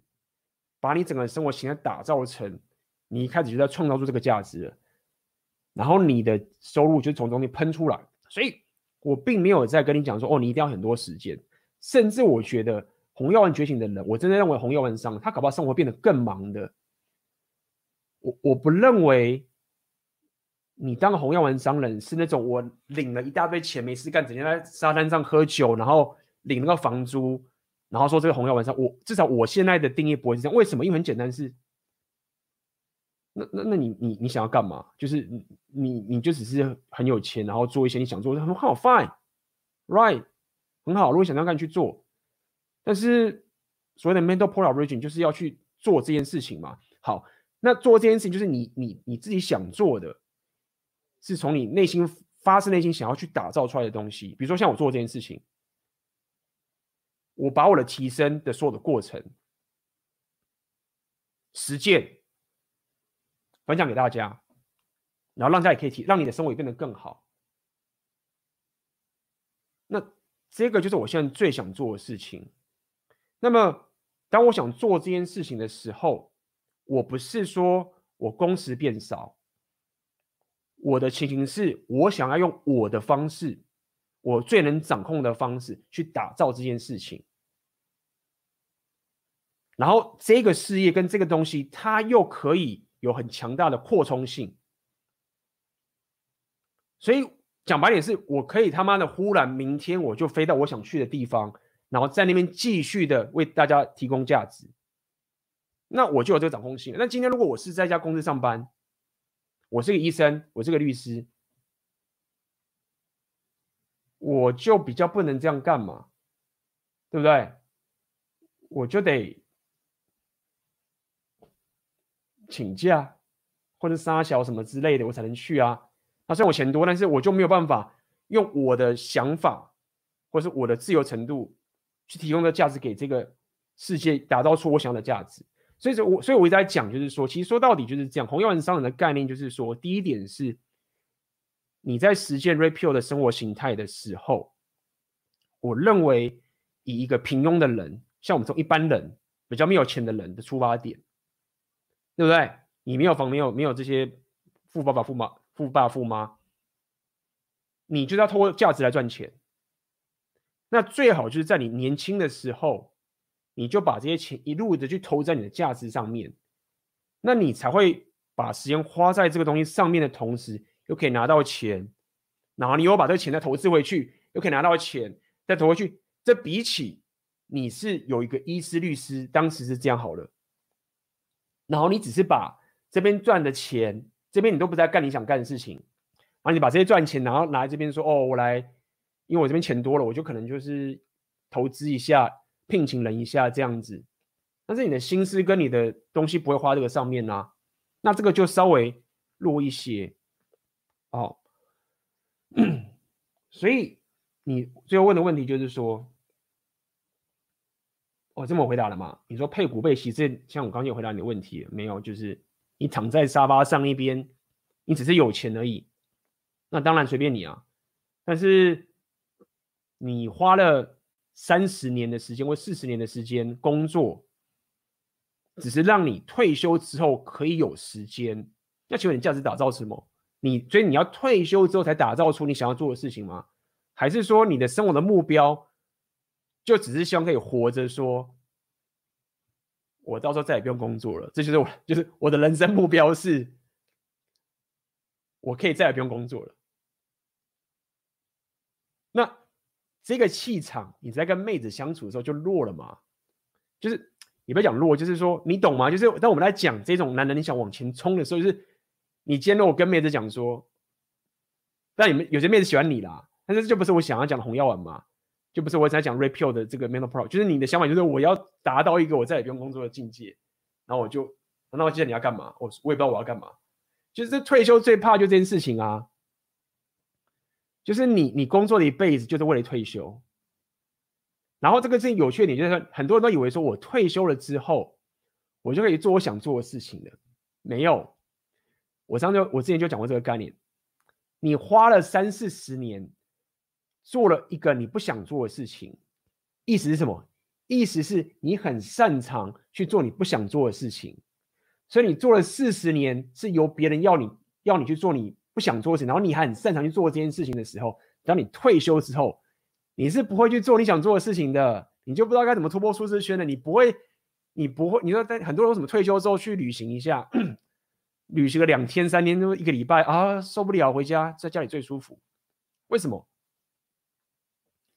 把你整个生活形态打造成你一开始就在创造出这个价值了，然后你的收入就从中间喷出来。所以我并没有在跟你讲说，哦，你一定要很多时间，甚至我觉得红药丸觉醒的人，我真的认为红药丸上他搞不好生活变得更忙的。我我不认为。你当红药丸商人是那种我领了一大堆钱没事干，整天在沙滩上喝酒，然后领那个房租，然后说这个红药丸商，我至少我现在的定义不会是这样。为什么？因为很简单是，那那那你你你想要干嘛？就是你你你就只是很有钱，然后做一些你想做的，很好，fine，right，很好。如果想要干去做，但是所谓的 mental polarization 就是要去做这件事情嘛。好，那做这件事情就是你你你自己想做的。是从你内心发自内心想要去打造出来的东西，比如说像我做这件事情，我把我的提升的所有的过程实践分享给大家，然后让大家也可以提，让你的生活也变得更好。那这个就是我现在最想做的事情。那么，当我想做这件事情的时候，我不是说我工时变少。我的情形是我想要用我的方式，我最能掌控的方式去打造这件事情，然后这个事业跟这个东西，它又可以有很强大的扩充性。所以讲白点是，我可以他妈的忽然明天我就飞到我想去的地方，然后在那边继续的为大家提供价值，那我就有这个掌控性。那今天如果我是在一家公司上班，我是个医生，我是个律师，我就比较不能这样干嘛，对不对？我就得请假或者杀小什么之类的，我才能去啊。那虽然我钱多，但是我就没有办法用我的想法或是我的自由程度去提供的价值给这个世界，打造出我想要的价值。所以说，我所以我一直在讲，就是说，其实说到底就是这样。红药丸商人的概念就是说，第一点是，你在实践 Repeal 的生活形态的时候，我认为以一个平庸的人，像我们这种一般人，比较没有钱的人的出发点，对不对？你没有房，没有没有这些富爸爸、富妈、富爸富妈，你就是要透过价值来赚钱。那最好就是在你年轻的时候。你就把这些钱一路的去投在你的价值上面，那你才会把时间花在这个东西上面的同时，又可以拿到钱，然后你又把这个钱再投资回去，又可以拿到钱，再投回去。这比起你是有一个医师、律师，当时是这样好了，然后你只是把这边赚的钱，这边你都不在干你想干的事情，然后你把这些赚钱，然后拿来这边说，哦，我来，因为我这边钱多了，我就可能就是投资一下。聘请人一下这样子，但是你的心思跟你的东西不会花这个上面啊，那这个就稍微弱一些哦。所以你最后问的问题就是说，我、哦、这么回答了吗？你说配股配息，这像我刚刚有回答你的问题没有？就是你躺在沙发上一边，你只是有钱而已，那当然随便你啊。但是你花了。三十年的时间或四十年的时间工作，只是让你退休之后可以有时间。那请问你价值打造什么？你所以你要退休之后才打造出你想要做的事情吗？还是说你的生活的目标就只是希望可以活着？说，我到时候再也不用工作了，这就是我，就是我的人生目标是，我可以再也不用工作了。那这个气场，你在跟妹子相处的时候就弱了嘛？就是你不要讲弱，就是说你懂吗？就是当我们来讲这种男人，你想往前冲的时候，就是你今天如果跟妹子讲说，但你们有些妹子喜欢你啦，但是这就不是我想要讲的红药丸嘛，就不是我在讲 repeal 的这个 Mental Pro，就是你的想法就是我要达到一个我再也不用工作的境界，然后我就，那我记得你要干嘛？我我也不知道我要干嘛，就是退休最怕就这件事情啊。就是你，你工作了一辈子就是为了退休，然后这个事情有缺点，就是说很多人都以为说我退休了之后，我就可以做我想做的事情了。没有，我上次我之前就讲过这个概念，你花了三四十年做了一个你不想做的事情，意思是什么？意思是你很擅长去做你不想做的事情，所以你做了四十年是由别人要你要你去做你。不想做事，然后你还很擅长去做这件事情的时候，当你退休之后，你是不会去做你想做的事情的，你就不知道该怎么突破舒适圈的。你不会，你不会，你说在很多人为什么退休之后去旅行一下，旅行个两天三天，都一个礼拜啊，受不了，回家在家里最舒服。为什么？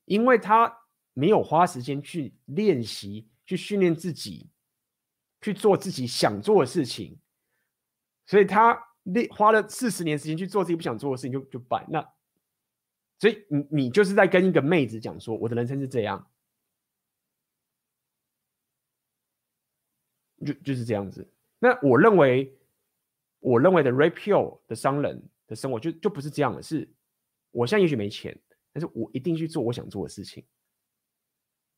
因为他没有花时间去练习，去训练自己，去做自己想做的事情，所以他。你花了四十年时间去做自己不想做的事情就，就就败。那所以你你就是在跟一个妹子讲说，我的人生是这样，就就是这样子。那我认为，我认为的 Red Pill 的商人的生活就就不是这样的。是，我现在也许没钱，但是我一定去做我想做的事情，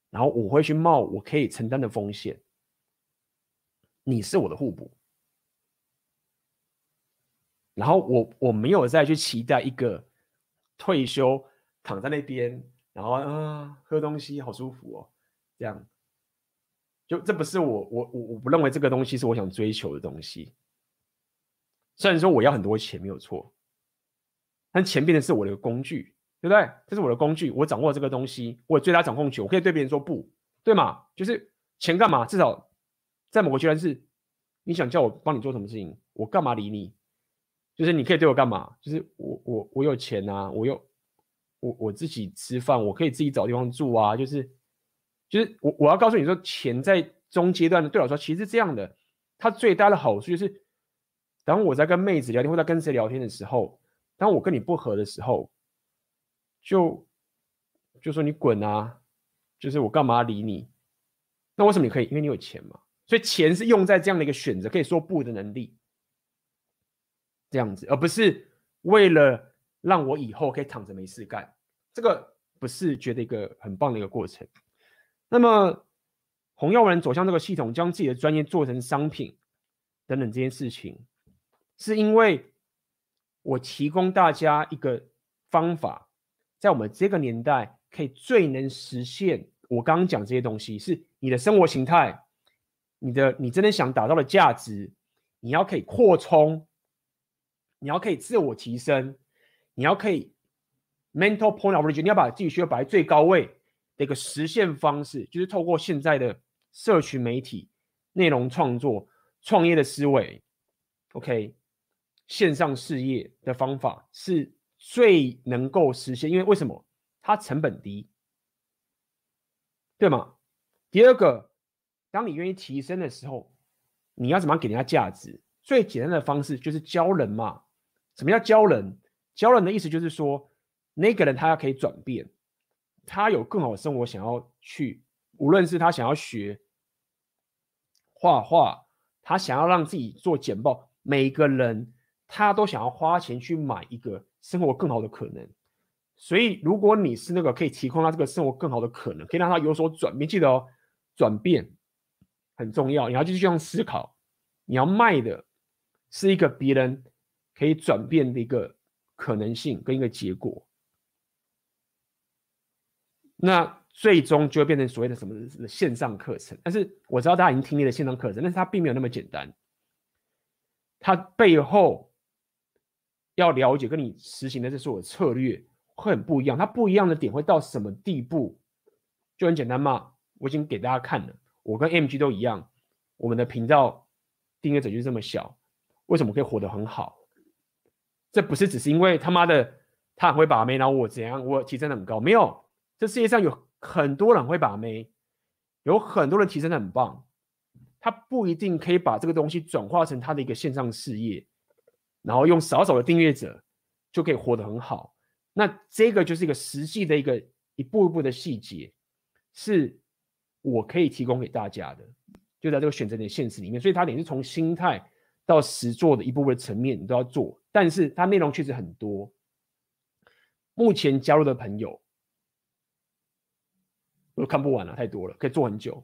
然后我会去冒我可以承担的风险。你是我的互补。然后我我没有再去期待一个退休躺在那边，然后啊喝东西好舒服哦，这样就这不是我我我我不认为这个东西是我想追求的东西。虽然说我要很多钱没有错，但钱变成是我的工具，对不对？这是我的工具，我掌握这个东西，我有最大掌控权，我可以对别人说不，对吗？就是钱干嘛？至少在某个阶段是，你想叫我帮你做什么事情，我干嘛理你？就是你可以对我干嘛？就是我我我有钱啊，我有我我自己吃饭，我可以自己找地方住啊。就是就是我我要告诉你说，钱在中阶段的对我来说，其实是这样的。它最大的好处就是，当我在跟妹子聊天或者跟谁聊天的时候，当我跟你不和的时候，就就说你滚啊！就是我干嘛理你？那为什么你可以？因为你有钱嘛。所以钱是用在这样的一个选择，可以说不的能力。这样子，而不是为了让我以后可以躺着没事干，这个不是觉得一个很棒的一个过程。那么，红药丸走向这个系统，将自己的专业做成商品等等这件事情，是因为我提供大家一个方法，在我们这个年代可以最能实现我刚刚讲这些东西，是你的生活形态，你的你真的想达到的价值，你要可以扩充。你要可以自我提升，你要可以 mental point of origin，你要把自己需要摆在最高位的一个实现方式，就是透过现在的社群媒体、内容创作、创业的思维，OK，线上事业的方法是最能够实现，因为为什么？它成本低，对吗？第二个，当你愿意提升的时候，你要怎么样给人家价值？最简单的方式就是教人嘛。什么叫教人？教人的意思就是说，那个人他要可以转变，他有更好的生活想要去，无论是他想要学画画，他想要让自己做简报，每个人他都想要花钱去买一个生活更好的可能。所以，如果你是那个可以提供他这个生活更好的可能，可以让他有所转变，记得哦，转变很重要。你要继续这样思考，你要卖的是一个别人。可以转变的一个可能性跟一个结果。那最终就会变成所谓的什么线上课程。但是我知道大家已经听腻了线上课程，但是它并没有那么简单。它背后要了解跟你实行的这所有策略会很不一样。它不一样的点会到什么地步？就很简单嘛，我已经给大家看了。我跟 MG 都一样，我们的频道订阅者就这么小，为什么可以活得很好？这不是只是因为他妈的他很会把妹，然后我怎样，我提升的很高？没有，这世界上有很多人会把妹，有很多人提升的很棒，他不一定可以把这个东西转化成他的一个线上事业，然后用少少的订阅者就可以活得很好。那这个就是一个实际的一个一步一步的细节，是。我可以提供给大家的，就在这个选择的现实里面，所以它等于是从心态到实做的一步步层面，你都要做。但是它内容确实很多。目前加入的朋友，我看不完了，太多了，可以做很久。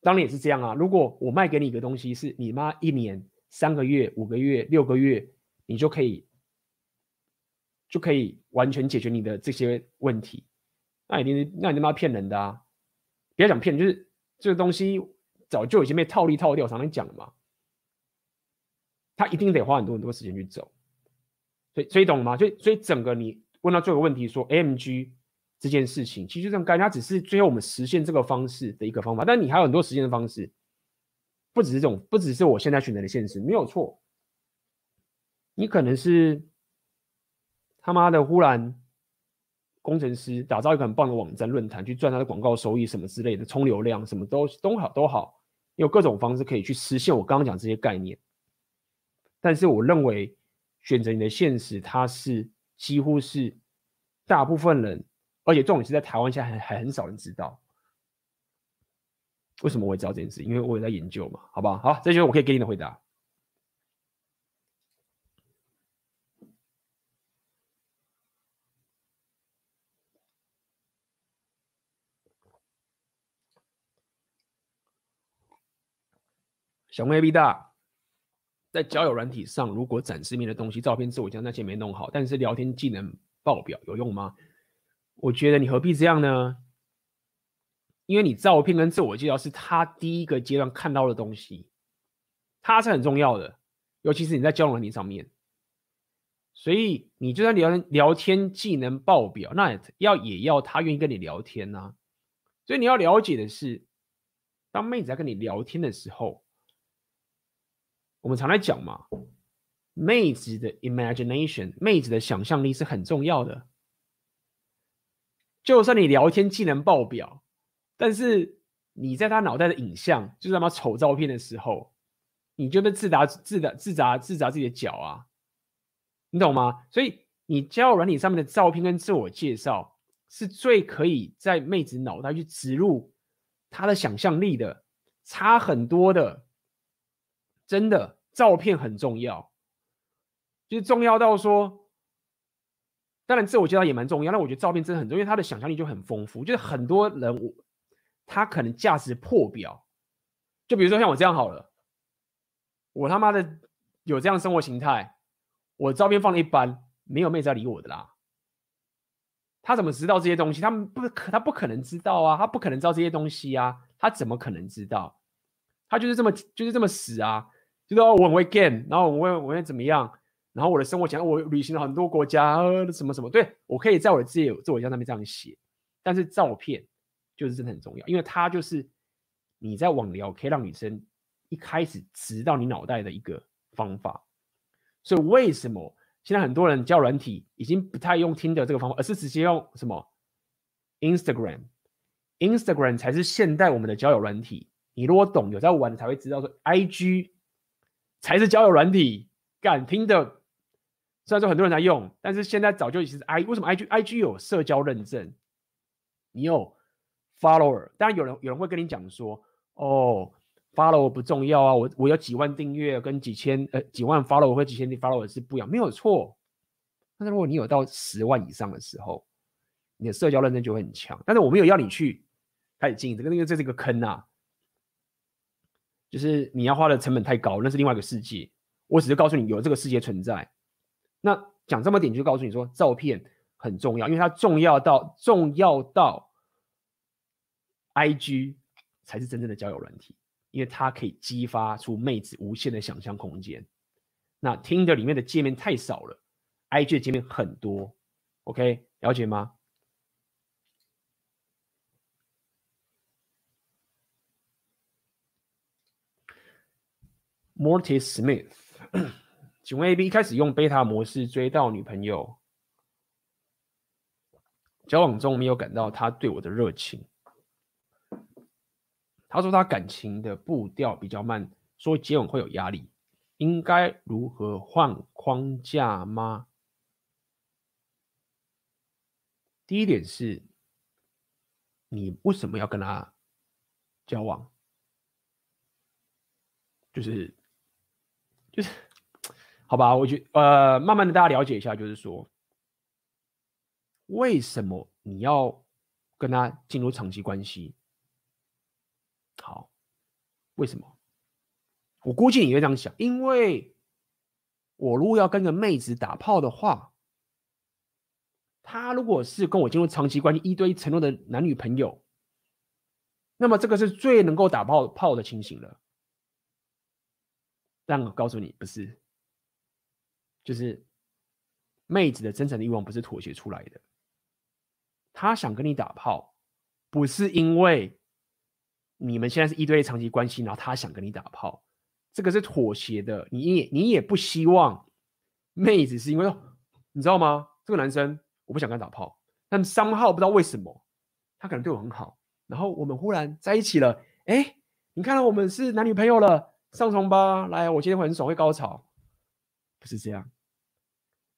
当然也是这样啊。如果我卖给你一个东西，是你妈一年、三个月、五个月、六个月，你就可以就可以完全解决你的这些问题。那一定，那你他妈骗人的啊！不要讲骗人，就是这个东西早就已经被套利套掉，常常讲了嘛。他一定得花很多很多时间去走，所以所以懂了吗？所以所以整个你问到最后问题说，MG 这件事情其实这种概念，它只是最后我们实现这个方式的一个方法，但你还有很多实现的方式，不只是这种，不只是我现在选择的现实，没有错。你可能是他妈的忽然。工程师打造一个很棒的网站论坛，去赚他的广告收益什么之类的，冲流量什么都都好都好，有各种方式可以去实现我刚刚讲这些概念。但是我认为选择你的现实，它是几乎是大部分人，而且重点是在台湾现在还还很少人知道。为什么我会知道这件事？因为我也在研究嘛，好不好？好，这就是我可以给你的回答。小妹 B 大，在交友软体上，如果展示面的东西、照片、自我介绍那些没弄好，但是聊天技能爆表，有用吗？我觉得你何必这样呢？因为你照片跟自我介绍是他第一个阶段看到的东西，他是很重要的，尤其是你在交友软体上面。所以你就算聊聊天技能爆表，那要也要他愿意跟你聊天呐、啊。所以你要了解的是，当妹子在跟你聊天的时候。我们常来讲嘛，妹子的 imagination，妹子的想象力是很重要的。就算你聊天技能爆表，但是你在他脑袋的影像，就是他妈丑照片的时候，你就被自打自打自砸自砸自己的脚啊！你懂吗？所以你交友软体上面的照片跟自我介绍，是最可以在妹子脑袋去植入她的想象力的，差很多的，真的。照片很重要，就是重要到说，当然自我介绍也蛮重要。但我觉得照片真的很重要，因为他的想象力就很丰富。就是很多人，我他可能价值破表。就比如说像我这样好了，我他妈的有这样生活形态，我照片放的一般，没有妹子要理我的啦。他怎么知道这些东西？他们不可，他不可能知道啊，他不可能知道这些东西啊，他怎么可能知道？他就是这么，就是这么死啊。就说我很会 game，然后我会我会怎么样？然后我的生活讲我旅行了很多国家，什么什么，对，我可以在我的自己自我介绍上面这样写。但是照片就是真的很重要，因为它就是你在网聊可以让女生一开始知道你脑袋的一个方法。所以为什么现在很多人交友软体已经不太用 Tinder 这个方法，而是直接用什么 Instagram？Instagram 才是现代我们的交友软体。你如果懂有在玩，才会知道说 IG。才是交友软体，敢听的。虽然说很多人在用，但是现在早就已经是 I。为什么 IG IG 有社交认证？你有 follower，当然有人有人会跟你讲说，哦，follower 不重要啊，我我有几万订阅跟几千呃几万 follower 或几千的 follower 是不一样，没有错。但是如果你有到十万以上的时候，你的社交认证就会很强。但是我没有要你去开始经营这个，那个这是一个坑啊。就是你要花的成本太高，那是另外一个世界。我只是告诉你有这个世界存在。那讲这么点，就告诉你说，照片很重要，因为它重要到重要到 IG 才是真正的交友软体，因为它可以激发出妹子无限的想象空间。那 Tinder 里面的界面太少了，IG 的界面很多，OK，了解吗？Mortis Smith，请问 AB 一开始用贝塔模式追到女朋友，交往中没有感到他对我的热情。他说他感情的步调比较慢，说接吻会有压力。应该如何换框架吗？第一点是，你为什么要跟他交往？就是，就是，好吧，我觉呃，慢慢的大家了解一下，就是说，为什么你要跟他进入长期关系？好，为什么？我估计你会这样想，因为我如果要跟个妹子打炮的话，她如果是跟我进入长期关系、一对一承诺的男女朋友，那么这个是最能够打炮炮的情形了。但我告诉你，不是，就是妹子的真诚的欲望不是妥协出来的，她想跟你打炮，不是因为你们现在是一对一长期关系，然后她想跟你打炮。这个是妥协的，你也你也不希望妹子是因为你知道吗？这个男生我不想跟他打炮，但三号不知道为什么，他可能对我很好，然后我们忽然在一起了，哎，你看到我们是男女朋友了，上床吧，来，我今天会很爽，会高潮，不是这样，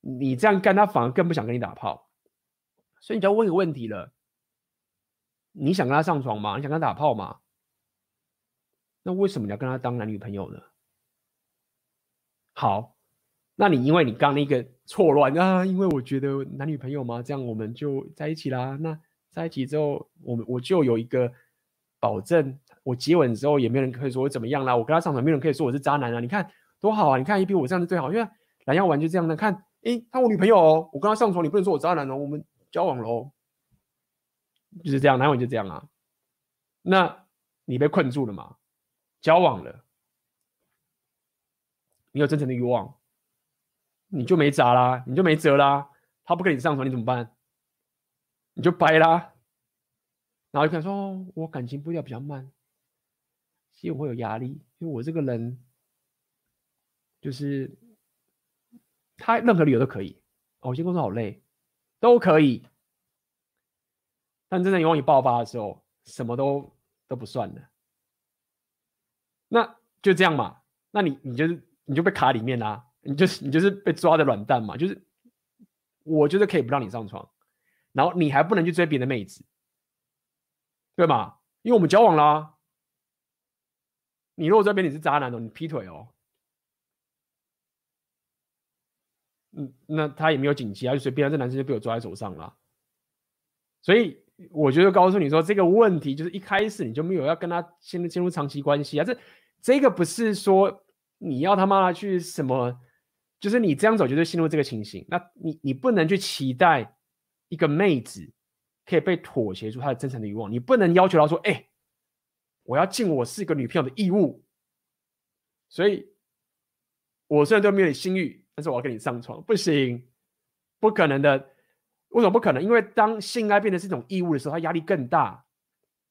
你这样干，他反而更不想跟你打炮，所以你就要问一个问题了，你想跟他上床吗？你想跟他打炮吗？那为什么你要跟他当男女朋友呢？好，那你因为你刚那个错乱啊，因为我觉得男女朋友嘛，这样我们就在一起啦。那在一起之后，我我就有一个保证，我接吻之后也没有人可以说我怎么样啦。我跟他上床，没有人可以说我是渣男啊。你看多好啊！你看一比我这样子最好，因为蓝药丸就这样的。看，诶，他我女朋友哦，我跟他上床，你不能说我渣男哦，我们交往喽，就是这样，男友就这样啊。那你被困住了嘛？交往了，你有真诚的欲望，你就没辙啦，你就没辙啦。他不跟你上床，你怎么办？你就掰啦。然后就看说，我感情步调比较慢，其实我会有压力，因为我这个人就是他任何理由都可以。哦，我今天工作好累，都可以。但真正欲望一爆发的时候，什么都都不算了。那就这样嘛，那你你就是你就被卡里面啦、你就是你就是被抓的软蛋嘛，就是我就是可以不让你上床，然后你还不能去追别的妹子，对吗？因为我们交往啦、啊，你如果这边你是渣男哦，你劈腿哦，嗯，那他也没有紧急啊，就随便啊，这男生就被我抓在手上了，所以我觉得告诉你说这个问题就是一开始你就没有要跟他先进入长期关系啊，这。这个不是说你要他妈去什么，就是你这样走就是陷入这个情形。那你你不能去期待一个妹子可以被妥协出她的真诚的欲望，你不能要求她说：“哎，我要尽我是个女朋友的义务。”所以，我虽然对没有性欲，但是我要跟你上床，不行，不可能的。为什么不可能？因为当性爱变得是一种义务的时候，它压力更大，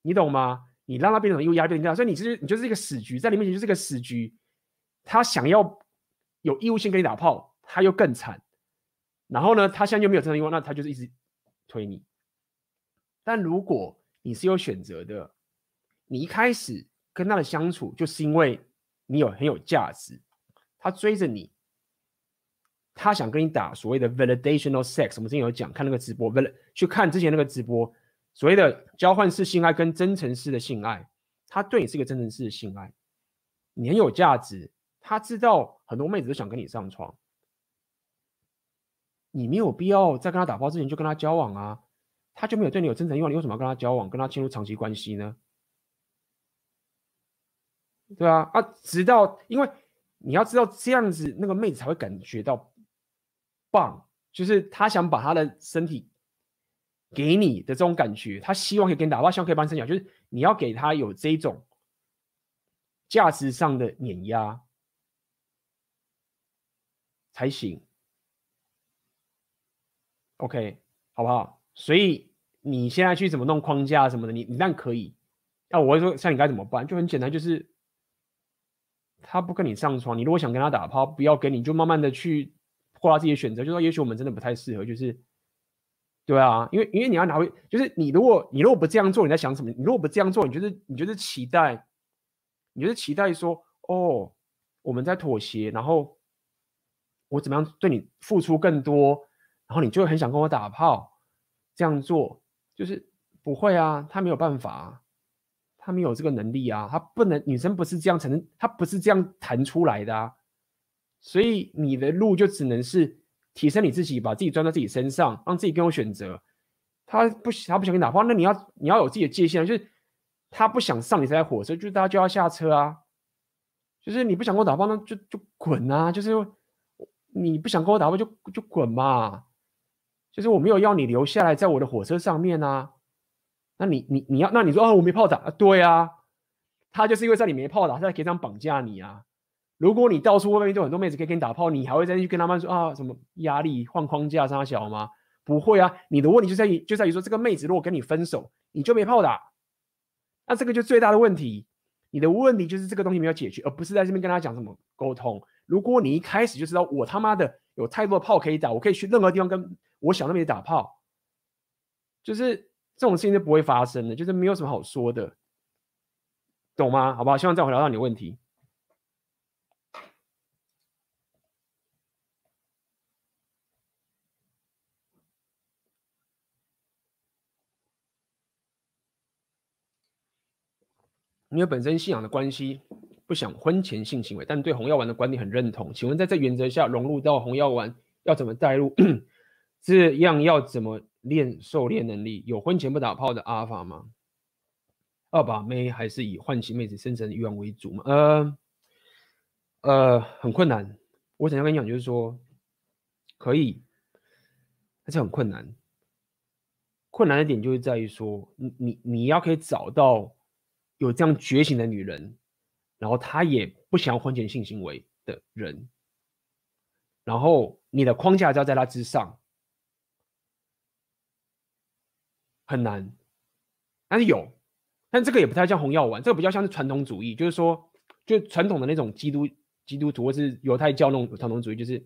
你懂吗？你让他变成义务压变更大，所以你是你就是一个死局，在你面前就是一个死局。他想要有义务性跟你打炮，他又更惨。然后呢，他现在又没有真诚欲望，那他就是一直推你。但如果你是有选择的，你一开始跟他的相处就是因为你有很有价值，他追着你，他想跟你打所谓的 validational sex。我们之前有讲，看那个直播，为了去看之前那个直播。所谓的交换式性爱跟真诚式的性爱，他对你是一个真诚式的性爱，你很有价值。他知道很多妹子都想跟你上床，你没有必要在跟他打炮之前就跟他交往啊。他就没有对你有真诚欲望，你为什么要跟他交往，跟他进入长期关系呢？对啊，啊，直到因为你要知道这样子，那个妹子才会感觉到棒。就是她想把她的身体给你的这种感觉，她希望可以跟你打炮，希望可以帮你生小，就是你要给她有这种价值上的碾压才行。OK，好不好？所以你现在去怎么弄框架什么的，你你当然可以。那我会说，像你该怎么办？就很简单，就是他不跟你上床，你如果想跟他打炮，不要跟你就慢慢的去破他自己的选择，就说也许我们真的不太适合，就是对啊，因为因为你要拿回，就是你如果你如果不这样做，你在想什么？你如果不这样做，你就是你就是期待，你就是期待说，哦，我们在妥协，然后我怎么样对你付出更多，然后你就会很想跟我打炮，这样做就是不会啊，他没有办法。他没有这个能力啊，他不能，女生不是这样才能，他不是这样弹出来的啊，所以你的路就只能是提升你自己，把自己装在自己身上，让自己更有选择。他不，他不想跟你打炮，那你要你要有自己的界限，就是他不想上你这台火车，就是大家就要下车啊，就是你不想跟我打炮，那就就滚啊，就是你不想跟我打炮就就滚嘛，就是我没有要你留下来在我的火车上面啊。那你你你要那你说哦，我没炮打啊，对啊，他就是因为在你没炮打，他才可以这样绑架你啊。如果你到处外面就很多妹子可以跟你打炮，你还会再去跟他们说啊什么压力换框架杀小吗？不会啊，你的问题就在于就在于说这个妹子如果跟你分手，你就没炮打，那这个就最大的问题。你的问题就是这个东西没有解决，而不是在这边跟他讲什么沟通。如果你一开始就知道我他妈的有太多的炮可以打，我可以去任何地方跟我想那边打炮，就是。这种事情是不会发生的，就是没有什么好说的，懂吗？好不好？希望再回答到你的问题。因为本身信仰的关系，不想婚前性行为，但对红药丸的观点很认同。请问在这原则下融入到红药丸要怎么带入？这样要怎么？练狩猎能力，有婚前不打炮的阿法吗？二把妹还是以唤起妹子生成欲望为主吗？呃呃，很困难。我想要跟你讲，就是说可以，但是很困难。困难的点就是在于说，你你你要可以找到有这样觉醒的女人，然后她也不想要婚前性行为的人，然后你的框架就要在她之上。很难，但是有，但这个也不太像红药丸，这个比较像是传统主义，就是说，就传统的那种基督基督徒或是犹太教那种传统主义，就是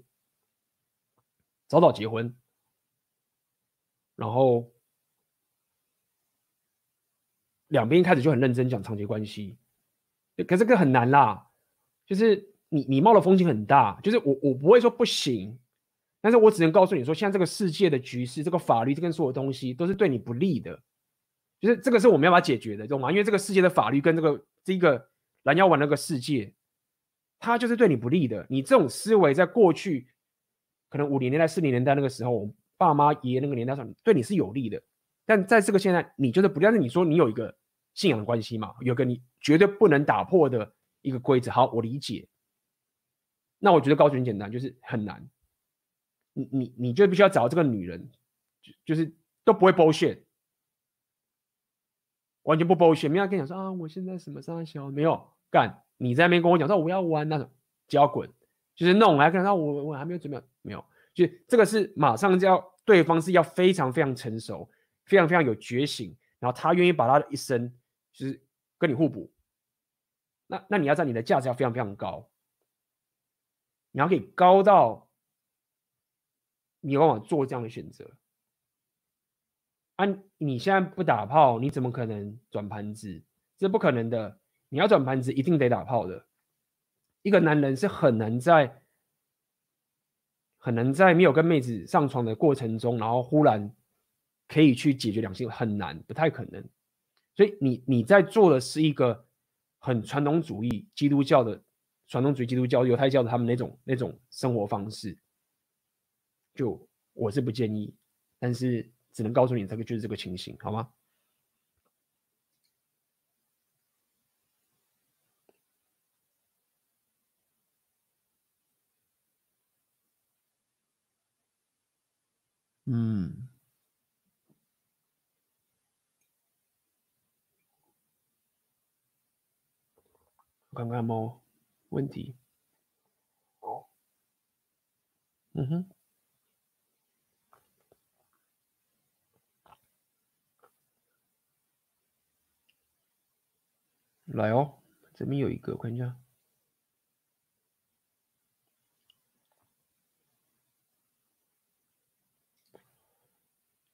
早早结婚，然后两边一开始就很认真讲长期关系，可是这个很难啦，就是你你冒的风险很大，就是我我不会说不行。但是我只能告诉你说，现在这个世界的局势，这个法律，这跟所有东西都是对你不利的，就是这个是我们要把它解决的，懂吗？因为这个世界的法律跟这个这个蓝药丸那个世界，它就是对你不利的。你这种思维在过去，可能五零年代、四零年代那个时候，我爸妈爷爷那个年代上，对你是有利的。但在这个现在，你就是不，但是你说你有一个信仰的关系嘛，有个你绝对不能打破的一个规则。好，我理解。那我觉得告诉你简单，就是很难。你你你就必须要找这个女人，就就是都不会 bullshit，完全不 bullshit，没有跟你讲说啊，我现在什么三小没有干，你在那边跟我讲说我要玩那种，就要滚，就是弄还跟他我我还没有准备，没有，就这个是马上就要对方是要非常非常成熟，非常非常有觉醒，然后他愿意把他的一生就是跟你互补，那那你要在你的价值要非常非常高，你要可以高到。你往往做这样的选择，啊，你现在不打炮，你怎么可能转盘子？这不可能的。你要转盘子，一定得打炮的。一个男人是很难在很难在没有跟妹子上床的过程中，然后忽然可以去解决两性，很难，不太可能。所以你你在做的是一个很传统主义、基督教的传统主义、基督教、犹太教的他们那种那种生活方式。就我是不建议，但是只能告诉你这个就是这个情形，好吗？嗯，我看看猫问题。哦，嗯哼，来哦，这边有一个，看一下。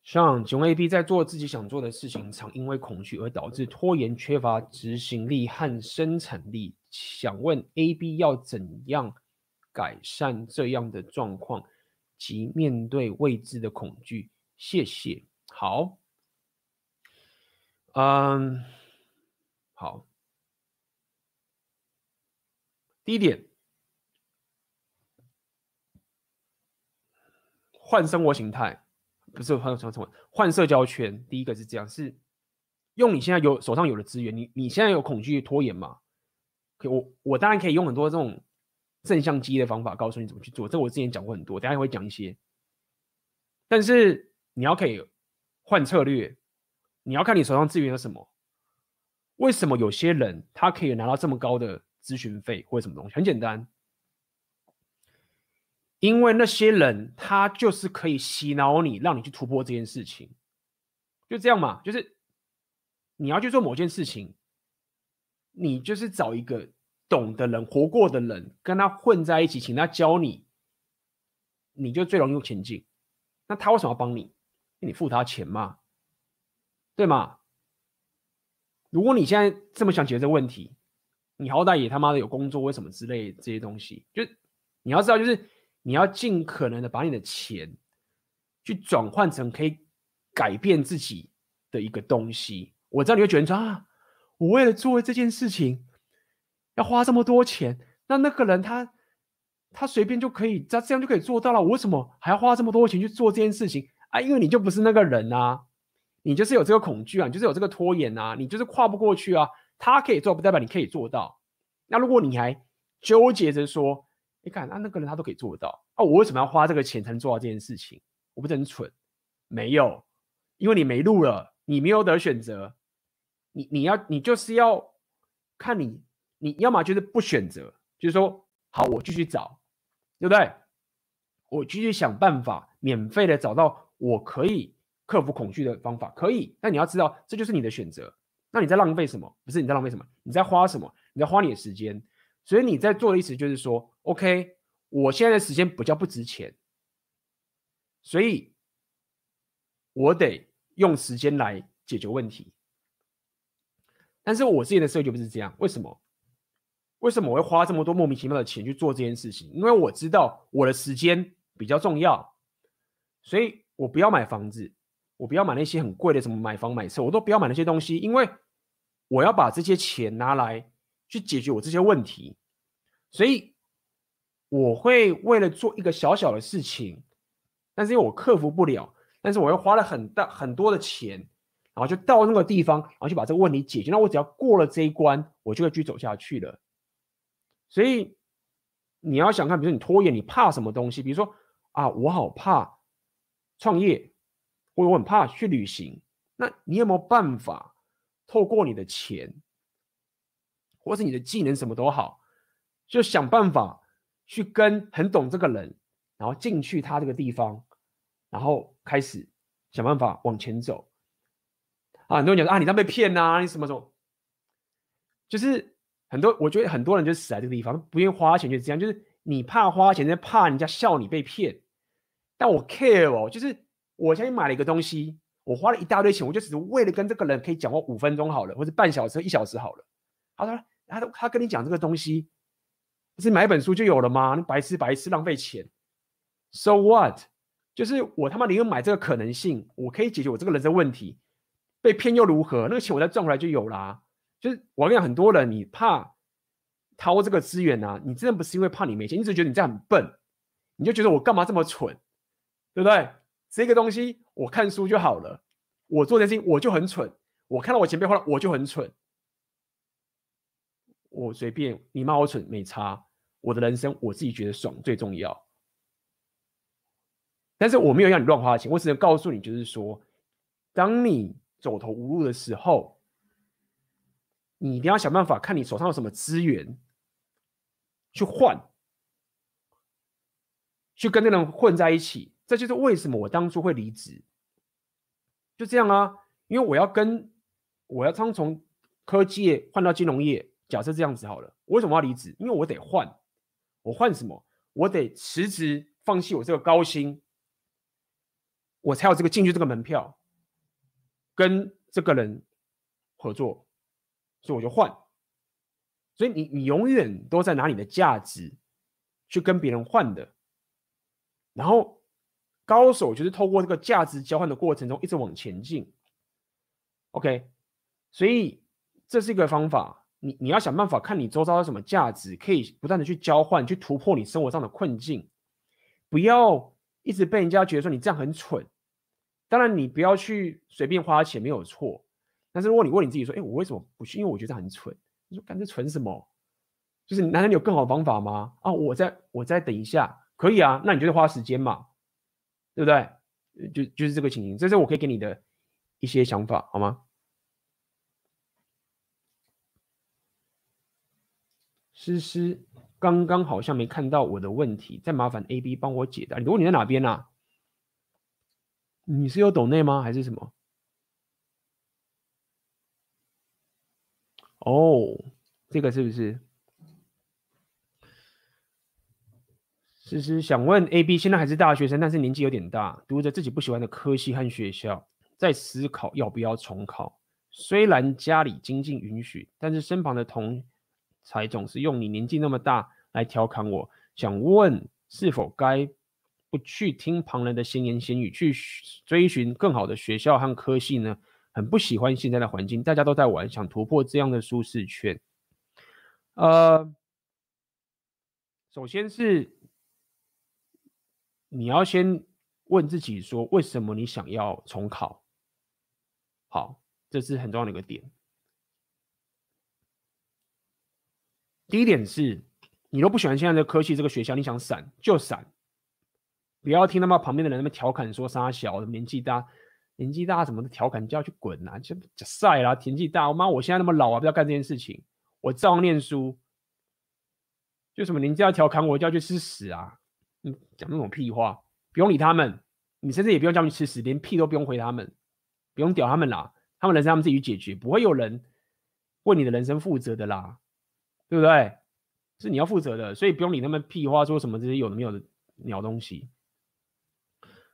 像囧 AB 在做自己想做的事情，常因为恐惧而导致拖延、缺乏执行力和生产力。想问 AB 要怎样改善这样的状况及面对未知的恐惧？谢谢。好，嗯，好。第一点，换生活形态。不是换什么换社交圈。第一个是这样，是用你现在有手上有的资源。你你现在有恐惧拖延吗？可，我我当然可以用很多这种正向激励的方法告诉你怎么去做。这我之前讲过很多，等下会讲一些。但是你要可以换策略，你要看你手上资源有什么。为什么有些人他可以拿到这么高的咨询费或什么东西？很简单。因为那些人，他就是可以洗脑你，让你去突破这件事情，就这样嘛。就是你要去做某件事情，你就是找一个懂的人、活过的人，跟他混在一起，请他教你，你就最容易前进。那他为什么要帮你？你付他钱嘛，对吗？如果你现在这么想解决这个问题，你好歹也他妈的有工作，为什么之类这些东西？就你要知道，就是。你要尽可能的把你的钱去转换成可以改变自己的一个东西。我知道你会觉得说啊，我为了做这件事情要花这么多钱，那那个人他他随便就可以，他这样就可以做到了，我为什么还要花这么多钱去做这件事情啊？因为你就不是那个人啊，你就是有这个恐惧啊，你就是有这个拖延啊，你就是跨不过去啊。他可以做，不代表你可以做到。那如果你还纠结着说，你看，那那个人他都可以做到，啊，我为什么要花这个钱才能做到这件事情？我不是很蠢？没有，因为你没路了，你没有得选择，你你要你就是要看你，你要么就是不选择，就是说，好，我继续找，对不对？我继续想办法，免费的找到我可以克服恐惧的方法，可以。但你要知道，这就是你的选择。那你在浪费什么？不是你在浪费什么？你在花什么？你在花你的时间。所以你在做的意思就是说，OK，我现在的时间比较不值钱，所以我得用时间来解决问题。但是我自己的设计就不是这样，为什么？为什么我会花这么多莫名其妙的钱去做这件事情？因为我知道我的时间比较重要，所以我不要买房子，我不要买那些很贵的什么买房买车，我都不要买那些东西，因为我要把这些钱拿来。去解决我这些问题，所以我会为了做一个小小的事情，但是因为我克服不了，但是我又花了很大很多的钱，然后就到那个地方，然后去把这个问题解决。那我只要过了这一关，我就会继续走下去了。所以你要想看，比如说你拖延，你怕什么东西？比如说啊，我好怕创业，或者我很怕去旅行。那你有没有办法透过你的钱？或是你的技能什么都好，就想办法去跟很懂这个人，然后进去他这个地方，然后开始想办法往前走。啊，很多人讲啊，你这样被骗呐、啊，你什么时候？就是很多，我觉得很多人就死在这个地方，不愿意花钱，就是这样，就是你怕花钱，就怕人家笑你被骗。但我 care 哦，就是我现在买了一个东西，我花了一大堆钱，我就只是为了跟这个人可以讲话五分钟好了，或者半小时、一小时好了。他说。他他跟你讲这个东西，不是买一本书就有了吗？你白痴白痴浪费钱。So what？就是我他妈宁愿买这个可能性，我可以解决我这个人生问题。被骗又如何？那个钱我再赚回来就有啦。就是我跟你讲，很多人你怕掏这个资源啊，你真的不是因为怕你没钱，你只觉得你这样很笨，你就觉得我干嘛这么蠢，对不对？这个东西我看书就好了，我做这件事情我就很蠢，我看到我钱被花了我就很蠢。我随便，你骂我蠢没差。我的人生我自己觉得爽最重要。但是我没有让你乱花钱，我只能告诉你，就是说，当你走投无路的时候，你一定要想办法，看你手上有什么资源，去换，去跟那人混在一起。这就是为什么我当初会离职，就这样啊，因为我要跟我要从从科技业换到金融业，假设这样子好了，我为什么要离职？因为我得换，我换什么？我得辞职，放弃我这个高薪，我才有这个进去这个门票，跟这个人合作，所以我就换。所以你你永远都在拿你的价值去跟别人换的，然后。高手就是透过这个价值交换的过程中一直往前进，OK，所以这是一个方法。你你要想办法看你周遭有什么价值，可以不断的去交换，去突破你生活上的困境。不要一直被人家觉得说你这样很蠢。当然，你不要去随便花钱没有错。但是如果你问你自己说，哎，我为什么不去？因为我觉得很蠢。你说干这蠢什么？就是难道你有更好的方法吗？啊，我再我再等一下，可以啊。那你就得花时间嘛。对不对？就就是这个情形，这是我可以给你的一些想法，好吗？诗诗刚刚好像没看到我的问题，再麻烦 A B 帮我解答。你问你在哪边啊？你是有抖内吗？还是什么？哦，这个是不是？其实想问 A B，现在还是大学生，但是年纪有点大，读着自己不喜欢的科系和学校，在思考要不要重考。虽然家里经济允许，但是身旁的同才总是用你年纪那么大来调侃我。想问是否该不去听旁人的闲言闲语，去追寻更好的学校和科系呢？很不喜欢现在的环境，大家都在玩，想突破这样的舒适圈。呃，首先是。你要先问自己说，为什么你想要重考？好，这是很重要的一个点。第一点是，你都不喜欢现在的科系这个学校，你想闪就闪，不要听他们旁边的人那么调侃说杀小，年纪大，年纪大什么的调侃，就要去滚啊！就晒啦，年纪大，我妈我现在那么老啊，不要干这件事情，我照样念书。就什么年纪要调侃我，就要去吃屎啊！讲那种屁话，不用理他们，你甚至也不用叫他们吃屎，连屁都不用回他们，不用屌他们啦，他们人生他们自己去解决，不会有人为你的人生负责的啦，对不对？是你要负责的，所以不用理他们屁话，说什么这些有的没有的鸟东西。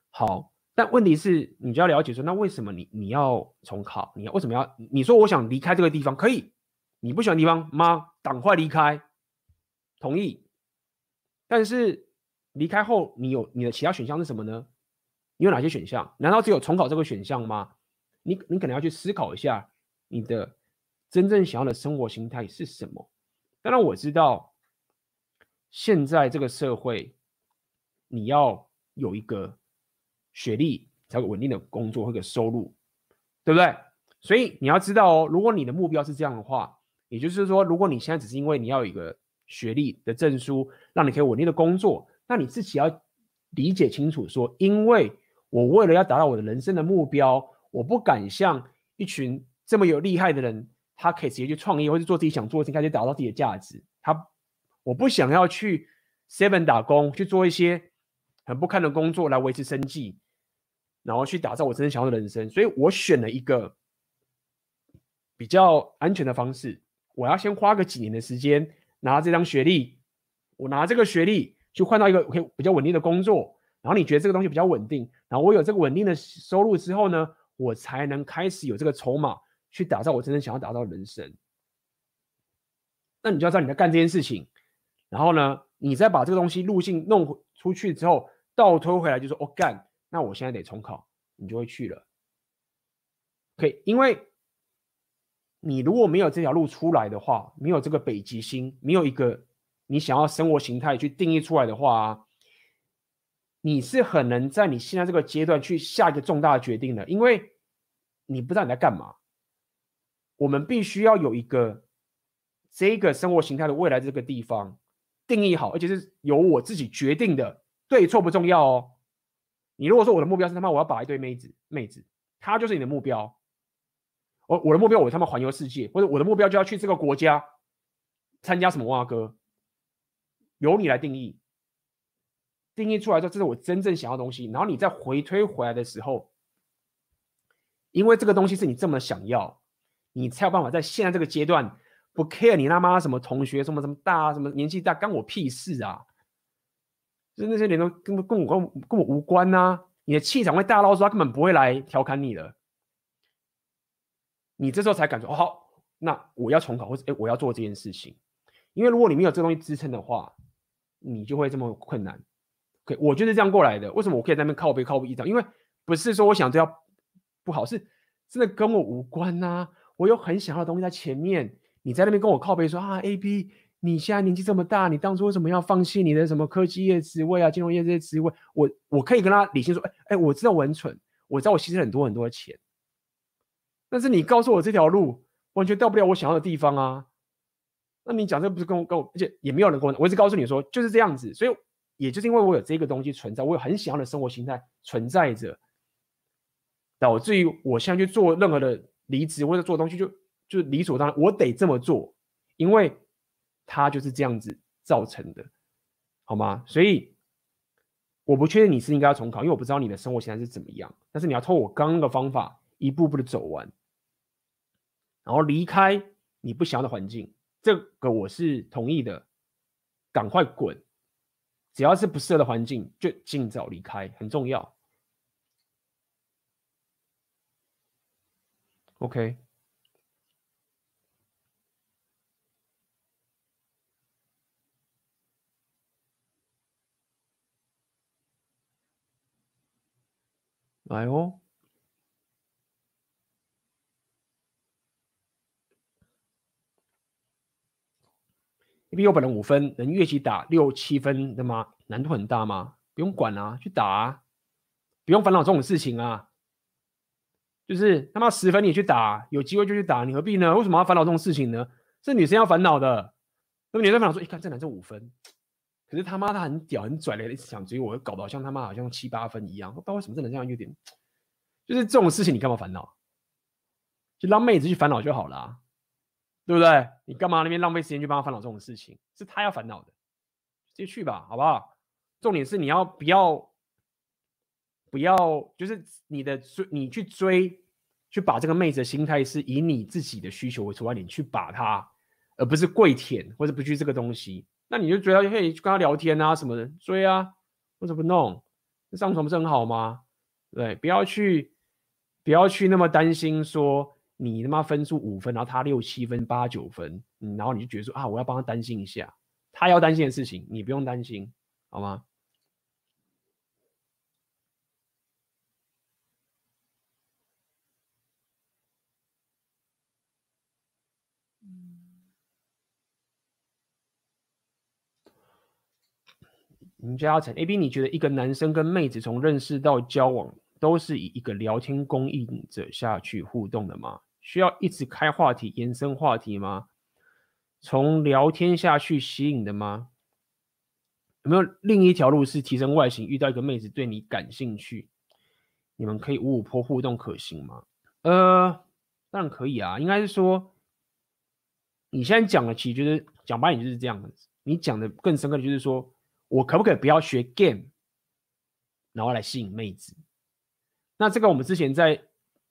好，但问题是，你就要了解说，那为什么你你要重考？你要为什么要？你说我想离开这个地方，可以，你不喜欢地方吗？赶快离开，同意，但是。离开后，你有你的其他选项是什么呢？你有哪些选项？难道只有重考这个选项吗？你你可能要去思考一下，你的真正想要的生活形态是什么？当然，我知道现在这个社会，你要有一个学历才有稳定的工作或者收入，对不对？所以你要知道哦，如果你的目标是这样的话，也就是说，如果你现在只是因为你要有一个学历的证书，让你可以稳定的工作。那你自己要理解清楚，说，因为我为了要达到我的人生的目标，我不敢像一群这么有厉害的人，他可以直接去创业，或者做自己想做的事情，开始达到自己的价值。他，我不想要去 Seven 打工，去做一些很不堪的工作来维持生计，然后去打造我真正想要的人生。所以我选了一个比较安全的方式，我要先花个几年的时间拿这张学历，我拿这个学历。去换到一个可以比较稳定的工作，然后你觉得这个东西比较稳定，然后我有这个稳定的收入之后呢，我才能开始有这个筹码去打造我真正想要打造的人生。那你就要知道你在干这件事情，然后呢，你再把这个东西路径弄出去之后，倒推回来就说哦干，那我现在得重考，你就会去了。可以，因为你如果没有这条路出来的话，没有这个北极星，没有一个。你想要生活形态去定义出来的话，你是很难在你现在这个阶段去下一个重大的决定的，因为你不知道你在干嘛。我们必须要有一个这个生活形态的未来这个地方定义好，而且是由我自己决定的，对错不重要哦。你如果说我的目标是他妈我要把一堆妹子妹子，她就是你的目标。我我的目标我他妈环游世界，或者我的目标就要去这个国家参加什么哇哥，由你来定义。定义出来之后，这是我真正想要的东西。然后你再回推回来的时候，因为这个东西是你这么想要，你才有办法在现在这个阶段不 care 你他妈什么同学什么什么大什么年纪大，干我屁事啊！就是那些人都跟跟我跟跟我无关呐、啊。你的气场会大到说他根本不会来调侃你的，你这时候才感觉哦好，那我要重考或者哎我要做这件事情，因为如果你没有这东西支撑的话，你就会这么困难。OK，我就是这样过来的。为什么我可以在那边靠背靠背一张？因为不是说我想这样不好，是真的跟我无关呐、我有很想要的东西在前面，你在那边跟我靠背说啊，AB，你现在年纪这么大，你当初为什么要放弃你的什么科技业职位啊、金融业这些职位？我我可以跟他理性说，哎哎，我知道我很蠢，我知道我牺牲很多很多的钱，但是你告诉我这条路完全到不了我想要的地方啊。那你讲这不是跟我跟我，而且也没有人跟我，我一直告诉你说就是这样子，所以。也就是因为我有这个东西存在，我有很想要的生活形态存在着，导致于我现在去做任何的离职或者做东西就就理所当然，我得这么做，因为它就是这样子造成的，好吗？所以我不确定你是应该要重考，因为我不知道你的生活形态是怎么样，但是你要透过我刚刚的方法一步步的走完，然后离开你不想要的环境，这个我是同意的，赶快滚。只要是不适合的环境，就尽早离开，很重要。OK，来哦。因为我本人五分，能越级打六七分的吗？难度很大吗？不用管啊，去打啊，不用烦恼这种事情啊。就是他妈十分你去打，有机会就去打，你何必呢？为什么要烦恼这种事情呢？是女生要烦恼的。那么女生烦恼说：“一看这男生五分，可是他妈他很屌很拽的，一直想追我，搞得好像他妈好像七八分一样。不知道为什么这男生有点，就是这种事情你干嘛烦恼？就让妹子去烦恼就好了。”对不对？你干嘛那边浪费时间去帮他烦恼这种事情？是他要烦恼的，直接去吧，好不好？重点是你要不要不要，就是你的追，你去追，去把这个妹子的心态是以你自己的需求为出发点去把她，而不是跪舔或者不去这个东西。那你就觉得可以去跟她聊天啊什么的，追啊，为什么不弄？上床不是很好吗？对，不要去，不要去那么担心说。你他妈分数五分，然后他六七分、八九分，嗯，然后你就觉得说啊，我要帮他担心一下，他要担心的事情，你不用担心，好吗？林嘉诚，A B，你觉得一个男生跟妹子从认识到交往，都是以一个聊天供应者下去互动的吗？需要一直开话题、延伸话题吗？从聊天下去吸引的吗？有没有另一条路是提升外形？遇到一个妹子对你感兴趣，你们可以五五坡互动，可行吗？呃，当然可以啊。应该是说，你现在讲的其实就是讲白点就是这样子。你讲的更深刻的就是说，我可不可以不要学 game，然后来吸引妹子？那这个我们之前在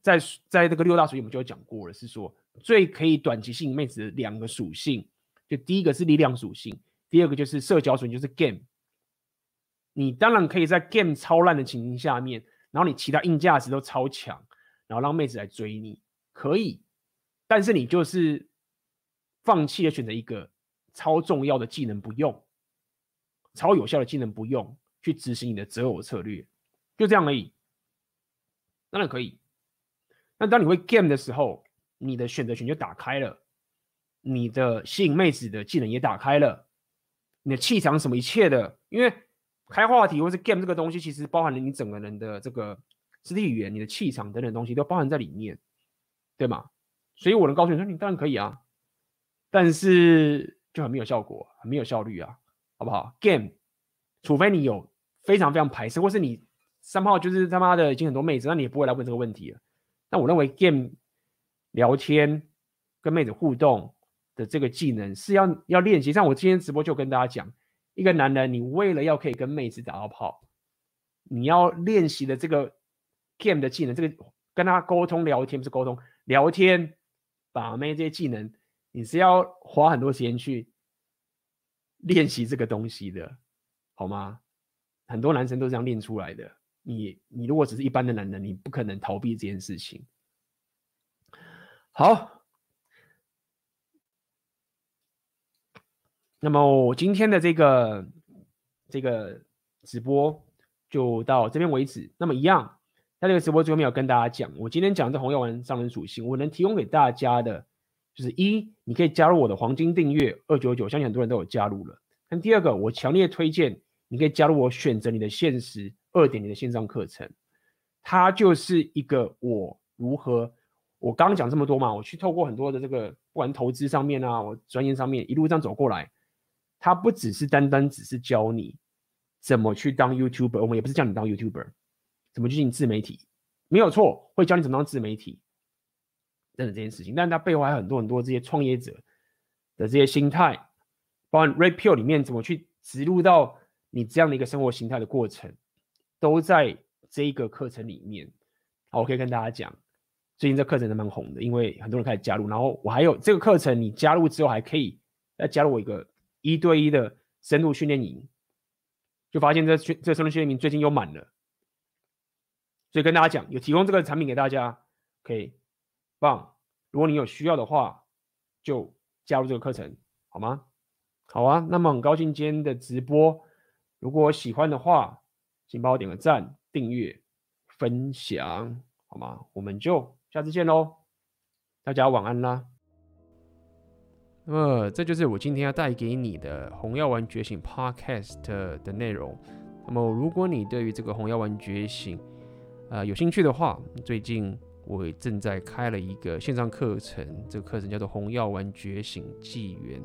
在在这个六大属性我们就有讲过了，是说最可以短期吸引妹子的两个属性，就第一个是力量属性，第二个就是社交属性，就是 game。你当然可以在 game 超烂的情形下面，然后你其他硬价值都超强，然后让妹子来追你，可以，但是你就是放弃了选择一个超重要的技能不用，超有效的技能不用去执行你的择偶策略，就这样而已。当然可以。那当你会 game 的时候，你的选择权就打开了，你的吸引妹子的技能也打开了，你的气场什么一切的，因为开话题或是 game 这个东西，其实包含了你整个人的这个肢体语言、你的气场等等东西都包含在里面，对吗？所以我能告诉你说，你当然可以啊，但是就很没有效果，很没有效率啊，好不好？game，除非你有非常非常排斥，或是你。三号就是他妈的已经很多妹子，那你也不会来问这个问题了。那我认为 game 聊天跟妹子互动的这个技能是要要练习。像我今天直播就跟大家讲，一个男人你为了要可以跟妹子打到炮，你要练习的这个 game 的技能，这个跟他沟通聊天不是沟通聊天把妹这些技能，你是要花很多时间去练习这个东西的，好吗？很多男生都是这样练出来的。你你如果只是一般的男人，你不可能逃避这件事情。好，那么我今天的这个这个直播就到这边为止。那么一样，在这个直播最后面要跟大家讲，我今天讲的红药丸商人属性，我能提供给大家的，就是一，你可以加入我的黄金订阅二九九，相信很多人都有加入了。但第二个，我强烈推荐你可以加入我选择你的现实二点零的线上课程，它就是一个我如何，我刚刚讲这么多嘛，我去透过很多的这个，不管投资上面啊，我专业上面一路这样走过来，它不只是单单只是教你怎么去当 YouTuber，我们也不是叫你当 YouTuber，怎么去进行自媒体，没有错，会教你怎么当自媒体，等等这件事情，但是它背后还有很多很多这些创业者的这些心态，包括 Red Pill 里面怎么去植入到你这样的一个生活形态的过程。都在这一个课程里面，好，我可以跟大家讲，最近这课程是蛮红的，因为很多人开始加入，然后我还有这个课程，你加入之后还可以再加入我一个一对一的深度训练营，就发现这训这深度训练营最近又满了，所以跟大家讲，有提供这个产品给大家，可以棒，如果你有需要的话，就加入这个课程，好吗？好啊，那么很高兴今天的直播，如果喜欢的话。请帮我点个赞、订阅、分享，好吗？我们就下次见喽，大家晚安啦。那么这就是我今天要带给你的《红药丸觉醒》Podcast 的内容。那么如果你对于这个《红药丸觉醒》呃有兴趣的话，最近我正在开了一个线上课程，这个课程叫做《红药丸觉醒纪元》。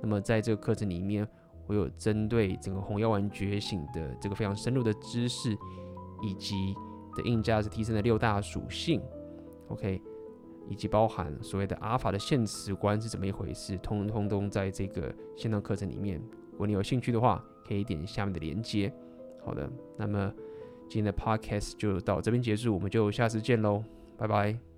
那么在这个课程里面，我有针对整个红药丸觉醒的这个非常深入的知识，以及的硬价值提升的六大属性，OK，以及包含所谓的阿法的现实观是怎么一回事，通通都在这个线上课程里面。如果你有兴趣的话，可以点下面的链接。好的，那么今天的 Podcast 就到这边结束，我们就下次见喽，拜拜。